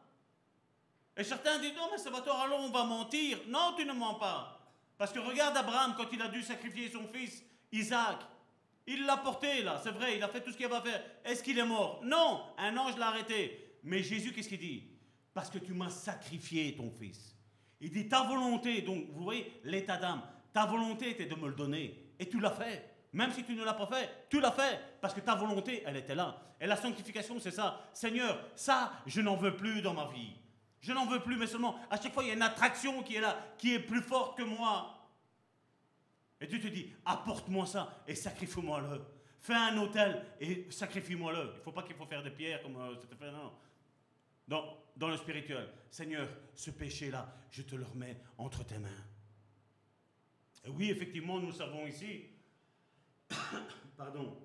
Et certains disent, non, mais ça va toi, alors on va mentir. Non, tu ne mens pas. Parce que regarde Abraham quand il a dû sacrifier son fils, Isaac. Il l'a porté là, c'est vrai, il a fait tout ce qu'il avait à faire. Est-ce qu'il est mort? Non, un ange l'a arrêté. Mais Jésus, qu'est-ce qu'il dit? Parce que tu m'as sacrifié ton fils. Il dit ta volonté, donc vous voyez l'état d'âme, ta volonté était de me le donner et tu l'as fait. Même si tu ne l'as pas fait, tu l'as fait parce que ta volonté, elle était là. Et la sanctification, c'est ça. Seigneur, ça, je n'en veux plus dans ma vie. Je n'en veux plus, mais seulement à chaque fois, il y a une attraction qui est là, qui est plus forte que moi. Et Dieu te dit, apporte-moi ça et sacrifie-moi-le. Fais un hôtel et sacrifie-moi-le. Il ne faut pas qu'il faut faire des pierres comme euh, c'était fait. Non. Donc, dans le spirituel. Seigneur, ce péché-là, je te le remets entre tes mains. Et oui, effectivement, nous savons ici, <coughs> pardon,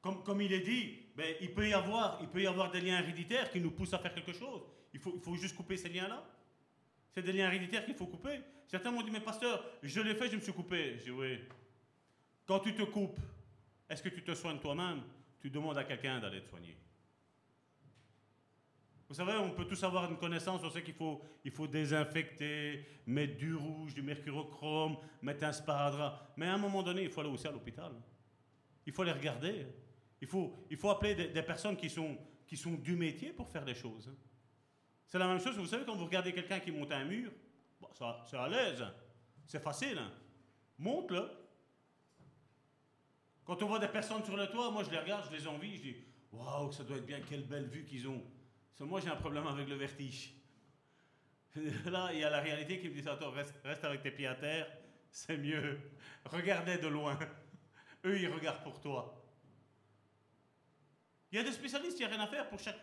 comme, comme, il est dit, ben, il, peut y avoir, il peut y avoir des liens héréditaires qui nous poussent à faire quelque chose. Il faut, il faut juste couper ces liens-là. C'est des liens héréditaires qu'il faut couper. Certains m'ont dit, mais pasteur, je l'ai fait, je me suis coupé. Je dis, oui. Quand tu te coupes, est-ce que tu te soignes toi-même? Tu demandes à quelqu'un d'aller te soigner. Vous savez, on peut tous avoir une connaissance, on sait qu'il faut, il faut désinfecter, mettre du rouge, du mercurochrome, mettre un sparadrap. Mais à un moment donné, il faut aller aussi à l'hôpital. Il faut les regarder. Il faut, il faut appeler des, personnes qui sont, qui sont du métier pour faire des choses. C'est la même chose, vous savez, quand vous regardez quelqu'un qui monte un mur, c'est à l'aise, c'est facile. Hein. Monte-le. Quand on voit des personnes sur le toit, moi je les regarde, je les envie, je dis Waouh, ça doit être bien, quelle belle vue qu'ils ont moi, j'ai un problème avec le vertige. <laughs> Là, il y a la réalité qui me dit Attends, reste, avec tes pieds à terre, c'est mieux. Regardez de loin. <laughs> Eux, ils regardent pour toi. Il y a des spécialistes, il n'y a rien à faire. Pour chaque,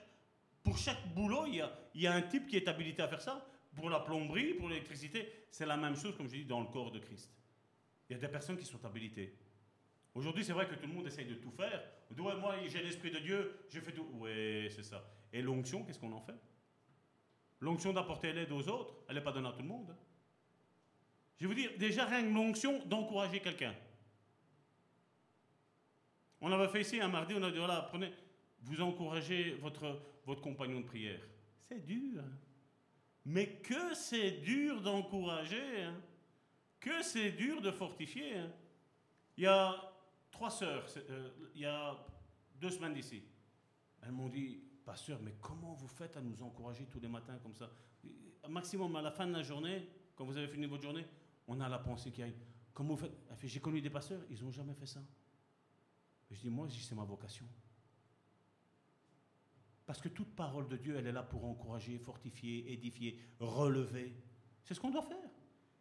pour chaque boulot, il y, a, il y a un type qui est habilité à faire ça. Pour la plomberie, pour l'électricité, c'est la même chose, comme je dis, dans le corps de Christ. Il y a des personnes qui sont habilitées. Aujourd'hui, c'est vrai que tout le monde essaye de tout faire. moi, j'ai l'Esprit de Dieu, je fais tout. Oui, c'est ça. Et l'onction, qu'est-ce qu'on en fait? L'onction d'apporter l'aide aux autres, elle n'est pas donnée à tout le monde. Je vais vous dire, déjà rien que l'onction d'encourager quelqu'un. On avait fait ici un mardi, on a dit voilà, prenez, vous encouragez votre, votre compagnon de prière. C'est dur. Mais que c'est dur d'encourager, hein. que c'est dur de fortifier. Hein. Il y a trois sœurs, euh, il y a deux semaines d'ici. Elles m'ont dit Pasteur, mais comment vous faites à nous encourager tous les matins comme ça? Maximum, à la fin de la journée, quand vous avez fini votre journée, on a la pensée qui arrive. Comment vous faites? J'ai connu des pasteurs, ils n'ont jamais fait ça. Je dis, moi, c'est ma vocation. Parce que toute parole de Dieu, elle est là pour encourager, fortifier, édifier, relever. C'est ce qu'on doit faire.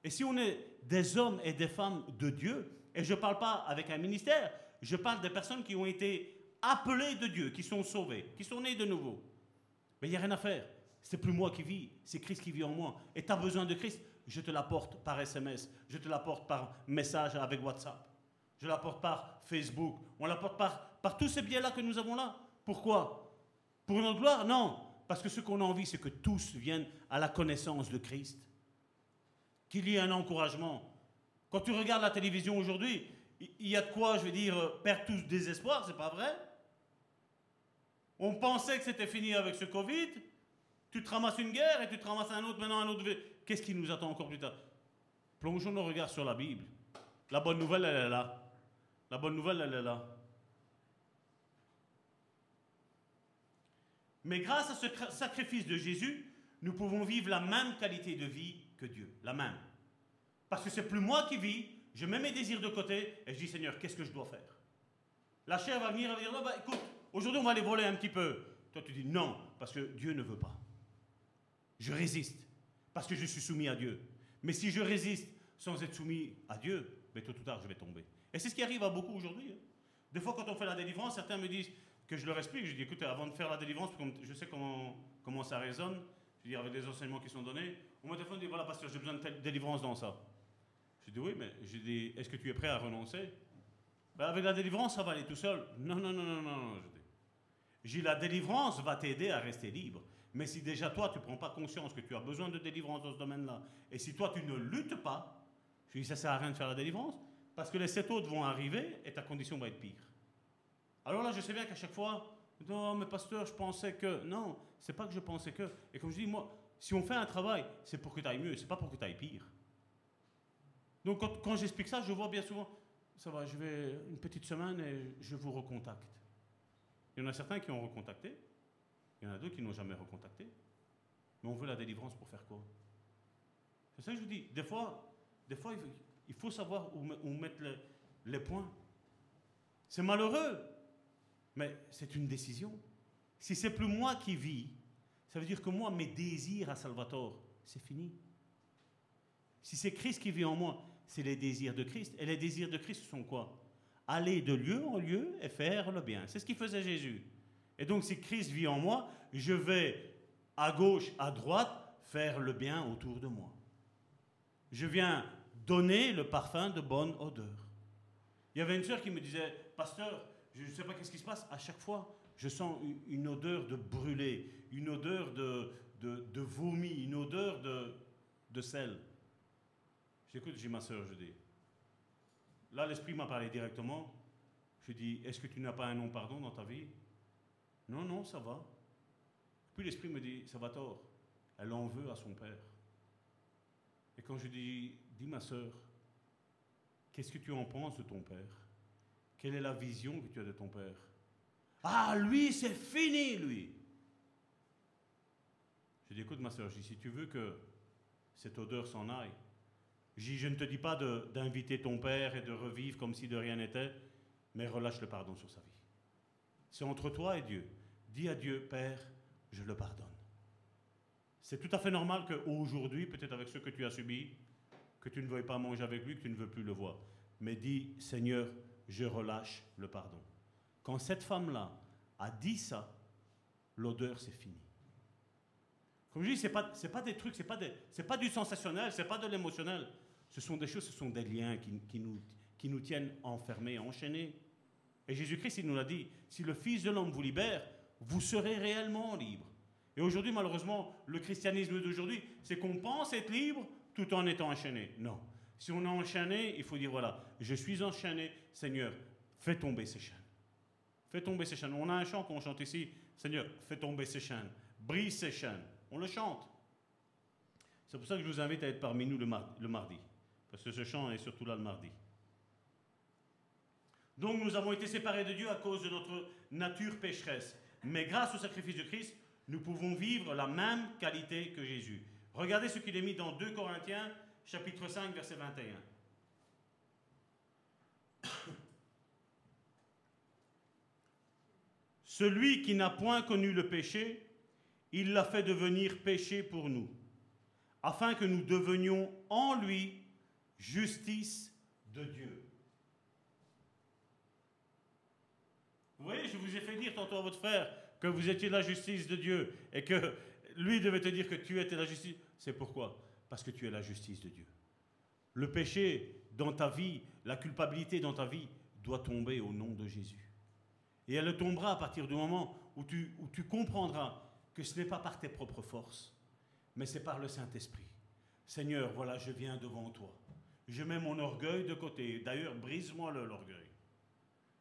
Et si on est des hommes et des femmes de Dieu, et je ne parle pas avec un ministère, je parle des personnes qui ont été appelées de Dieu, qui sont sauvées, qui sont nées de nouveau. Mais il n'y a rien à faire. C'est plus moi qui vis, c'est Christ qui vit en moi. Et tu as besoin de Christ, je te l'apporte par SMS, je te l'apporte par message avec WhatsApp, je l'apporte par Facebook, on l'apporte par, par tous ces biais-là que nous avons là. Pourquoi? Pour notre gloire? Non. Parce que ce qu'on a envie, c'est que tous viennent à la connaissance de Christ. Qu'il y ait un encouragement. Quand tu regardes la télévision aujourd'hui, il y a de quoi, je veux dire, euh, perdre tous désespoir, c'est pas vrai? On pensait que c'était fini avec ce Covid. Tu te ramasses une guerre et tu te ramasses un autre, maintenant un autre. Qu'est-ce qui nous attend encore plus tard? Plongeons nos regards sur la Bible. La bonne nouvelle, elle est là. La bonne nouvelle, elle est là. Mais grâce à ce sacrifice de Jésus, nous pouvons vivre la même qualité de vie que Dieu. La même. Parce que c'est plus moi qui vis, je mets mes désirs de côté et je dis Seigneur, qu'est-ce que je dois faire? La chair va venir et va dire bah, écoute, aujourd'hui on va aller voler un petit peu. Toi tu dis non, parce que Dieu ne veut pas. Je résiste parce que je suis soumis à Dieu. Mais si je résiste sans être soumis à Dieu, mais tôt ou tard, je vais tomber. Et c'est ce qui arrive à beaucoup aujourd'hui. Hein. Des fois, quand on fait la délivrance, certains me disent que je leur explique. Je dis, écoute, avant de faire la délivrance, je sais comment, comment ça résonne, je dire, avec les enseignements qui sont donnés, on me téléphone dit, voilà, pasteur, j'ai besoin de telle délivrance dans ça. Je dis, oui, mais je dis, est-ce que tu es prêt à renoncer? Ben, Avec la délivrance, ça va aller tout seul. Non, non, non, non, non, dis, j'ai la délivrance va t'aider à rester libre. Mais si déjà toi, tu ne prends pas conscience que tu as besoin de délivrance dans ce domaine-là, et si toi, tu ne luttes pas, je dis, ça ne sert à rien de faire la délivrance, parce que les sept autres vont arriver et ta condition va être pire. Alors là, je sais bien qu'à chaque fois, non, mais pasteur, je pensais que. Non, c'est pas que je pensais que. Et comme je dis, moi, si on fait un travail, c'est pour que tu ailles mieux, c'est pas pour que tu ailles pire. Donc quand, quand j'explique ça, je vois bien souvent, ça va, je vais une petite semaine et je vous recontacte. Il y en a certains qui ont recontacté, il y en a d'autres qui n'ont jamais recontacté. Mais on veut la délivrance pour faire quoi? C'est ça que je vous dis. Des fois, des fois il faut savoir où, mettre les, points. C'est malheureux, mais c'est une décision. Si c'est plus moi qui vis, ça veut dire que moi, mes désirs à Salvatore, c'est fini. Si c'est Christ qui vit en moi, c'est les désirs de Christ. Et les désirs de Christ sont quoi? Aller de lieu en lieu et faire le bien. C'est ce qu'il faisait Jésus. Et donc, si Christ vit en moi, je vais à gauche, à droite, faire le bien autour de moi. Je viens donner le parfum de bonne odeur. Il y avait une sœur qui me disait, pasteur, je ne sais pas qu'est-ce qui se passe, à chaque fois, je sens une odeur de brûlé, une odeur de, de, vomi, une odeur de, de sel. J'écoute, j'ai ma sœur, je dis. Là, l'Esprit m'a parlé directement. Je dis, est-ce que tu n'as pas un non pardon dans ta vie? Non, non, ça va. Puis l'Esprit me dit, ça va tort. Elle en veut à son père. Et quand je dis, dis ma soeur, qu'est-ce que tu en penses de ton père? Quelle est la vision que tu as de ton père? Ah, lui, c'est fini, lui. Je dis, écoute ma soeur, si tu veux que cette odeur s'en aille, je ne te dis pas d'inviter ton père et de revivre comme si de rien n'était, mais relâche le pardon sur sa vie. C'est entre toi et Dieu. Dis à Dieu, Père, je le pardonne. C'est tout à fait normal qu'aujourd'hui, peut-être avec ce que tu as subi, que tu ne veuilles pas manger avec lui, que tu ne veux plus le voir. Mais dis, Seigneur, je relâche le pardon. Quand cette femme-là a dit ça, l'odeur, c'est fini. Comme je dis, ce n'est pas, des trucs, ce n'est pas, pas du sensationnel, ce n'est pas de l'émotionnel. Ce sont des choses, ce sont des liens qui, nous, qui nous tiennent enfermés, enchaînés. Et Jésus-Christ, il nous l'a dit, si le Fils de l'homme vous libère, vous serez réellement libre. Et aujourd'hui, malheureusement, le christianisme d'aujourd'hui, c'est qu'on pense être libre tout en étant enchaîné. Non. Si on est enchaîné, il faut dire, voilà, je suis enchaîné, Seigneur, fais tomber ces chaînes. Fais tomber ces chaînes. On a un chant qu'on chante ici, Seigneur, fais tomber ces chaînes, brise ces chaînes. On le chante. C'est pour ça que je vous invite à être parmi nous le mardi. Parce que ce chant est surtout là le mardi. Donc nous avons été séparés de Dieu à cause de notre nature pécheresse. Mais grâce au sacrifice de Christ, nous pouvons vivre la même qualité que Jésus. Regardez ce qu'il est mis dans 2 Corinthiens, chapitre 5, verset 21. <coughs> Celui qui n'a point connu le péché, il l'a fait devenir péché pour nous, afin que nous devenions en lui justice de Dieu. Vous voyez, je vous ai fait dire tantôt à votre frère que vous étiez la justice de Dieu et que lui devait te dire que tu étais la justice. C'est pourquoi? Parce que tu es la justice de Dieu. Le péché dans ta vie, la culpabilité dans ta vie doit tomber au nom de Jésus. Et elle tombera à partir du moment où tu, où tu comprendras que ce n'est pas par tes propres forces, mais c'est par le Saint-Esprit. Seigneur, voilà, je viens devant toi. Je mets mon orgueil de côté. D'ailleurs, brise-moi l'orgueil.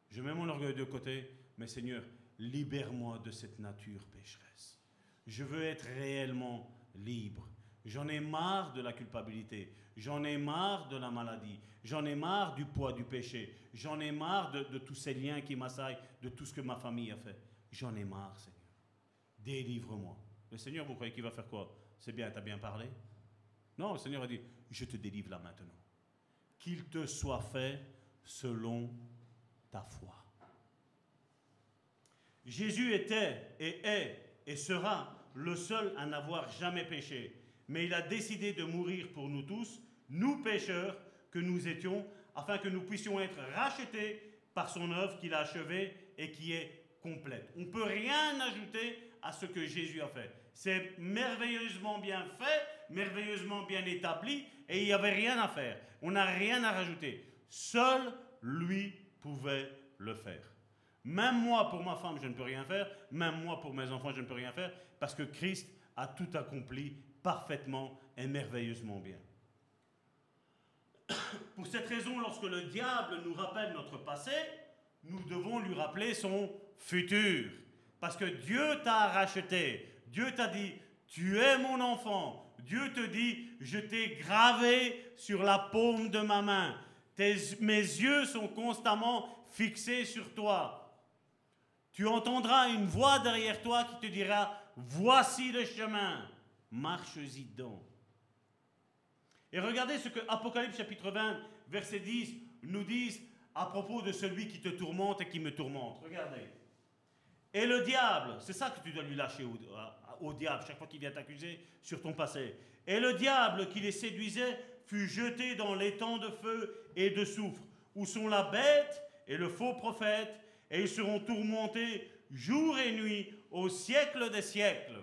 Je mets mon orgueil de côté, mais Seigneur, libère-moi de cette nature pécheresse. Je veux être réellement libre. J'en ai marre de la culpabilité. J'en ai marre de la maladie. J'en ai marre du poids du péché. J'en ai marre de, tous ces liens qui m'assaillent, de tout ce que ma famille a fait. J'en ai marre, Seigneur. Délivre-moi. Le Seigneur, vous croyez qu'il va faire quoi? C'est bien, tu as bien parlé? Non, le Seigneur a dit, je te délivre là maintenant. Qu'il te soit fait selon ta foi. Jésus était et est et sera le seul à n'avoir jamais péché, mais il a décidé de mourir pour nous tous, nous pécheurs que nous étions, afin que nous puissions être rachetés par son œuvre qu'il a achevée et qui est complète. On ne peut rien ajouter à ce que Jésus a fait. C'est merveilleusement bien fait, merveilleusement bien établi, et il n'y avait rien à faire. On n'a rien à rajouter. Seul lui pouvait le faire. Même moi, pour ma femme, je ne peux rien faire. Même moi, pour mes enfants, je ne peux rien faire. Parce que Christ a tout accompli parfaitement et merveilleusement bien. <coughs> Pour cette raison, lorsque le diable nous rappelle notre passé, nous devons lui rappeler son futur. Parce que Dieu t'a racheté. Dieu t'a dit, tu es mon enfant. Dieu te dit, je t'ai gravé sur la paume de ma main. mes yeux sont constamment fixés sur toi. Tu entendras une voix derrière toi qui te dira, voici le chemin, marche-y donc. Et regardez ce que Apocalypse chapitre 20, verset 10 nous dit à propos de celui qui te tourmente et qui me tourmente. Regardez. Et le diable, c'est ça que tu dois lui lâcher au, diable chaque fois qu'il vient t'accuser sur ton passé. Et le diable qui les séduisait fut jeté dans l'étang de feu et de soufre, où sont la bête et le faux prophète, et ils seront tourmentés jour et nuit au siècle des siècles.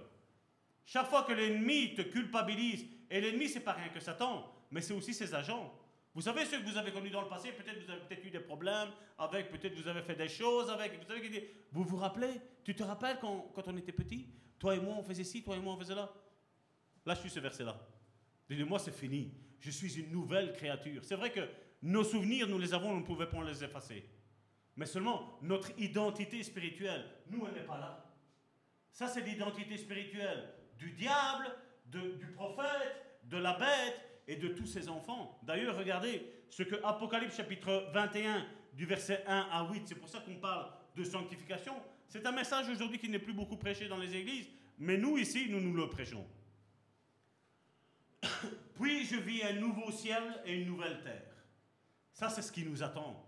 Chaque fois que l'ennemi te culpabilise, et l'ennemi c'est pas rien que Satan, mais c'est aussi ses agents. Vous savez ce que vous avez connu dans le passé, peut-être vous avez peut-être eu des problèmes avec, peut-être vous avez fait des choses avec, vous savez, vous vous rappelez, tu te rappelles quand, on était petit, toi et moi on faisait ci, toi et moi on faisait là. Là je suis ce verset-là. Dis-moi c'est fini, je suis une nouvelle créature. C'est vrai que nos souvenirs, nous les avons, nous ne pouvons pas les effacer. Mais seulement notre identité spirituelle, nous, elle n'est pas là. Ça, c'est l'identité spirituelle du diable, du prophète, de la bête et de tous ses enfants. D'ailleurs, regardez ce que Apocalypse chapitre 21, du verset 1 à 8, c'est pour ça qu'on parle de sanctification. C'est un message aujourd'hui qui n'est plus beaucoup prêché dans les églises, mais nous ici, nous nous le prêchons. <coughs> Puis je vis un nouveau ciel et une nouvelle terre. Ça, c'est ce qui nous attend.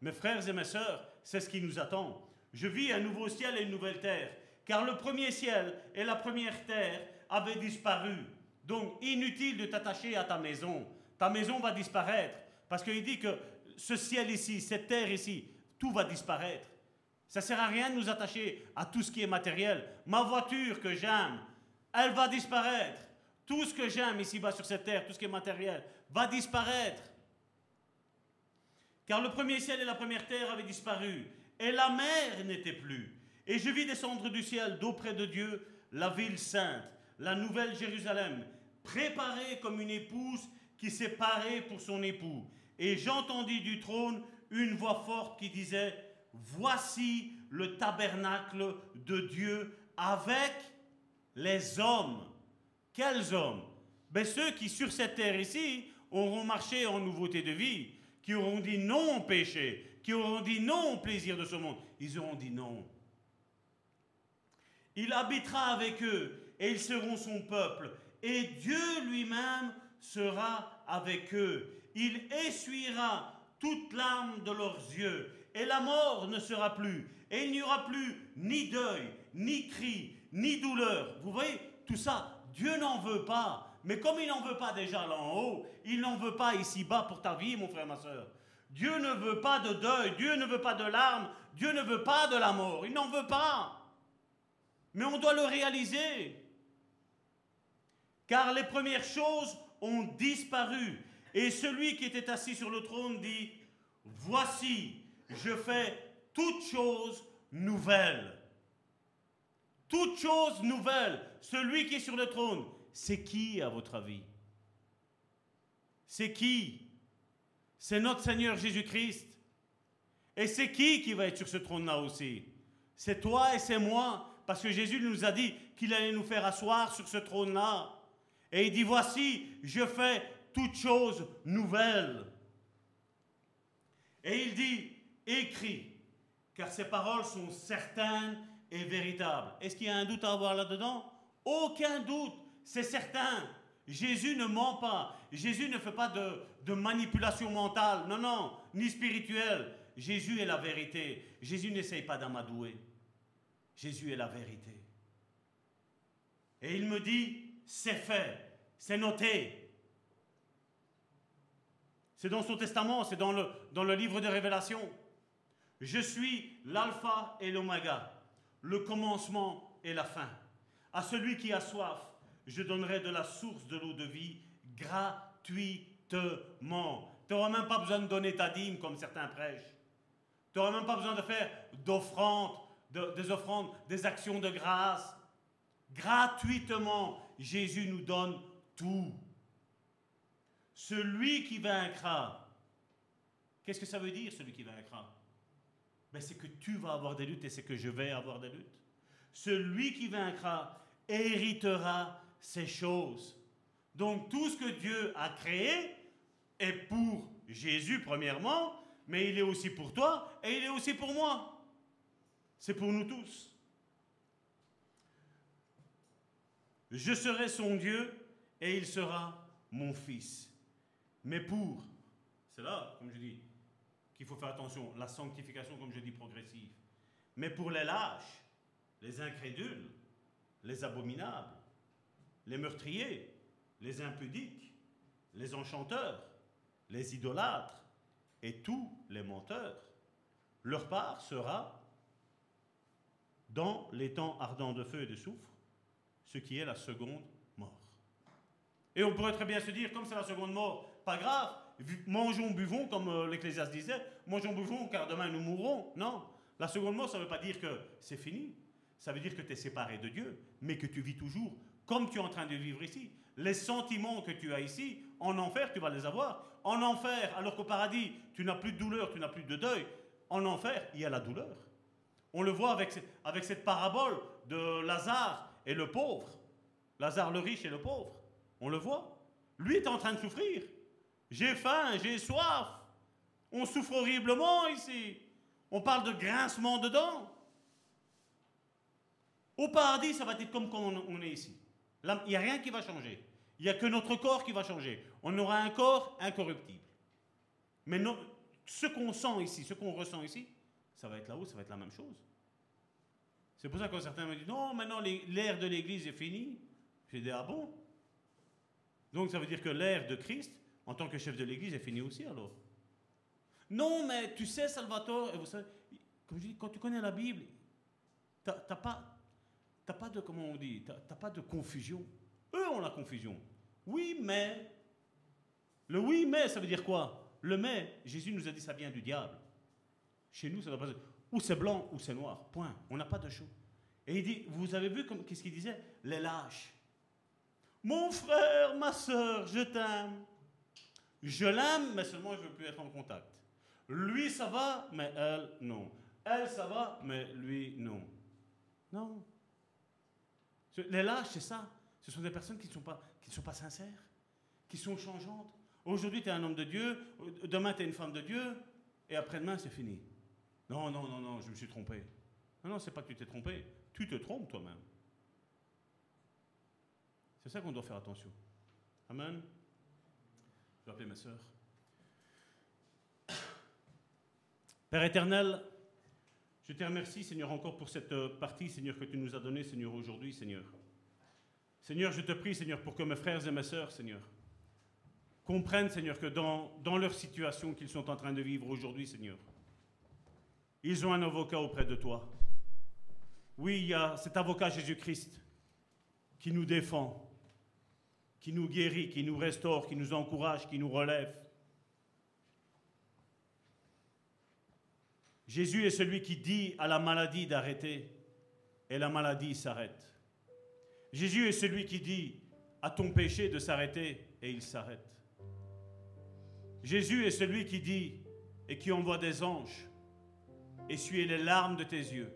Mes frères et mes sœurs, c'est ce qui nous attend. Je vis un nouveau ciel et une nouvelle terre, car le premier ciel et la première terre avaient disparu. Donc, inutile de t'attacher à ta maison. Ta maison va disparaître, parce qu'il dit que ce ciel ici, cette terre ici, tout va disparaître. Ça ne sert à rien de nous attacher à tout ce qui est matériel. Ma voiture que j'aime, elle va disparaître. Tout ce que j'aime ici-bas sur cette terre, tout ce qui est matériel, va disparaître. Car le premier ciel et la première terre avaient disparu, et la mer n'était plus. Et je vis descendre du ciel d'auprès de Dieu la ville sainte, la nouvelle Jérusalem, préparée comme une épouse qui s'est parée pour son époux. Et j'entendis du trône une voix forte qui disait, Voici le tabernacle de Dieu avec les hommes. Quels hommes? Ben Ceux qui sur cette terre ici auront marché en nouveauté de vie, qui auront dit non au péché, qui auront dit non au plaisir de ce monde. Ils auront dit non. Il habitera avec eux et ils seront son peuple. Et Dieu lui-même sera avec eux. Il essuiera toute larme de leurs yeux, et la mort ne sera plus, et il n'y aura plus ni deuil, ni cri, ni douleur. Vous voyez, tout ça, Dieu n'en veut pas. Mais comme il n'en veut pas déjà là en haut, il n'en veut pas ici-bas pour ta vie, mon frère, ma soeur. Dieu ne veut pas de deuil, Dieu ne veut pas de larmes, Dieu ne veut pas de la mort, il n'en veut pas. Mais on doit le réaliser. Car les premières choses ont disparu. Et celui qui était assis sur le trône dit, voici, je fais toutes choses nouvelles. Toutes choses nouvelles. Celui qui est sur le trône, c'est qui à votre avis? C'est qui? C'est notre Seigneur Jésus-Christ. Et c'est qui qui va être sur ce trône-là aussi? C'est toi et c'est moi. Parce que Jésus nous a dit qu'il allait nous faire asseoir sur ce trône-là. Et il dit, voici, je fais toutes choses nouvelles. Et il dit, écris, car ces paroles sont certaines et véritables. Est-ce qu'il y a un doute à avoir là-dedans? Aucun doute, c'est certain. Jésus ne ment pas. Jésus ne fait pas de, manipulation mentale, non, non, ni spirituelle. Jésus est la vérité. Jésus n'essaye pas d'amadouer. Jésus est la vérité. Et il me dit, c'est fait, c'est noté. C'est dans son testament, c'est dans le, dans le livre de Révélation. Je suis l'alpha et l'oméga, le commencement et la fin. À celui qui a soif, je donnerai de la source de l'eau de vie gratuitement. Tu n'auras même pas besoin de donner ta dîme comme certains prêchent. Tu n'auras même pas besoin de faire d'offrandes, des offrandes, des actions de grâce. Gratuitement, Jésus nous donne tout. Celui qui vaincra, qu'est-ce que ça veut dire, celui qui vaincra? Ben, C'est que tu vas avoir des luttes et c'est que je vais avoir des luttes. Celui qui vaincra héritera ces choses. Donc tout ce que Dieu a créé est pour Jésus premièrement, mais il est aussi pour toi et il est aussi pour moi. C'est pour nous tous. Je serai son Dieu et il sera mon fils. Mais pour, c'est là, comme je dis, qu'il faut faire attention, la sanctification, comme je dis, progressive. Mais pour les lâches, les incrédules, les abominables, les meurtriers, les impudiques, les enchanteurs, les idolâtres et tous les menteurs, leur part sera dans les temps ardents de feu et de soufre, ce qui est la seconde mort. Et on pourrait très bien se dire, comme c'est la seconde mort, pas grave, mangeons, buvons, comme euh, l'Ecclésiaste disait, mangeons, buvons, car demain nous mourrons. Non, la seconde mort, ça ne veut pas dire que c'est fini. Ça veut dire que tu es séparé de Dieu, mais que tu vis toujours comme tu es en train de vivre ici. Les sentiments que tu as ici, en enfer, tu vas les avoir. En enfer, alors qu'au paradis, tu n'as plus de douleur, tu n'as plus de deuil. En enfer, il y a la douleur. On le voit avec, avec cette parabole de Lazare et le pauvre. Lazare le riche et le pauvre. On le voit. Lui est en train de souffrir. J'ai faim, j'ai soif. On souffre horriblement ici. On parle de grincement dedans. Au paradis, ça va être comme quand on est ici. il n'y a rien qui va changer. Il n'y a que notre corps qui va changer. On aura un corps incorruptible. Mais ce qu'on sent ici, ce qu'on ressent ici, ça va être là-haut, ça va être la même chose. C'est pour ça que certains me disent non, maintenant l'ère de l'Église est finie. J'ai dit ah bon? Donc ça veut dire que l'ère de Christ, en tant que chef de l'Église, est finie aussi alors? Non, mais tu sais, Salvatore, comme je dis, quand tu connais la Bible, tu n'as pas, pas de, comment on dit, t'as pas de confusion. Eux ont la confusion. Oui, mais. Le oui, mais, ça veut dire quoi? Le mais, Jésus nous a dit ça vient du diable. Chez nous, ça doit pas ou c'est blanc ou c'est noir. Point. On n'a pas de choix. Et il dit, vous avez vu qu'est-ce qu'il disait? Les lâches. Mon frère, ma soeur, je t'aime. Je l'aime, mais seulement je ne veux plus être en contact. Lui, ça va, mais elle, non. Elle, ça va, mais lui, non. Non. Les lâches, c'est ça. Ce sont des personnes qui ne sont, pas, sont pas sincères, qui sont changeantes. Aujourd'hui, tu es un homme de Dieu, demain, tu es une femme de Dieu, et après-demain, c'est fini. Non, non, non, non, je me suis trompé. Non, non, c'est pas que tu t'es trompé. Tu te trompes toi-même. C'est ça qu'on doit faire attention. Amen. Je vais appeler ma soeur. <coughs> Père éternel, je te remercie, Seigneur, encore pour cette euh, partie, Seigneur, que tu nous as donnée, Seigneur, aujourd'hui, Seigneur. Seigneur, je te prie, Seigneur, pour que mes frères et mes sœurs, Seigneur, comprennent, Seigneur, que dans, dans leur situation qu'ils sont en train de vivre aujourd'hui, Seigneur, ils ont un avocat auprès de toi. Oui, il y a cet avocat Jésus-Christ qui nous défend, qui nous guérit, qui nous restaure, qui nous encourage, qui nous relève. Jésus est celui qui dit à la maladie d'arrêter et la maladie s'arrête. Jésus est celui qui dit à ton péché de s'arrêter et il s'arrête. Jésus est celui qui dit et qui envoie des anges essuyer les larmes de tes yeux.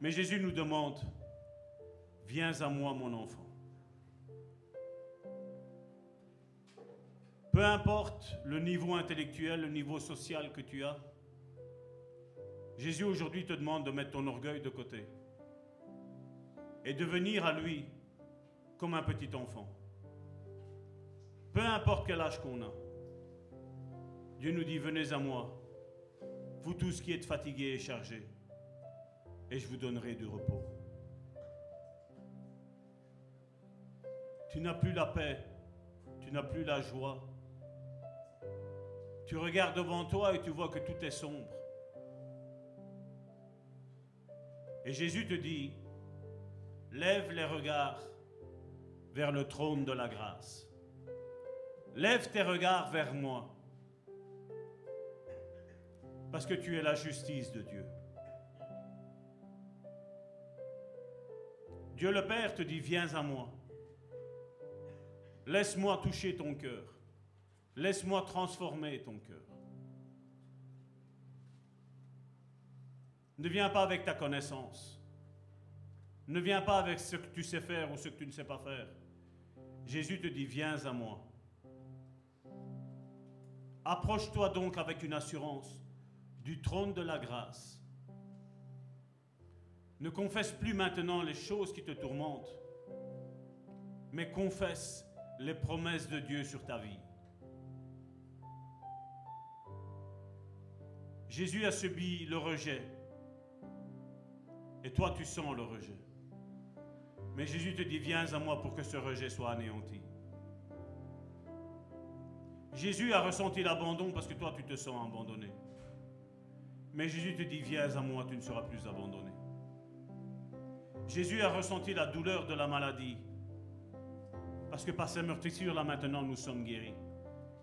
Mais Jésus nous demande, viens à moi mon enfant. Peu importe le niveau intellectuel, le niveau social que tu as, Jésus aujourd'hui te demande de mettre ton orgueil de côté et de venir à lui comme un petit enfant. Peu importe quel âge qu'on a, Dieu nous dit, venez à moi, vous tous qui êtes fatigués et chargés, et je vous donnerai du repos. Tu n'as plus la paix, tu n'as plus la joie, tu regardes devant toi et tu vois que tout est sombre. Et Jésus te dit, lève les regards vers le trône de la grâce. Lève tes regards vers moi. Parce que tu es la justice de Dieu. Dieu le Père te dit, viens à moi. Laisse-moi toucher ton cœur. Laisse-moi transformer ton cœur. Ne viens pas avec ta connaissance. Ne viens pas avec ce que tu sais faire ou ce que tu ne sais pas faire. Jésus te dit, viens à moi. Approche-toi donc avec une assurance du trône de la grâce. Ne confesse plus maintenant les choses qui te tourmentent, mais confesse les promesses de Dieu sur ta vie. Jésus a subi le rejet. Et toi, tu sens le rejet. Mais Jésus te dit, viens à moi pour que ce rejet soit anéanti. Jésus a ressenti l'abandon parce que toi, tu te sens abandonné. Mais Jésus te dit, viens à moi, tu ne seras plus abandonné. Jésus a ressenti la douleur de la maladie. Parce que par ses meurtrissures, là maintenant, nous sommes guéris.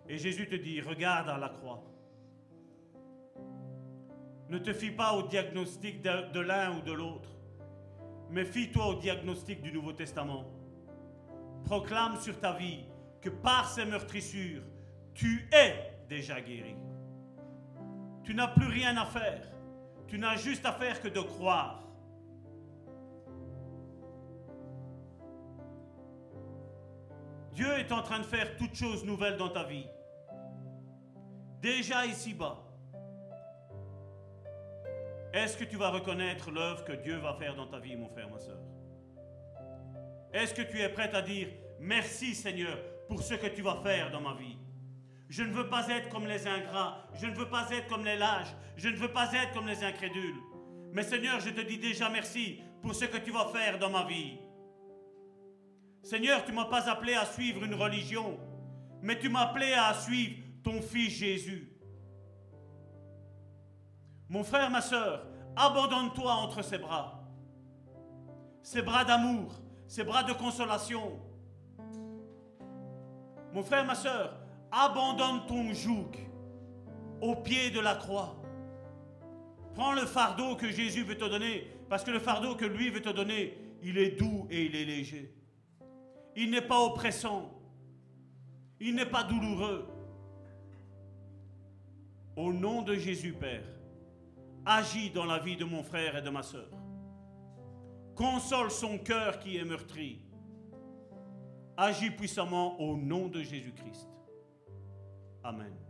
Et Jésus te dit, regarde à la croix. Ne te fie pas au diagnostic de, l'un ou de l'autre, mais fie-toi au diagnostic du Nouveau Testament. Proclame sur ta vie que par ces meurtrissures, tu es déjà guéri. Tu n'as plus rien à faire. Tu n'as juste à faire que de croire. Dieu est en train de faire toutes choses nouvelles dans ta vie. Déjà ici-bas. Est-ce que tu vas reconnaître l'œuvre que Dieu va faire dans ta vie, mon frère, ma soeur Est-ce que tu es prête à dire merci Seigneur pour ce que tu vas faire dans ma vie? Je ne veux pas être comme les ingrats, je ne veux pas être comme les lâches, je ne veux pas être comme les incrédules. Mais Seigneur, je te dis déjà merci pour ce que tu vas faire dans ma vie. Seigneur, tu ne m'as pas appelé à suivre une religion, mais tu m'as appelé à suivre ton Fils Jésus. Mon frère, ma soeur, abandonne-toi entre ses bras. Ses bras d'amour, ses bras de consolation. Mon frère, ma soeur, abandonne ton joug au pied de la croix. Prends le fardeau que Jésus veut te donner, parce que le fardeau que lui veut te donner, il est doux et il est léger. Il n'est pas oppressant. Il n'est pas douloureux. Au nom de Jésus, Père, agis dans la vie de mon frère et de ma sœur. Console son cœur qui est meurtri. Agis puissamment au nom de Jésus-Christ. Amen.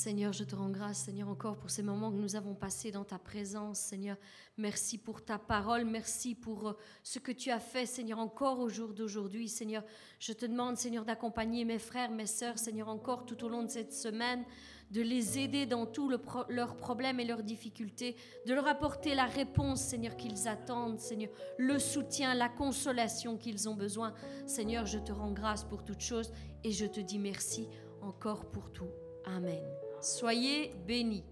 Seigneur, je te rends grâce, Seigneur, encore pour ces moments que nous avons passés dans ta présence, Seigneur. Merci pour ta parole, merci pour euh, ce que tu as fait, Seigneur, encore au jour d'aujourd'hui, Seigneur. Je te demande, Seigneur, d'accompagner mes frères, mes sœurs, Seigneur, encore tout au long de cette semaine, de les aider dans tous leurs problèmes et leurs difficultés, de leur apporter la réponse, Seigneur, qu'ils attendent, Seigneur, le soutien, la consolation qu'ils ont besoin. Seigneur, je te rends grâce pour toutes choses et je te dis merci encore pour tout. Amen. Soyez bénis.